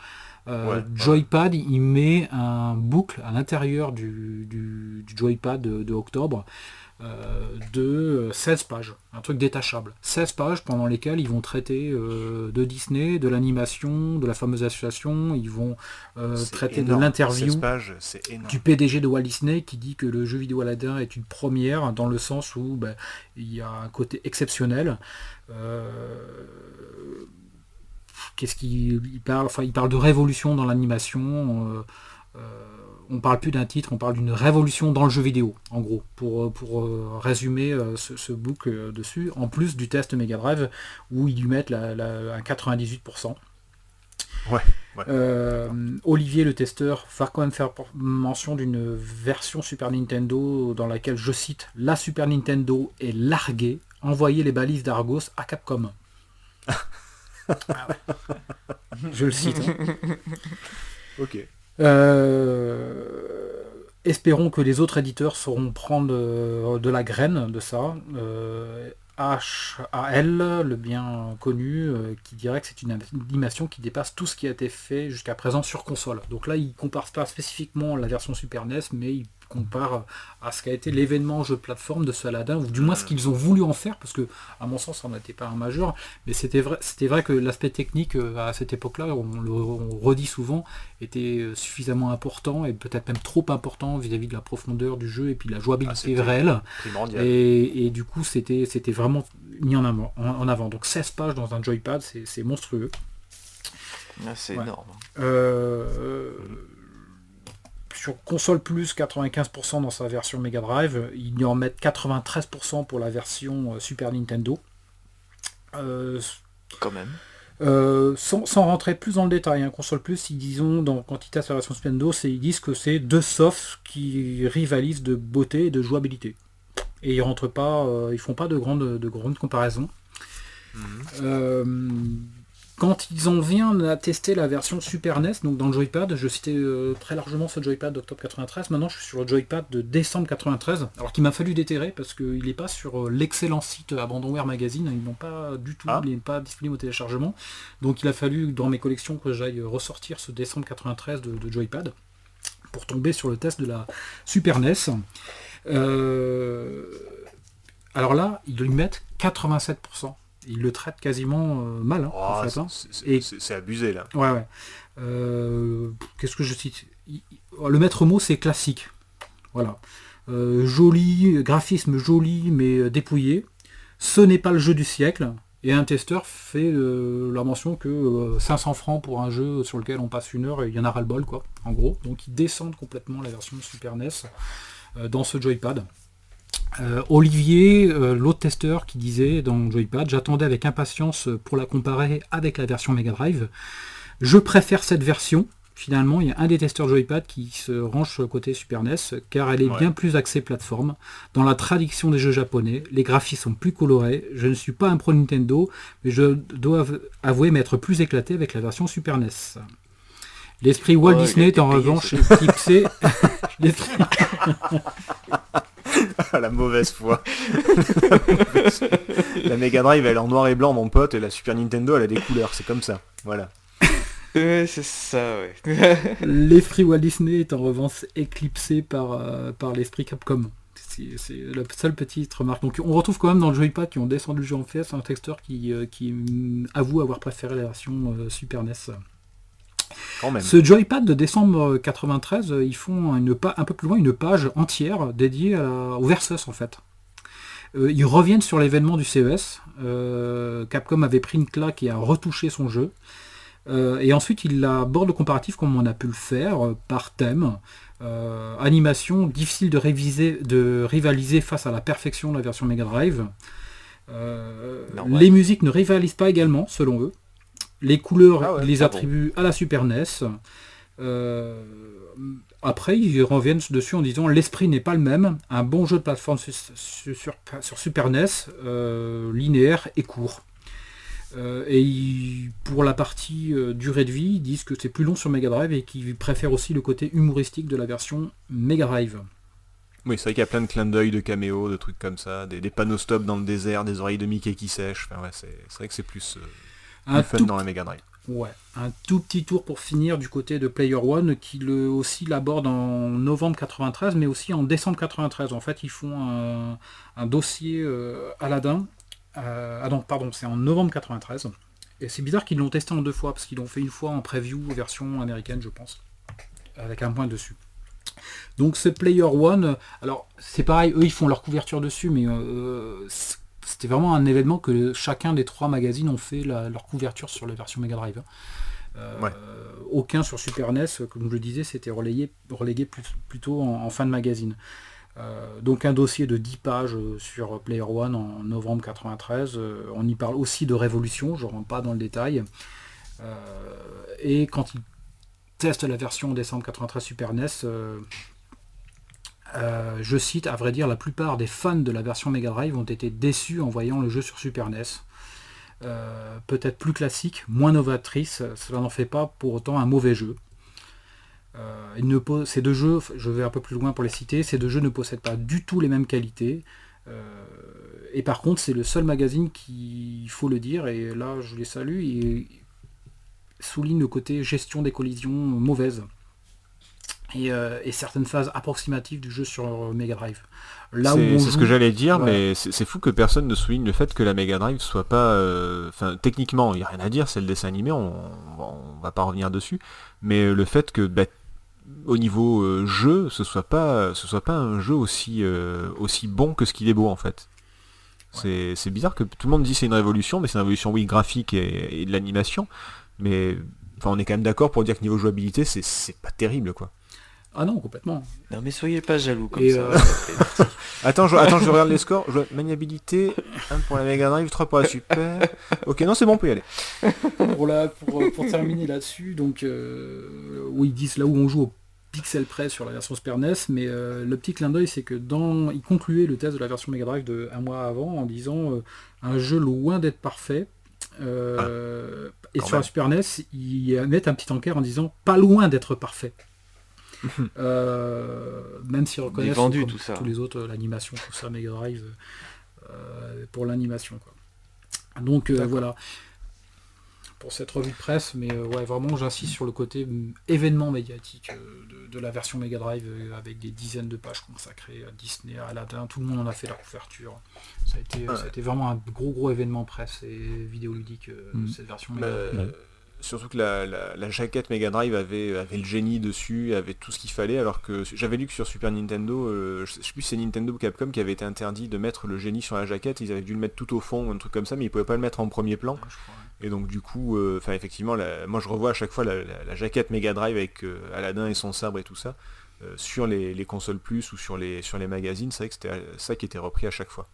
Speaker 3: Joypad, il met un boucle à l'intérieur du, Joypad de octobre de 16 pages, un truc détachable. 16 pages pendant lesquelles ils vont traiter euh, de Disney, de l'animation, de la fameuse association, ils vont euh, traiter de l'interview du PDG de Walt Disney qui dit que le jeu vidéo Aladdin est une première dans le sens où ben, il y a un côté exceptionnel. Qu'est-ce qu'il parle Enfin, il parle de révolution dans l'animation on parle plus d'un titre, on parle d'une révolution dans le jeu vidéo, en gros, pour, euh, pour euh, résumer euh, ce, book dessus, en plus du test Mega Drive, où ils lui mettent un 98%.
Speaker 1: Ouais,
Speaker 3: Olivier le testeur va quand même faire mention d'une version Super Nintendo dans laquelle, je cite, la Super Nintendo est larguée, envoyez les balises d'Argos à Capcom. Ah je le cite. Hein.
Speaker 1: ok.
Speaker 3: Euh, espérons que les autres éditeurs sauront prendre euh, de la graine de ça. HAL, euh, le bien connu, qui dirait que c'est une animation qui dépasse tout ce qui a été fait jusqu'à présent sur console. Donc là, il ne compare pas spécifiquement la version Super NES, mais il compare à ce qu'a été l'événement jeu de plateforme de Saladin, ou du moins ce qu'ils ont voulu en faire, parce que à mon sens ça n'était pas un majeur, mais c'était vrai, c'était vrai que l'aspect technique euh, à cette époque-là, on le redit souvent, était euh, suffisamment important et peut-être même trop important vis-à-vis de la profondeur du jeu et puis la jouabilité ah, réelle. Et, du coup c'était, c'était vraiment mis en avant, en, avant. Donc 16 pages dans un joypad, c'est, monstrueux.
Speaker 5: Ah, c'est énorme.
Speaker 3: Euh, sur console plus 95% dans sa version Mega Drive, ils y en mettent 93% pour la version euh, Super Nintendo.
Speaker 5: Euh, Quand même.
Speaker 3: Euh, sans, rentrer plus dans le détail, hein, console plus, ils disons dans quantité sa version Super Nintendo, ils disent que c'est deux softs qui rivalisent de beauté et de jouabilité. Et ils rentrent pas, ils font pas de grandes, de grandes comparaisons. Mhm. Quand ils ont vient à tester la version Super NES, donc dans le joypad, je citais euh, très largement ce joypad d'octobre 93, maintenant je suis sur le joypad de décembre 93, alors qu'il m'a fallu déterrer parce qu'il n'est pas sur euh, l'excellent site Abandonware Magazine, ils n'ont pas du tout, ah. il n'est pas disponible au téléchargement, donc il a fallu dans mes collections que j'aille ressortir ce décembre 93 de, joypad pour tomber sur le test de la Super NES. Euh, alors là, ils lui mettent 87% il le traite quasiment euh, mal. Hein,
Speaker 1: oh, hein. C'est abusé là.
Speaker 3: Ouais, ouais. Euh, qu'est-ce que je cite? Le maître mot, c'est classique. Voilà. Euh, joli, graphisme joli mais dépouillé. Ce n'est pas le jeu du siècle. Et un testeur fait la mention que 500 francs pour un jeu sur lequel on passe une heure, et il y en a ras le bol, quoi, en gros. Donc ils descendent complètement la version Super NES dans ce joypad. Euh, Olivier, euh, l'autre testeur qui disait dans Joypad, j'attendais avec impatience pour la comparer avec la version Mega Drive. Je préfère cette version. Finalement, il y a un des testeurs Joypad qui se range sur le côté Super NES, car elle est bien plus axée plateforme. Dans la traduction des jeux japonais, les graphismes sont plus colorés. Je ne suis pas un pro Nintendo, mais je dois avouer m'être plus éclaté avec la version Super NES. L'esprit Walt Disney est en revanche
Speaker 1: la mauvaise foi. la Mega Drive elle est en noir et blanc mon pote et la Super Nintendo elle a des couleurs, c'est comme ça. Voilà.
Speaker 5: Ouais, c'est ça, ouais.
Speaker 3: L'esprit Walt Disney est en revanche éclipsé par, euh, par l'esprit Capcom. C'est la seule petite remarque. Donc on retrouve quand même dans le joypad qui ont descendu le jeu en fait un texteur qui, euh, qui mm, avoue avoir préféré la version euh, Super NES.
Speaker 1: Quand même.
Speaker 3: Ce joypad de décembre 93, euh, ils font une un peu plus loin une page entière dédiée à la- au Versus en fait. Euh, ils reviennent sur l'événement du CES. Euh, Capcom avait pris une claque et a retouché son jeu. Euh, et ensuite, il aborde le comparatif comme on a pu le faire, euh, par thème. Euh, animation, difficile de, réviser, de rivaliser face à la perfection de la version Mega Drive. Euh, les musiques ne rivalisent pas également, selon eux. Les couleurs,
Speaker 1: Ah ouais,
Speaker 3: les
Speaker 5: ah bon.
Speaker 3: attribuent à la Super NES. Euh, après, ils reviennent dessus en disant l'esprit n'est pas le même. Un bon jeu de plateforme sur, sur- sur- sur Super NES, euh, linéaire et court. Euh, et ils- pour la partie euh, durée de vie, ils disent que c'est plus long sur Mega Drive et qu'ils préfèrent aussi le côté humoristique de la version Mega Drive.
Speaker 1: Oui, c'est vrai qu'il y a plein de clins d'œil, de caméos, de trucs comme ça, des, des panneaux stop dans le désert, des oreilles de Mickey qui sèchent. Enfin, ouais, c'est c'est vrai que c'est plus, euh,
Speaker 3: Un
Speaker 1: fun
Speaker 3: tout,
Speaker 1: dans la Mega Drive.
Speaker 3: ouais, un tout petit tour pour finir du côté de Player One qui le, aussi l'aborde en novembre 93 mais aussi en décembre 93. En fait, ils font un, un dossier euh, Aladdin. Euh, ah non, pardon, c'est en novembre 93. Et c'est bizarre qu'ils l'ont testé en deux fois parce qu'ils l'ont fait une fois en preview version américaine, je pense, avec un point dessus. Donc ce Player One, alors c'est pareil, eux ils font leur couverture dessus, mais euh, c'était vraiment un événement que chacun des trois magazines ont fait la- leur couverture sur la version Mega Drive. Euh,
Speaker 1: Ouais.
Speaker 3: Aucun sur Super NES, comme je le disais, c'était relayé, relégué plus- plutôt en, en fin de magazine. Euh, donc un dossier de 10 pages euh, sur Player One en novembre 93. Euh, on y parle aussi de Révolution, je ne rentre pas dans le détail. Euh, et quand ils testent la version décembre 93 Super NES, euh, je cite, à vrai dire, la plupart des fans de la version Mega Drive ont été déçus en voyant le jeu sur Super NES. Euh, Peut-être plus classique, moins novatrice, cela n'en fait pas pour autant un mauvais jeu. Euh, ces deux jeux, je vais un peu plus loin pour les citer, ces deux jeux ne possèdent pas du tout les mêmes qualités. Et par contre, c'est le seul magazine qui, il faut le dire, et là je les salue, il souligne le côté gestion des collisions mauvaises. Et, euh, et certaines phases approximatives du jeu sur Mega Drive. Là où
Speaker 1: C'est c'est ce que j'allais dire, mais c'est c'est fou que personne ne souligne le fait que la Mega Drive soit pas... euh, Enfin, techniquement, il n'y a rien à dire, c'est le dessin animé, on, on va pas revenir dessus, mais le fait que bah, au niveau euh, jeu, ce soit pas ce soit pas un jeu aussi, aussi bon que ce qu'il est beau en fait. C'est c'est bizarre que tout le monde dit c'est une révolution, mais c'est une révolution oui graphique et, et de l'animation, mais enfin on est quand même d'accord pour dire que niveau jouabilité c'est- c'est pas terrible quoi.
Speaker 3: Ah non, complètement.
Speaker 5: Non mais soyez pas jaloux comme
Speaker 3: Et,
Speaker 5: ça.
Speaker 3: euh,
Speaker 1: Attends, je, attends, je regarde les scores. Je vois maniabilité, 1 pour la Mega Drive, 3 pour la Super. Ok, non, c'est bon, on peut y aller.
Speaker 3: pour, la, pour, pour terminer là-dessus, donc euh, où ils disent là où on joue au pixel près sur la version Super NES, mais euh, le petit clin d'œil c'est que dans, ils concluaient le test de la version Mega Drive de un mois avant en disant euh, un jeu loin d'être parfait. Euh, et
Speaker 1: quand
Speaker 3: sur la
Speaker 1: même.
Speaker 3: Super NES, ils mettent un petit encart en disant pas loin d'être parfait. Euh, même s'ils reconnaissent
Speaker 5: vendu,
Speaker 3: comme
Speaker 5: tout ça.
Speaker 3: tous les autres, euh, l'animation, tout ça, Mega Drive, euh, pour l'animation. quoi. Donc euh, voilà pour cette revue de presse, mais euh, ouais, vraiment j'insiste sur le côté mm, événement médiatique euh, de, de la version Mega Drive euh, avec des dizaines de pages consacrées à Disney, à Aladdin, tout le monde en a fait la couverture. Ça a été,
Speaker 1: Ouais.
Speaker 3: ça a été vraiment un gros gros événement presse et vidéoludique euh,
Speaker 4: Mm.
Speaker 3: cette version Mega Drive.
Speaker 4: Ouais.
Speaker 1: Surtout que la, la- la jaquette Mega Drive avait, avait le génie dessus, avait tout ce qu'il fallait, alors que j'avais lu que sur Super Nintendo, euh, je sais plus si c'est Nintendo ou Capcom qui avait été interdit de mettre le génie sur la jaquette, ils avaient dû le mettre tout au fond, un truc comme ça, mais ils pouvaient pas le mettre en premier plan.
Speaker 3: Ouais.
Speaker 1: Et donc du coup, euh, enfin effectivement, la- moi je revois à chaque fois la, la- la jaquette Mega Drive avec euh, Aladdin et son sabre et tout ça euh, sur les, les consoles plus ou sur les sur les magazines. C'est vrai que c'était euh, ça qui était repris à chaque fois.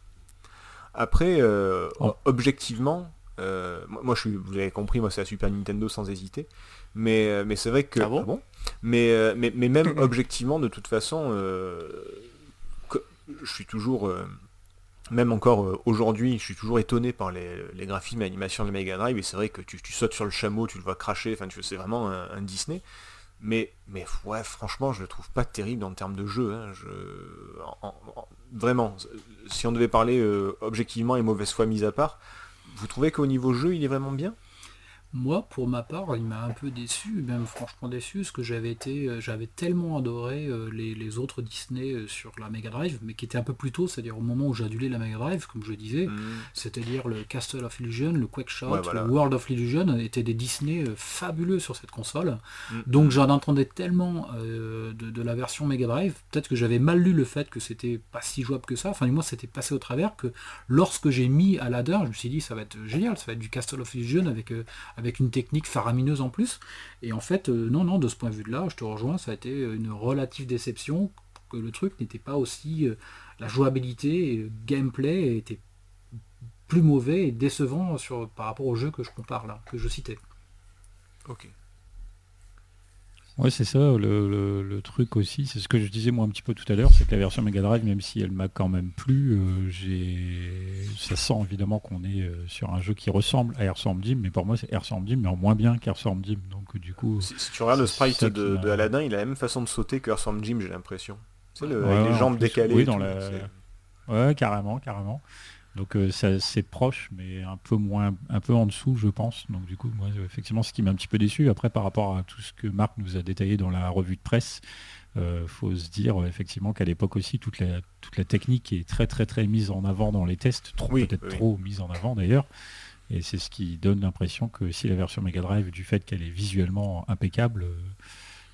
Speaker 1: Après, euh,
Speaker 4: Oh.
Speaker 1: objectivement, euh, moi je suis, vous avez compris, moi c'est la Super Nintendo sans hésiter. Mais, euh, mais c'est vrai que
Speaker 5: Ah bon
Speaker 1: mais, euh, mais mais même objectivement, de toute façon, euh, que- je suis toujours euh, même encore aujourd'hui, je suis toujours étonné par les, les graphismes et l'animation de la Mega Drive, et c'est vrai que tu, tu sautes sur le chameau, tu le vois cracher, enfin tu c'est vraiment un, un Disney. Mais, mais ouais, franchement, je le trouve pas terrible en termes de jeu. hein. Je, en- en- vraiment, si on devait parler euh, objectivement et mauvaise foi mise à part, vous trouvez qu'au niveau jeu, il est vraiment bien?
Speaker 3: Moi, pour ma part, il m'a un peu déçu, même franchement déçu, parce que j'avais été, euh, j'avais tellement adoré euh, les, autres Disney euh, sur la Mega Drive, mais qui était un peu plus tôt, c'est-à-dire au moment où j'adulais la Mega Drive, comme je disais,
Speaker 1: Mm.
Speaker 3: c'est-à-dire le Castle of Illusion, le Quake Shot,
Speaker 1: Ouais, voilà.
Speaker 3: le World of Illusion, étaient des Disney fabuleux sur cette console.
Speaker 1: Mm.
Speaker 3: Donc j'en entendais tellement euh, de, de la version Mega Drive, peut-être que j'avais mal lu le fait que c'était pas si jouable que ça, enfin du moins c'était passé au travers que lorsque j'ai mis Aladdin, je me suis dit ça va être génial, ça va être du Castle of Illusion avec, euh, avec une technique faramineuse en plus. Et en fait, euh, non, non, de ce point de vue-là, je te rejoins, ça a été une relative déception que le truc n'était pas aussi... euh, la jouabilité gameplay était plus mauvais et décevant sur, par rapport au jeu que je compare là, que je citais.
Speaker 1: Ok.
Speaker 4: Ouais, c'est ça, le, le- le truc aussi, c'est ce que je disais moi un petit peu tout à l'heure, c'est que la version Mega Drive, même si elle m'a quand même plu, euh, j'ai... ça sent évidemment qu'on est euh, sur un jeu qui ressemble à Airstorm Dim, mais pour moi c'est Airstorm Dim, mais en moins bien qu'Airstorm Dim, donc euh, du coup...
Speaker 1: Si, si tu regardes le
Speaker 4: c'est
Speaker 1: sprite de, Aladdin, il a la même façon de sauter que Earthworm Jim, j'ai l'impression. Sais, le-
Speaker 4: Ouais,
Speaker 1: avec les jambes
Speaker 4: plus,
Speaker 1: décalées.
Speaker 4: oui, dans la-
Speaker 1: c'est-
Speaker 4: Ouais, carrément, carrément. Donc euh, ça- c'est proche, mais un peu moins, un peu en dessous, je pense. Donc du coup, moi, effectivement, ce qui m'a un petit peu déçu. Après, par rapport à tout ce que Marc nous a détaillé dans la revue de presse, euh, faut se dire euh, effectivement qu'à l'époque aussi, toute la, toute la technique est très très très mise en avant dans les tests, trop
Speaker 1: Oui,
Speaker 4: peut-être
Speaker 1: oui.
Speaker 4: trop mise en avant d'ailleurs. Et c'est ce qui donne l'impression que si la version Mega Drive, du fait qu'elle est visuellement impeccable, euh,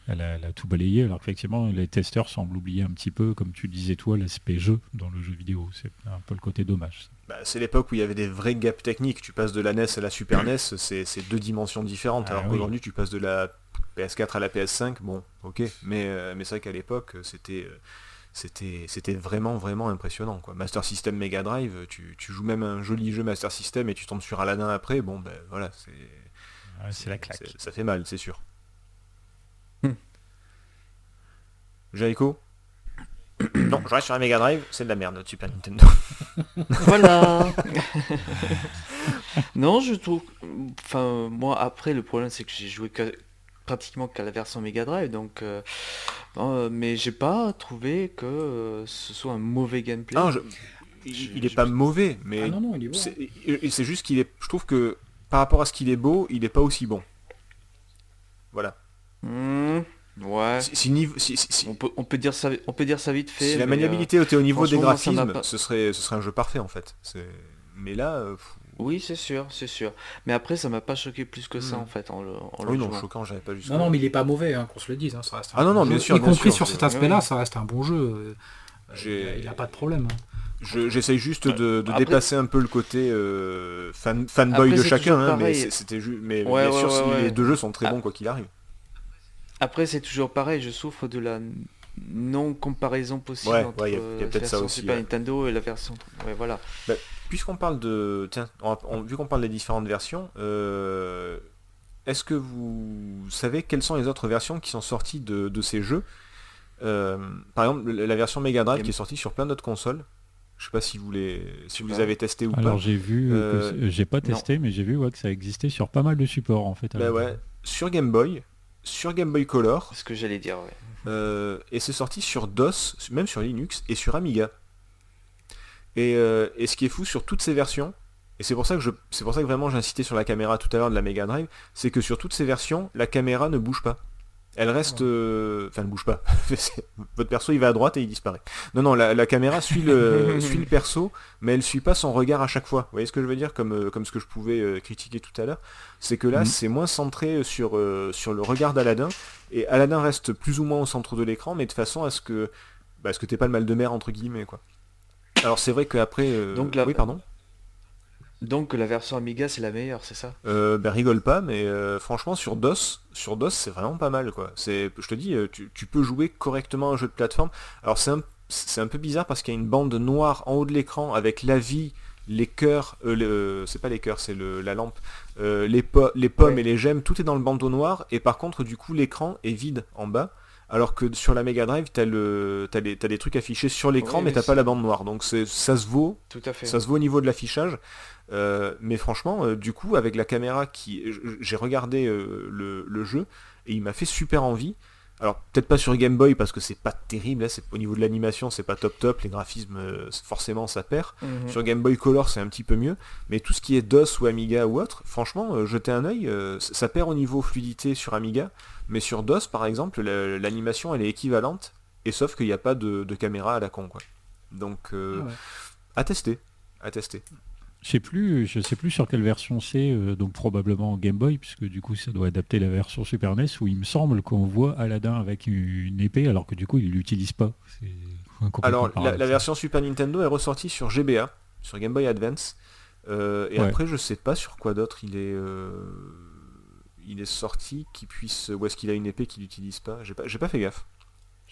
Speaker 4: elle a, elle a tout balayé, alors qu'effectivement les testeurs semblent oublier un petit peu, comme tu disais toi, l'aspect jeu dans le jeu vidéo. C'est un peu le côté dommage.
Speaker 1: Bah, c'est l'époque où il y avait des vrais gaps techniques. Tu passes de la NES à la Super NES, c'est c'est deux dimensions différentes.
Speaker 4: Ah
Speaker 1: alors
Speaker 4: oui.
Speaker 1: qu'aujourd'hui, tu passes de la PS4 à la PS5, bon, ok. Mais, euh, mais c'est vrai qu'à l'époque, c'était euh, c'était vraiment vraiment impressionnant. Quoi. Master System Mega Drive, tu, tu joues même un joli jeu Master System et tu tombes sur Aladdin après, bon ben voilà, c'est
Speaker 4: la claque.
Speaker 1: ça fait mal, c'est sûr.
Speaker 5: Hmm.
Speaker 1: Jaiko Non, je reste sur la Mega Drive, c'est de la merde, notre Super Nintendo.
Speaker 5: Voilà. non, je trouve. Enfin, moi, après, le problème, c'est que j'ai joué que- pratiquement qu'à la version Mega Drive, donc. euh, euh, mais j'ai pas trouvé que euh, ce soit un mauvais gameplay.
Speaker 1: Non, je- il,
Speaker 5: Je-
Speaker 1: il est
Speaker 5: je-
Speaker 1: pas mauvais, mais
Speaker 3: Ah non, non, il est bon.
Speaker 1: c'est juste qu'il est. Je trouve que par rapport à ce qu'il est beau, il est pas aussi bon. Voilà.
Speaker 5: Hmm, ouais.
Speaker 1: Si, si
Speaker 5: On peut, on peut dire ça, on peut dire ça vite fait.
Speaker 1: si la
Speaker 5: mais, euh,
Speaker 1: maniabilité était au niveau des
Speaker 5: ça
Speaker 1: graphismes,
Speaker 5: pas-
Speaker 1: ce serait, ce serait un jeu parfait en fait. C'est- Mais là, euh, pff,
Speaker 5: Oui, c'est sûr, c'est sûr. Mais après, ça m'a pas choqué plus que ça
Speaker 1: Hmm.
Speaker 5: en fait en le, en le
Speaker 1: oui non,
Speaker 5: jouant.
Speaker 1: choquant, j'avais pas juste.
Speaker 3: Non, non, mais il est pas mauvais, hein, qu'on se le dise. hein, ça reste un
Speaker 1: Ah non, non,
Speaker 3: jeu.
Speaker 1: bien sûr,
Speaker 3: Y
Speaker 1: bien
Speaker 3: compris
Speaker 1: sûr,
Speaker 3: sur cet aspect-là,
Speaker 5: oui.
Speaker 3: ça reste un bon jeu. euh,
Speaker 1: J'ai-
Speaker 3: Il n'a pas de problème. hein.
Speaker 1: Je- J'essaye juste de, de
Speaker 5: Après-
Speaker 1: dépasser un peu le côté euh, fan, fanboy
Speaker 5: Après,
Speaker 1: de chacun, hein, mais c'était juste. Mais
Speaker 5: Ouais,
Speaker 1: bien
Speaker 5: ouais,
Speaker 1: sûr,
Speaker 5: ouais.
Speaker 1: les deux jeux sont très
Speaker 5: Ah.
Speaker 1: bons quoi qu'il arrive.
Speaker 5: Après, c'est toujours pareil, je souffre de la non comparaison possible
Speaker 1: Ouais,
Speaker 5: entre
Speaker 1: ouais, y a- y a
Speaker 5: euh, la version
Speaker 1: aussi,
Speaker 5: Super
Speaker 1: ouais.
Speaker 5: Nintendo et la version. Ouais, voilà.
Speaker 1: Puisqu'on parle de, tiens, on- on- vu qu'on parle des différentes versions, euh, est-ce que vous savez quelles sont les autres versions qui sont sorties de, de ces jeux? Euh, Par exemple, la version Mega Drive
Speaker 5: Game-
Speaker 1: qui est sortie sur plein d'autres consoles. Je sais pas si vous les, si vous avez testés ou
Speaker 4: Alors
Speaker 1: pas.
Speaker 4: j'ai vu, euh, j'ai pas testé, mais j'ai vu ouais, que ça existait sur pas mal de supports en fait.
Speaker 1: Bah ouais, sur Game Boy, sur Game Boy Color,
Speaker 5: ce que j'allais dire, ouais.
Speaker 1: Euh, et c'est sorti sur DOS, même sur Linux et sur Amiga. Et, euh, et ce qui est fou sur toutes ces versions, et c'est pour ça que je, c'est pour ça que vraiment j'ai insisté sur la caméra tout à l'heure de la Mega Drive, c'est que sur toutes ces versions, la caméra ne bouge pas. Elle reste, euh, enfin ne bouge pas. Votre perso il va à droite et il disparaît. Non non, la, la caméra suit le, suit le perso, mais elle suit pas son regard à chaque fois. Vous voyez ce que je veux dire, comme, euh, comme ce que je pouvais euh, critiquer tout à l'heure, c'est que là
Speaker 4: Mhm.
Speaker 1: c'est moins centré sur, euh, sur le regard d'Aladin et Aladdin reste plus ou moins au centre de l'écran, mais de façon à ce que, bah, ce que t'aies pas le mal de mer entre guillemets quoi. Alors c'est vrai qu'après, euh,
Speaker 5: Donc la-
Speaker 1: oui pardon,
Speaker 5: Donc la version Amiga, c'est la meilleure, c'est ça?
Speaker 1: Euh, ben, rigole pas, mais euh, franchement sur DOS, sur DOS c'est vraiment pas mal quoi. C'est, je te dis, euh, tu, tu peux jouer correctement un jeu de plateforme. Alors c'est un, c'est un peu bizarre parce qu'il y a une bande noire en haut de l'écran avec la vie, les cœurs, euh, le- c'est pas les cœurs, c'est le- la lampe, les, po- les pommes
Speaker 5: Ouais.
Speaker 1: et les gemmes, tout est dans le bandeau noir et par contre du coup l'écran est vide en bas. Alors que sur la Mega Drive, t'as le, t'as des, t'as des trucs affichés sur l'écran,
Speaker 5: Oui,
Speaker 1: mais
Speaker 5: mais
Speaker 1: t'as pas la bande noire. Donc c'est, ça se vaut
Speaker 5: Tout à fait.
Speaker 1: ça se voit au niveau de l'affichage. Euh, mais franchement, euh, du coup, avec la caméra qui... J'ai regardé euh, le, le jeu et il m'a fait super envie. Alors peut-être pas sur Game Boy parce que c'est pas terrible, là, au niveau de l'animation c'est pas top top, les graphismes euh, forcément ça perd.
Speaker 5: Mhm.
Speaker 1: Sur Game Boy Color c'est un petit peu mieux, mais tout ce qui est DOS ou Amiga ou autre, franchement euh, jetez un œil, euh, ça perd au niveau fluidité sur Amiga, mais sur DOS par exemple la- l'animation elle est équivalente, et sauf qu'il n'y a pas de, de caméra à la con quoi. Donc euh,
Speaker 3: Ah ouais.
Speaker 1: à tester, à tester.
Speaker 4: Je sais plus, je sais plus sur quelle version c'est, euh, donc probablement Game Boy, puisque du coup ça doit adapter la version Super NES, où il me semble qu'on voit Aladdin avec une épée, alors que du coup il l'utilise pas.
Speaker 1: Alors la, version Super Nintendo est ressortie sur GBA, sur Game Boy Advance. Euh, et
Speaker 4: Ouais.
Speaker 1: après je sais pas sur quoi d'autre il est euh, il est sorti qui puisse ou est-ce qu'il a une épée qu'il n'utilise pas J'ai pas j'ai pas fait gaffe.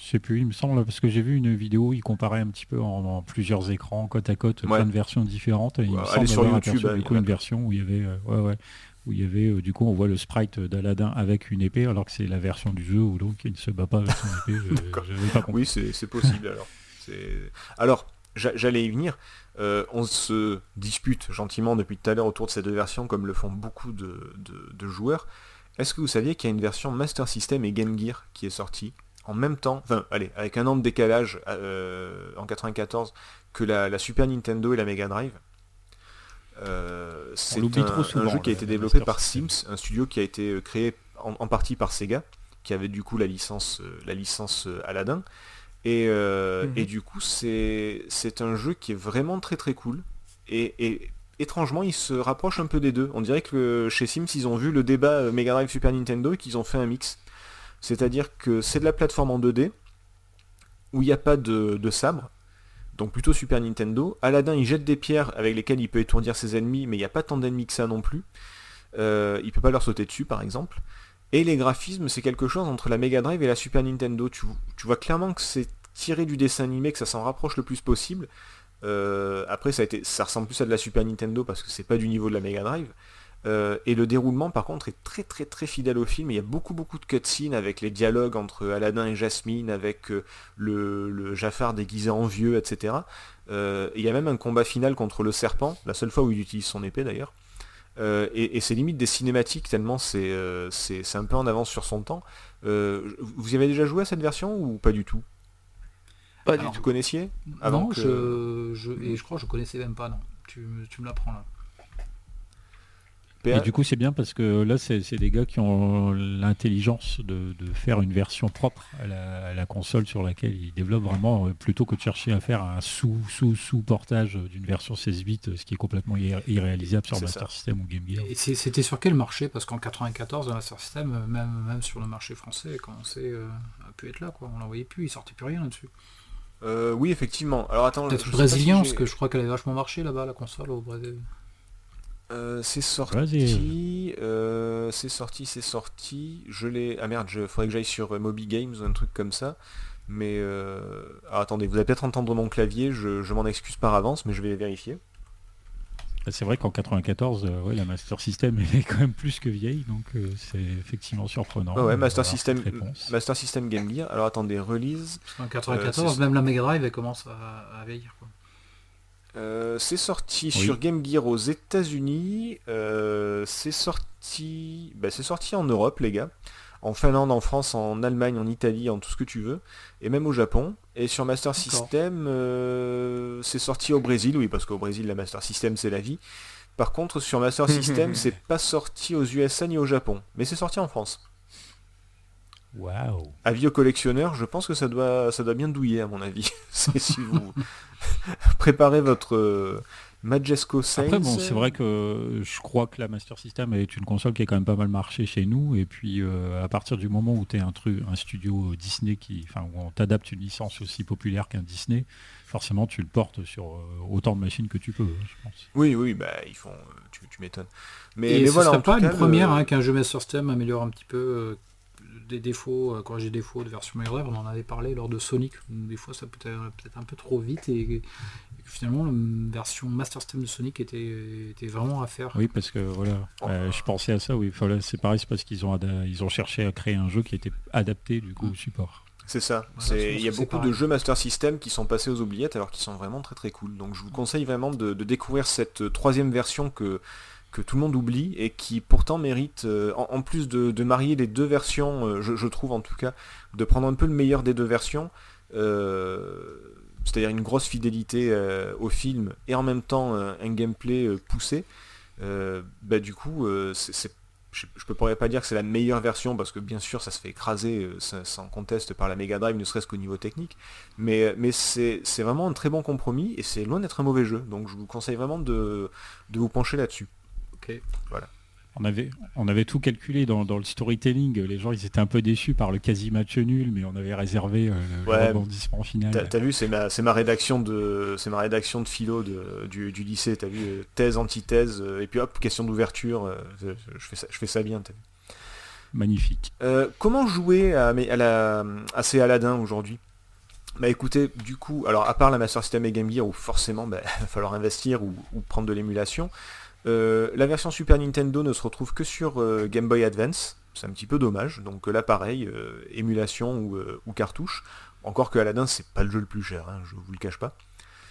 Speaker 4: Je sais plus, il me semble, parce que j'ai vu une vidéo, il comparait un petit peu en, en plusieurs écrans, côte à côte,
Speaker 1: Ouais.
Speaker 4: plein de versions différentes. Et il
Speaker 1: Ouais,
Speaker 4: me semble
Speaker 1: sur
Speaker 4: avoir
Speaker 1: YouTube,
Speaker 4: aperçu,
Speaker 1: hein,
Speaker 4: du coup une version où il y avait, euh, ouais, ouais, où il y avait, euh, du coup on voit le sprite d'Aladin avec une épée, alors que c'est la version du jeu où donc il ne se bat pas avec son épée. Je- pas.
Speaker 1: Oui c'est possible alors. Alors j'a- j'allais y venir. Euh, on se dispute gentiment depuis tout à l'heure autour de ces deux versions comme le font beaucoup de, de- de joueurs. Est-ce que vous saviez qu'il y a une version Master System et Game Gear qui est sortie? En même temps, enfin allez, avec un an de décalage euh, en 94 que la, la Super Nintendo et la Mega Drive Euh, c'est un,
Speaker 4: trop souvent,
Speaker 1: un jeu qui a été développé par. Sims, un studio qui a été euh, créé en, en partie par Sega, qui avait du coup la licence, la licence Aladdin. Et, euh,
Speaker 5: Mhm.
Speaker 1: et du coup, c'est un jeu qui est vraiment très très cool. Et, et étrangement, il se rapproche un peu des deux. On dirait que le- chez Sims, ils ont vu le débat Mega Drive Super Nintendo et qu'ils ont fait un mix. C'est-à-dire que c'est de la plateforme en 2D, où il n'y a pas de, de sabre, donc plutôt Super Nintendo. Aladdin, il jette des pierres avec lesquelles il peut étourdir ses ennemis, mais il n'y a pas tant d'ennemis que ça non plus. Euh, il peut pas leur sauter dessus, par exemple. Et les graphismes, c'est quelque chose entre la Mega Drive et la Super Nintendo. Tu, vois clairement que c'est tiré du dessin animé, que ça s'en rapproche le plus possible. Euh, après, ça, ça ressemble plus à de la Super Nintendo parce que c'est pas du niveau de la Mega Drive. Euh, et le déroulement, par contre, est très très très fidèle au film. Il y a beaucoup beaucoup de cutscenes avec les dialogues entre Aladdin et Jasmine, avec euh, le, le Jafar déguisé en vieux, etc. Euh, il y a même un combat final contre le serpent, la seule fois où il utilise son épée d'ailleurs. Et, et c'est limite des cinématiques tellement c'est un peu en avance sur son temps. Vous y avez déjà joué à cette version ou pas du tout?
Speaker 5: Pas
Speaker 3: Alors,
Speaker 5: du
Speaker 1: Vous
Speaker 5: tout.
Speaker 1: connaissiez? Avant
Speaker 3: non,
Speaker 1: que-
Speaker 3: je, je, et je crois que je connaissais même pas, non. Tu, tu me l'apprends là.
Speaker 1: PA
Speaker 4: Et du coup, c'est bien parce que là, c'est des gars qui ont l'intelligence de, de faire une version propre à la, à la console sur laquelle ils développent vraiment, euh, plutôt que de chercher à faire un sous-sous-sous-portage d'une version 16 bits, ce qui est complètement irré- irréalisable sur Master
Speaker 1: ça.
Speaker 4: System ou Game Gear.
Speaker 3: Et c'était sur quel marché? Parce qu'en 94, le Master System, euh, même, même sur le marché français, commençait euh, à pu être là, quoi. On l'en voyait plus, il sortait plus rien là-dessus.
Speaker 1: Euh, oui, effectivement. Alors attends,
Speaker 3: Peut-être
Speaker 1: si
Speaker 3: brésilien, parce que je crois qu'elle avait vachement marché là-bas, la console au Brésil.
Speaker 1: Euh, c'est sorti, euh, c'est sorti, c'est sorti. Je l'ai. Ah merde, je faudrait que j'aille sur euh, Moby Games ou un truc comme ça. Mais euh... alors, attendez, vous allez peut-être entendre mon clavier. Je, je m'en excuse par avance, mais je vais vérifier.
Speaker 4: C'est vrai qu'en 94, euh, ouais, la Master System est quand même plus que vieille, donc euh, c'est effectivement surprenant.
Speaker 1: Ah ouais, Master System. Master System Game Gear. Alors attendez, release.
Speaker 3: Qu'en 94,
Speaker 1: c'est-
Speaker 3: même la Mega Drive, elle commence à, à vieillir, quoi.
Speaker 1: Euh, c'est sorti
Speaker 4: Oui.
Speaker 1: sur Game Gear aux États-Unis. Euh, c'est sorti, bah, c'est sorti en Europe, les gars. En Finlande, en France, en Allemagne, en Italie, en tout ce que tu veux, et même au Japon. Et sur Master. System, euh, c'est sorti au Brésil, oui, parce qu'au Brésil, la Master System, c'est la vie. Par contre, sur Master System, c'est pas sorti aux USA ni au Japon, mais c'est sorti en France.
Speaker 4: Waouh
Speaker 1: Avis aux collectionneurs, je pense que ça doit, ça doit bien douiller à mon avis. C'est si vous préparez votre euh, Majesco Saints.
Speaker 4: Après bon, c'est vrai que je crois que la Master System est une console qui a quand même pas mal marché chez nous. Et puis euh, à partir du moment où tu es un truc, un studio Disney qui, enfin où on t'adapte une licence aussi populaire qu'un Disney, forcément tu le portes sur euh, autant de machines que tu peux, je pense.
Speaker 1: Oui, oui, bah ils font. Tu, tu m'étonnes. Mais,
Speaker 3: Et
Speaker 1: mais
Speaker 3: ce
Speaker 1: voilà,
Speaker 3: serait
Speaker 1: en
Speaker 3: pas
Speaker 1: tout
Speaker 3: une première hein, qu'un jeu Master System améliore un petit peu euh, des défauts, euh, corriger des défauts de version Mega Drive, on en avait parlé lors de Sonic, des fois ça peut être peut-être un peu trop vite et, finalement la version Master System de Sonic était, était vraiment à faire.
Speaker 4: Oui, parce que voilà, euh, je pensais à ça. Oui, voilà, c'est pareil, c'est parce qu'ils ont ils ont cherché à créer un jeu qui était adapté du coup au support.
Speaker 1: C'est ça.
Speaker 3: Voilà,
Speaker 1: Il y a beaucoup de jeux Master System qui sont passés aux oubliettes alors qu'ils sont vraiment très très cool. Donc je vous conseille vraiment de, de découvrir cette euh, troisième version que, que tout le monde oublie et qui pourtant mérite, euh, en, plus de, marier les deux versions, euh, je, trouve en tout cas, de prendre un peu le meilleur des deux versions, c'est-à-dire une grosse fidélité au film et en même temps un gameplay poussé, bah, du coup, c'est je, ne pourrais pas dire que c'est la meilleure version parce que bien sûr ça se fait écraser sans conteste par la Mega Drive, ne serait-ce qu'au niveau technique. Mais, mais c'est vraiment un très bon compromis et c'est loin d'être un mauvais jeu. Donc je vous conseille vraiment de, de vous pencher là-dessus.
Speaker 3: Ok.
Speaker 1: Voilà.
Speaker 4: On avait, on avait tout calculé dans, le storytelling. Les gens, ils étaient un peu déçus par le quasi match nul, mais on avait réservé euh, le rebondissement final.
Speaker 1: T'as, vu, c'est ma, c'est ma rédaction de, c'est ma rédaction de philo de, du, du, lycée. T'as vu, euh, thèse, antithèse, euh, et puis hop, question d'ouverture. je fais ça, je fais ça bien.
Speaker 4: Magnifique.
Speaker 1: comment jouer à, à, la, à ces Aladdin aujourd'hui? Bah écoutez, du coup, alors à part la Master System et Game Gear où forcément bah, il va falloir investir ou, ou prendre de l'émulation, euh, la version Super Nintendo ne se retrouve que sur euh, Game Boy Advance, c'est un petit peu dommage, donc là pareil, euh, émulation ou, cartouche, encore que Aladdin c'est pas le jeu le plus cher, hein, je vous le cache pas.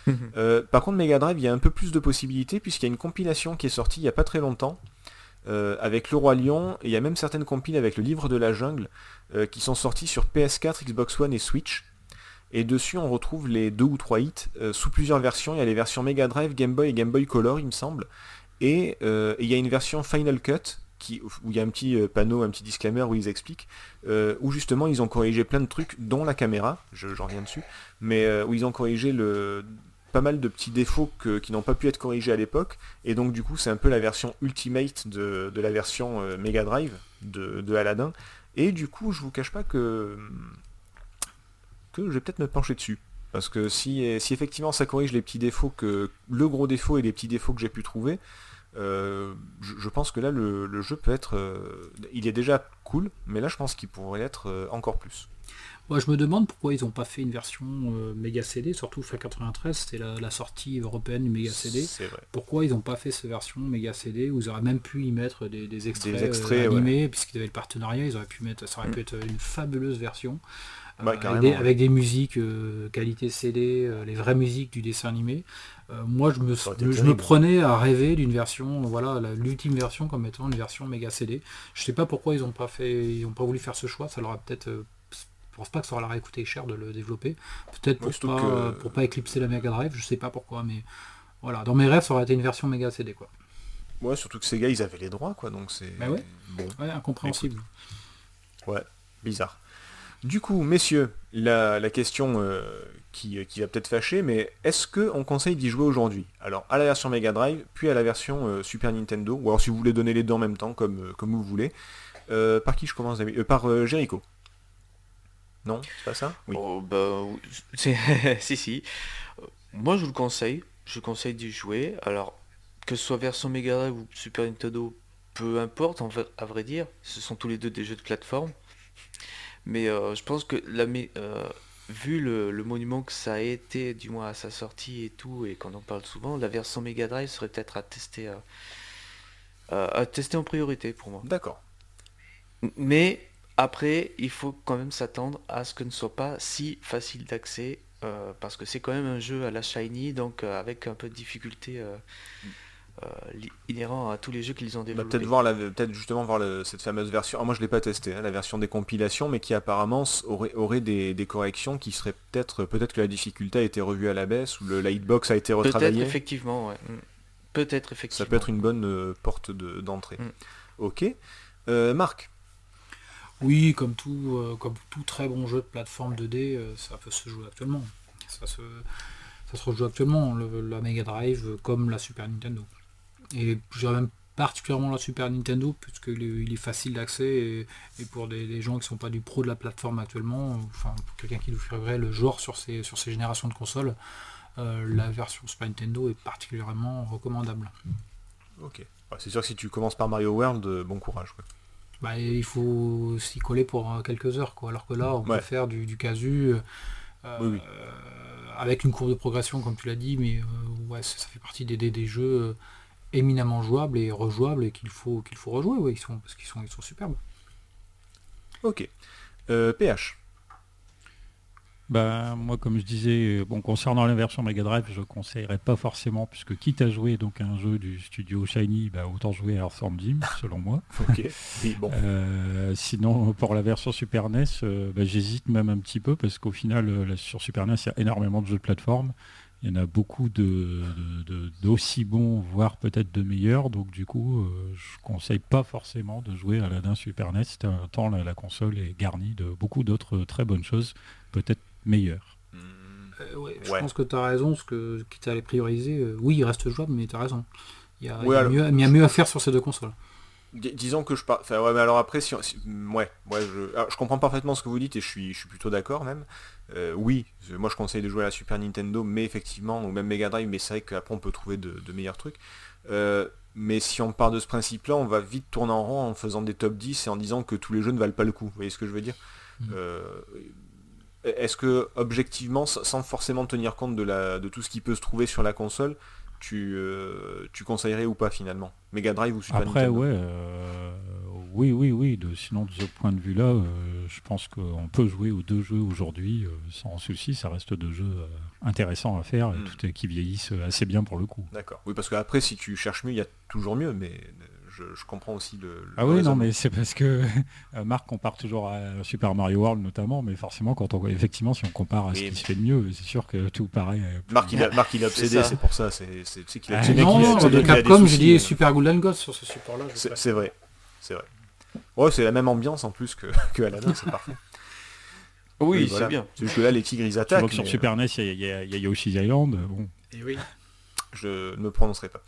Speaker 1: par contre Mega Drive il y a un peu plus de possibilités puisqu'il y a une compilation qui est sortie il n'y a pas très longtemps avec le Roi Lion, et il y a même certaines compiles avec le livre de la jungle qui sont sorties sur PS4, Xbox One et Switch. Et dessus on retrouve les deux ou trois hits sous plusieurs versions. Il y a les versions Mega Drive, Game Boy et Game Boy Color il me semble. Euh, et il y a une version Final Cut où il y a un petit euh, panneau, un petit disclaimer où ils expliquent, euh, où justement ils ont corrigé plein de trucs, dont la caméra, j'en reviens dessus, mais où ils ont corrigé le, pas mal de petits défauts qui n'ont pas pu être corrigés à l'époque, et donc du coup c'est un peu la version ultimate de, la version Mega Drive de, de, Aladdin, et du coup je vous cache pas que, que je vais peut-être me pencher dessus. Parce que si, si effectivement ça corrige les petits défauts que. le gros défaut et les petits défauts que j'ai pu trouver, euh, je, pense que là le, jeu peut être. Euh, il est déjà cool, mais là je pense qu'il pourrait être euh, encore plus.
Speaker 3: Moi je me demande pourquoi ils n'ont pas fait une version méga CD, surtout fin 93, c'était la, sortie européenne du méga CD. Pourquoi ils n'ont pas fait cette version méga CD où ils auraient même pu y mettre des, extraits, animés, puisqu'ils avaient le partenariat, ils auraient pu mettre. Ça aurait pu mm. être une fabuleuse version. avec, des, musiques qualité CD, les vraies musiques du dessin animé. Euh, moi, je me, je me prenais à rêver d'une version, voilà, l'ultime version comme étant une version méga CD. Je sais pas pourquoi ils ont pas fait, ils ont pas voulu faire ce choix. Ça leur a peut-être, euh, je pense pas que ça leur a coûté cher de le développer. Peut-être pour pas, pour pas éclipser la Mega Drive. Je sais pas pourquoi, mais voilà, dans mes rêves, ça aurait été une version méga CD quoi.
Speaker 1: Ouais, surtout que ces gars, ils avaient les droits quoi, donc c'est.
Speaker 3: Bah ouais. Ouais, incompréhensible.
Speaker 1: Ouais, bizarre. Du coup, messieurs, la, question euh, qui, va peut-être fâcher, mais est-ce qu'on conseille d'y jouer aujourd'hui? Alors, à la version Mega Drive, puis à la version euh, Super Nintendo, ou alors si vous voulez donner les deux en même temps, comme, euh, comme vous voulez. par qui je commence Par Jericho. Non, c'est pas ça?
Speaker 5: Oui. Oh, bah, si, si. Moi, je vous le conseille. Je vous conseille d'y jouer. Alors, que ce soit version Mega Drive ou Super Nintendo, peu importe, à vrai dire. Ce sont tous les deux des jeux de plateforme. Mais euh, je pense que la, euh, vu le, monument que ça a été, du moins à sa sortie et tout, et qu'on en parle souvent, la version Mega Drive serait peut-être à tester, euh, à tester en priorité pour moi.
Speaker 1: D'accord.
Speaker 5: Mais après, il faut quand même s'attendre à ce que ne soit pas si facile d'accès, parce que c'est quand même un jeu à la Shiny, donc avec un peu de difficulté. Euh, inhérent à tous les jeux qu'ils ont développés.
Speaker 1: peut-être voir peut-être justement voir cette fameuse version. Ah, moi je l'ai pas testé, hein, la version des compilations, mais qui apparemment aurait, aurait des, corrections qui seraient peut-être peut-être que la difficulté a été revue à la baisse ou le lightbox a été retravaillé.
Speaker 5: Peut-être effectivement, ouais. Mm. Peut-être effectivement.
Speaker 1: Ça peut être une bonne euh, porte d'entrée. Mm. Ok. Euh, Marc.
Speaker 3: Oui, comme tout, comme tout très bon jeu de plateforme 2D, ça peut se jouer actuellement. Ça se, ça se rejoue actuellement, la Mega Drive comme la Super Nintendo. Et je dirais même particulièrement la Super Nintendo, puisqu'il est, il est facile d'accès et, pour des, gens qui ne sont pas du pro de la plateforme actuellement, enfin pour quelqu'un qui nous ferait le genre sur ces, sur ces générations de consoles, euh, la version Super Nintendo est particulièrement recommandable.
Speaker 1: Ok. c'est sûr que si tu commences par Mario World, euh, bon courage.
Speaker 3: Bah, il faut s'y coller pour euh, quelques heures, quoi. alors que là, on peut faire du, casu. avec une courbe de progression comme tu l'as dit, mais ouais, ça, fait partie des, des jeux éminemment jouables et rejouables et qu'il faut qu'il faut rejouer, ouais, ils sont, parce qu'ils sont, ils sont superbes.
Speaker 1: Ok. PH. Euh,
Speaker 4: Bah, moi, comme je disais, bon, concernant la version Mega Drive, je conseillerais pas forcément, puisque quitte à jouer donc un jeu du studio Shiny, bah, autant jouer à Earthworm Jim, selon moi.
Speaker 1: Ok. Oui, bon.
Speaker 4: Euh, sinon, pour la version Super NES, euh, bah, j'hésite même un petit peu, parce qu'au final, euh, sur Super NES, il y a énormément de jeux de plateforme. Il y en a beaucoup de, de- de- d'aussi bons, voire peut-être de meilleurs. Donc du coup, euh, je conseille pas forcément de jouer à la d'un Super NES, tant- tant la, la console est garnie de beaucoup d'autres très bonnes choses, peut-être meilleures.
Speaker 1: Hmm.
Speaker 3: Euh, ouais, je pense que tu as raison, parce que quitte à les prioriser, euh, oui, il reste jouable, mais tu as raison. Il y a, il y a
Speaker 1: alors-
Speaker 3: mieux, il y a mieux à faire sur ces deux consoles.
Speaker 1: Dis- Disons que je pars. Enfin, ouais, mais alors après, si, on- si- ouais, ouais, je, alors, je comprends parfaitement ce que vous dites et je suis, je suis plutôt d'accord même. Euh, oui, moi je conseille de jouer à la Super Nintendo, mais effectivement, ou même Mega Drive, mais c'est vrai qu'après on peut trouver de, de meilleurs trucs. Euh, mais si on part de ce principe-là, on va vite tourner en rond en faisant des top 10 et en disant que tous les jeux ne valent pas le coup. Vous voyez ce que je veux dire?
Speaker 3: Mhm.
Speaker 1: Euh, Est-ce que objectivement, sans sans forcément tenir compte de, la, de tout ce qui peut se trouver sur la console, tu, euh, tu conseillerais ou pas finalement? Mega Drive ou Super
Speaker 4: Après,
Speaker 1: Nintendo?
Speaker 4: ouais, euh, oui, oui, oui. De, sinon, de ce point de vue-là, euh, je pense qu'on peut jouer aux deux jeux aujourd'hui euh, sans souci. Ça reste deux jeux intéressants à faire et
Speaker 1: Mm.
Speaker 4: tout qui vieillissent assez bien pour le coup.
Speaker 1: D'accord. Oui, parce qu'après, si tu cherches mieux, il y a toujours mieux, mais je, je comprends aussi le. le
Speaker 4: Ah oui, non, mais c'est parce que euh, Marc compare toujours à Super Mario World notamment, mais forcément, quand on, effectivement, si on compare à ce qui se fait de mieux, c'est sûr que tout paraît. euh, plus-
Speaker 1: Marc, il, a- Marc, il est obsédé,
Speaker 5: C'est
Speaker 1: pour ça. C'est qu'il a
Speaker 4: Ah,
Speaker 3: non,
Speaker 1: a-
Speaker 3: de
Speaker 1: a
Speaker 3: Capcom, j'ai dit
Speaker 1: euh,
Speaker 3: Super Golden Ghost sur ce support-là.
Speaker 1: C'est vrai. C'est vrai. Ouais, c'est la même ambiance en plus que, que Aladdin, c'est parfait.
Speaker 5: Oui,
Speaker 1: voilà.
Speaker 5: c'est bien.
Speaker 1: C'est juste que là, les tigres, ils
Speaker 4: Tu vois
Speaker 1: attaquent.
Speaker 4: que sur
Speaker 1: mais,
Speaker 4: Super NES, il y, a- il y a- il y a Yoshi's Island. Bon,
Speaker 3: Et oui.
Speaker 1: Je ne me prononcerai pas.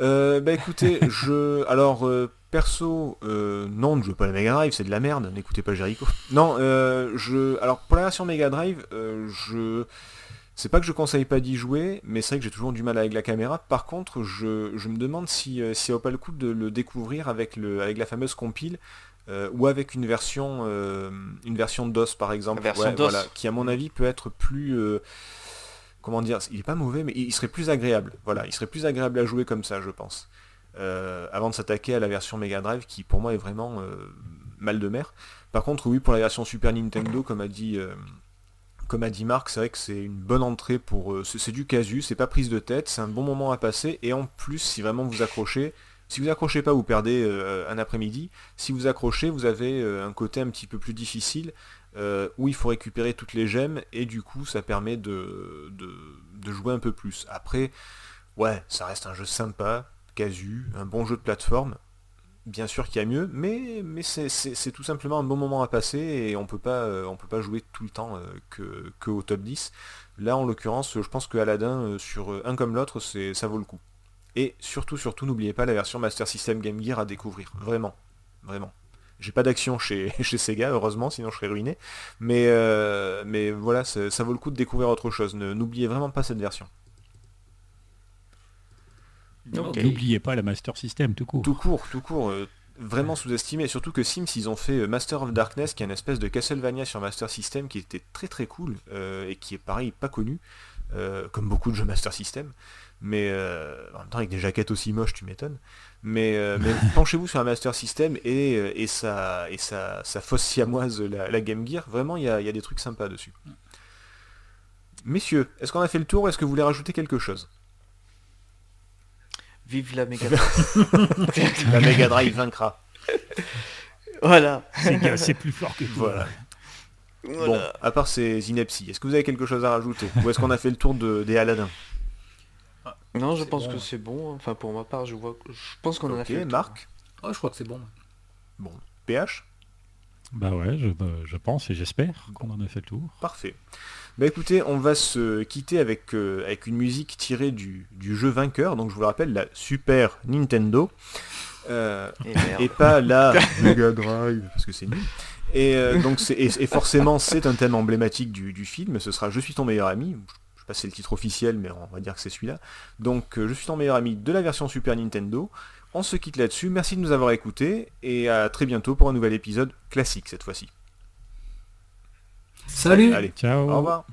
Speaker 1: Euh, bah écoutez, je. Alors, euh, perso, euh, non, ne jouez pas à la Mega Drive, c'est de la merde, n'écoutez pas Jericho. Non, euh, je. Alors, pour la version Mega Drive, euh, je. C'est pas que je conseille pas d'y jouer, mais c'est vrai que j'ai toujours du mal avec la caméra. Par contre, je, je me demande si, si ça vaut pas le coup de le découvrir avec, le, avec la fameuse compile euh, ou avec une version, euh, une version DOS par exemple,
Speaker 5: La version DOS.
Speaker 1: voilà, qui à mon avis peut être plus, euh, comment dire, il est pas mauvais, mais il serait plus agréable. Voilà, il serait plus agréable à jouer comme ça, je pense. Euh, avant de s'attaquer à la version Mega Drive, qui pour moi est vraiment euh, mal de mer. Par contre, oui, pour la version Super Nintendo, comme a dit, euh, comme a dit Marc, c'est vrai que c'est une bonne entrée pour. c'est du casu, c'est pas prise de tête, c'est un bon moment à passer. Et en plus, si vraiment vous accrochez, si vous accrochez pas, vous perdez un après-midi. Si vous accrochez, vous avez un côté un petit peu plus difficile euh, où il faut récupérer toutes les gemmes et du coup ça permet de, jouer un peu plus. Après, ouais, ça reste un jeu sympa, casu, un bon jeu de plateforme. Bien sûr qu'il y a mieux, mais, c'est- tout simplement un bon moment à passer et on euh, on peut pas jouer tout le temps euh, que, au top 10. Là en l'occurrence, je pense que Aladdin, euh, sur un comme l'autre, ça vaut le coup. Et surtout, surtout, n'oubliez pas la version Master System Game Gear à découvrir. Vraiment. Vraiment. J'ai pas d'action chez, chez Sega, heureusement, sinon je serais ruiné. Mais, euh, mais voilà, ça, vaut le coup de découvrir autre chose. Ne- N'oubliez vraiment pas cette version.
Speaker 4: N'oubliez pas la Master System tout court.
Speaker 1: Tout court, tout court. euh, vraiment sous-estimé. Surtout que Sims, ils ont fait euh, Master of Darkness, qui est une espèce de Castlevania sur Master System, qui était très très cool, euh, et qui est pareil, pas connu, euh, comme beaucoup de jeux Master System. Mais euh, en même temps, avec des jaquettes aussi moches, tu m'étonnes. Mais, euh, mais penchez-vous sur un Master System et, euh, et, sa, et sa, sa fausse siamoise, la, la Game Gear. Vraiment, il y a, il y a des trucs sympas dessus. Messieurs, est-ce qu'on a fait le tour Est-ce que vous voulez rajouter quelque chose?
Speaker 5: Vive la méga Drive.
Speaker 1: La Mega Drive vaincra.
Speaker 5: voilà.
Speaker 4: C'est c'est plus fort que tout.
Speaker 1: Voilà.
Speaker 5: Voilà.
Speaker 1: Bon, à part ces inepties, est-ce que vous avez quelque chose à rajouter? Ou est-ce qu'on a fait le tour de, des Aladdin?
Speaker 5: Non, je pense
Speaker 3: bon.
Speaker 5: que c'est bon. Enfin, pour ma part, je vois. Je pense qu'on en a fait.
Speaker 1: Marc
Speaker 3: Oh, je crois que c'est bon.
Speaker 1: Bon, PH
Speaker 4: Bah ouais, je, bah, je pense et j'espère qu'on en a fait le tour.
Speaker 1: Parfait. Bah écoutez, on va se quitter avec, euh, avec une musique tirée du, du jeu vainqueur, donc je vous le rappelle, la Super Nintendo. Euh,
Speaker 5: Et merde.
Speaker 1: et pas la Mega Drive, parce que c'est nul. Et euh, donc c'est et, et forcément c'est un thème emblématique du, du film, ce sera Je suis ton meilleur ami, pas c'est le titre officiel mais on va dire que c'est celui-là. Donc euh, Je suis ton meilleur ami de la version Super Nintendo. On se quitte là-dessus, merci de nous avoir écoutés et à très bientôt pour un nouvel épisode classique cette fois-ci.
Speaker 3: Salut
Speaker 1: Allez,
Speaker 4: Ciao
Speaker 1: au revoir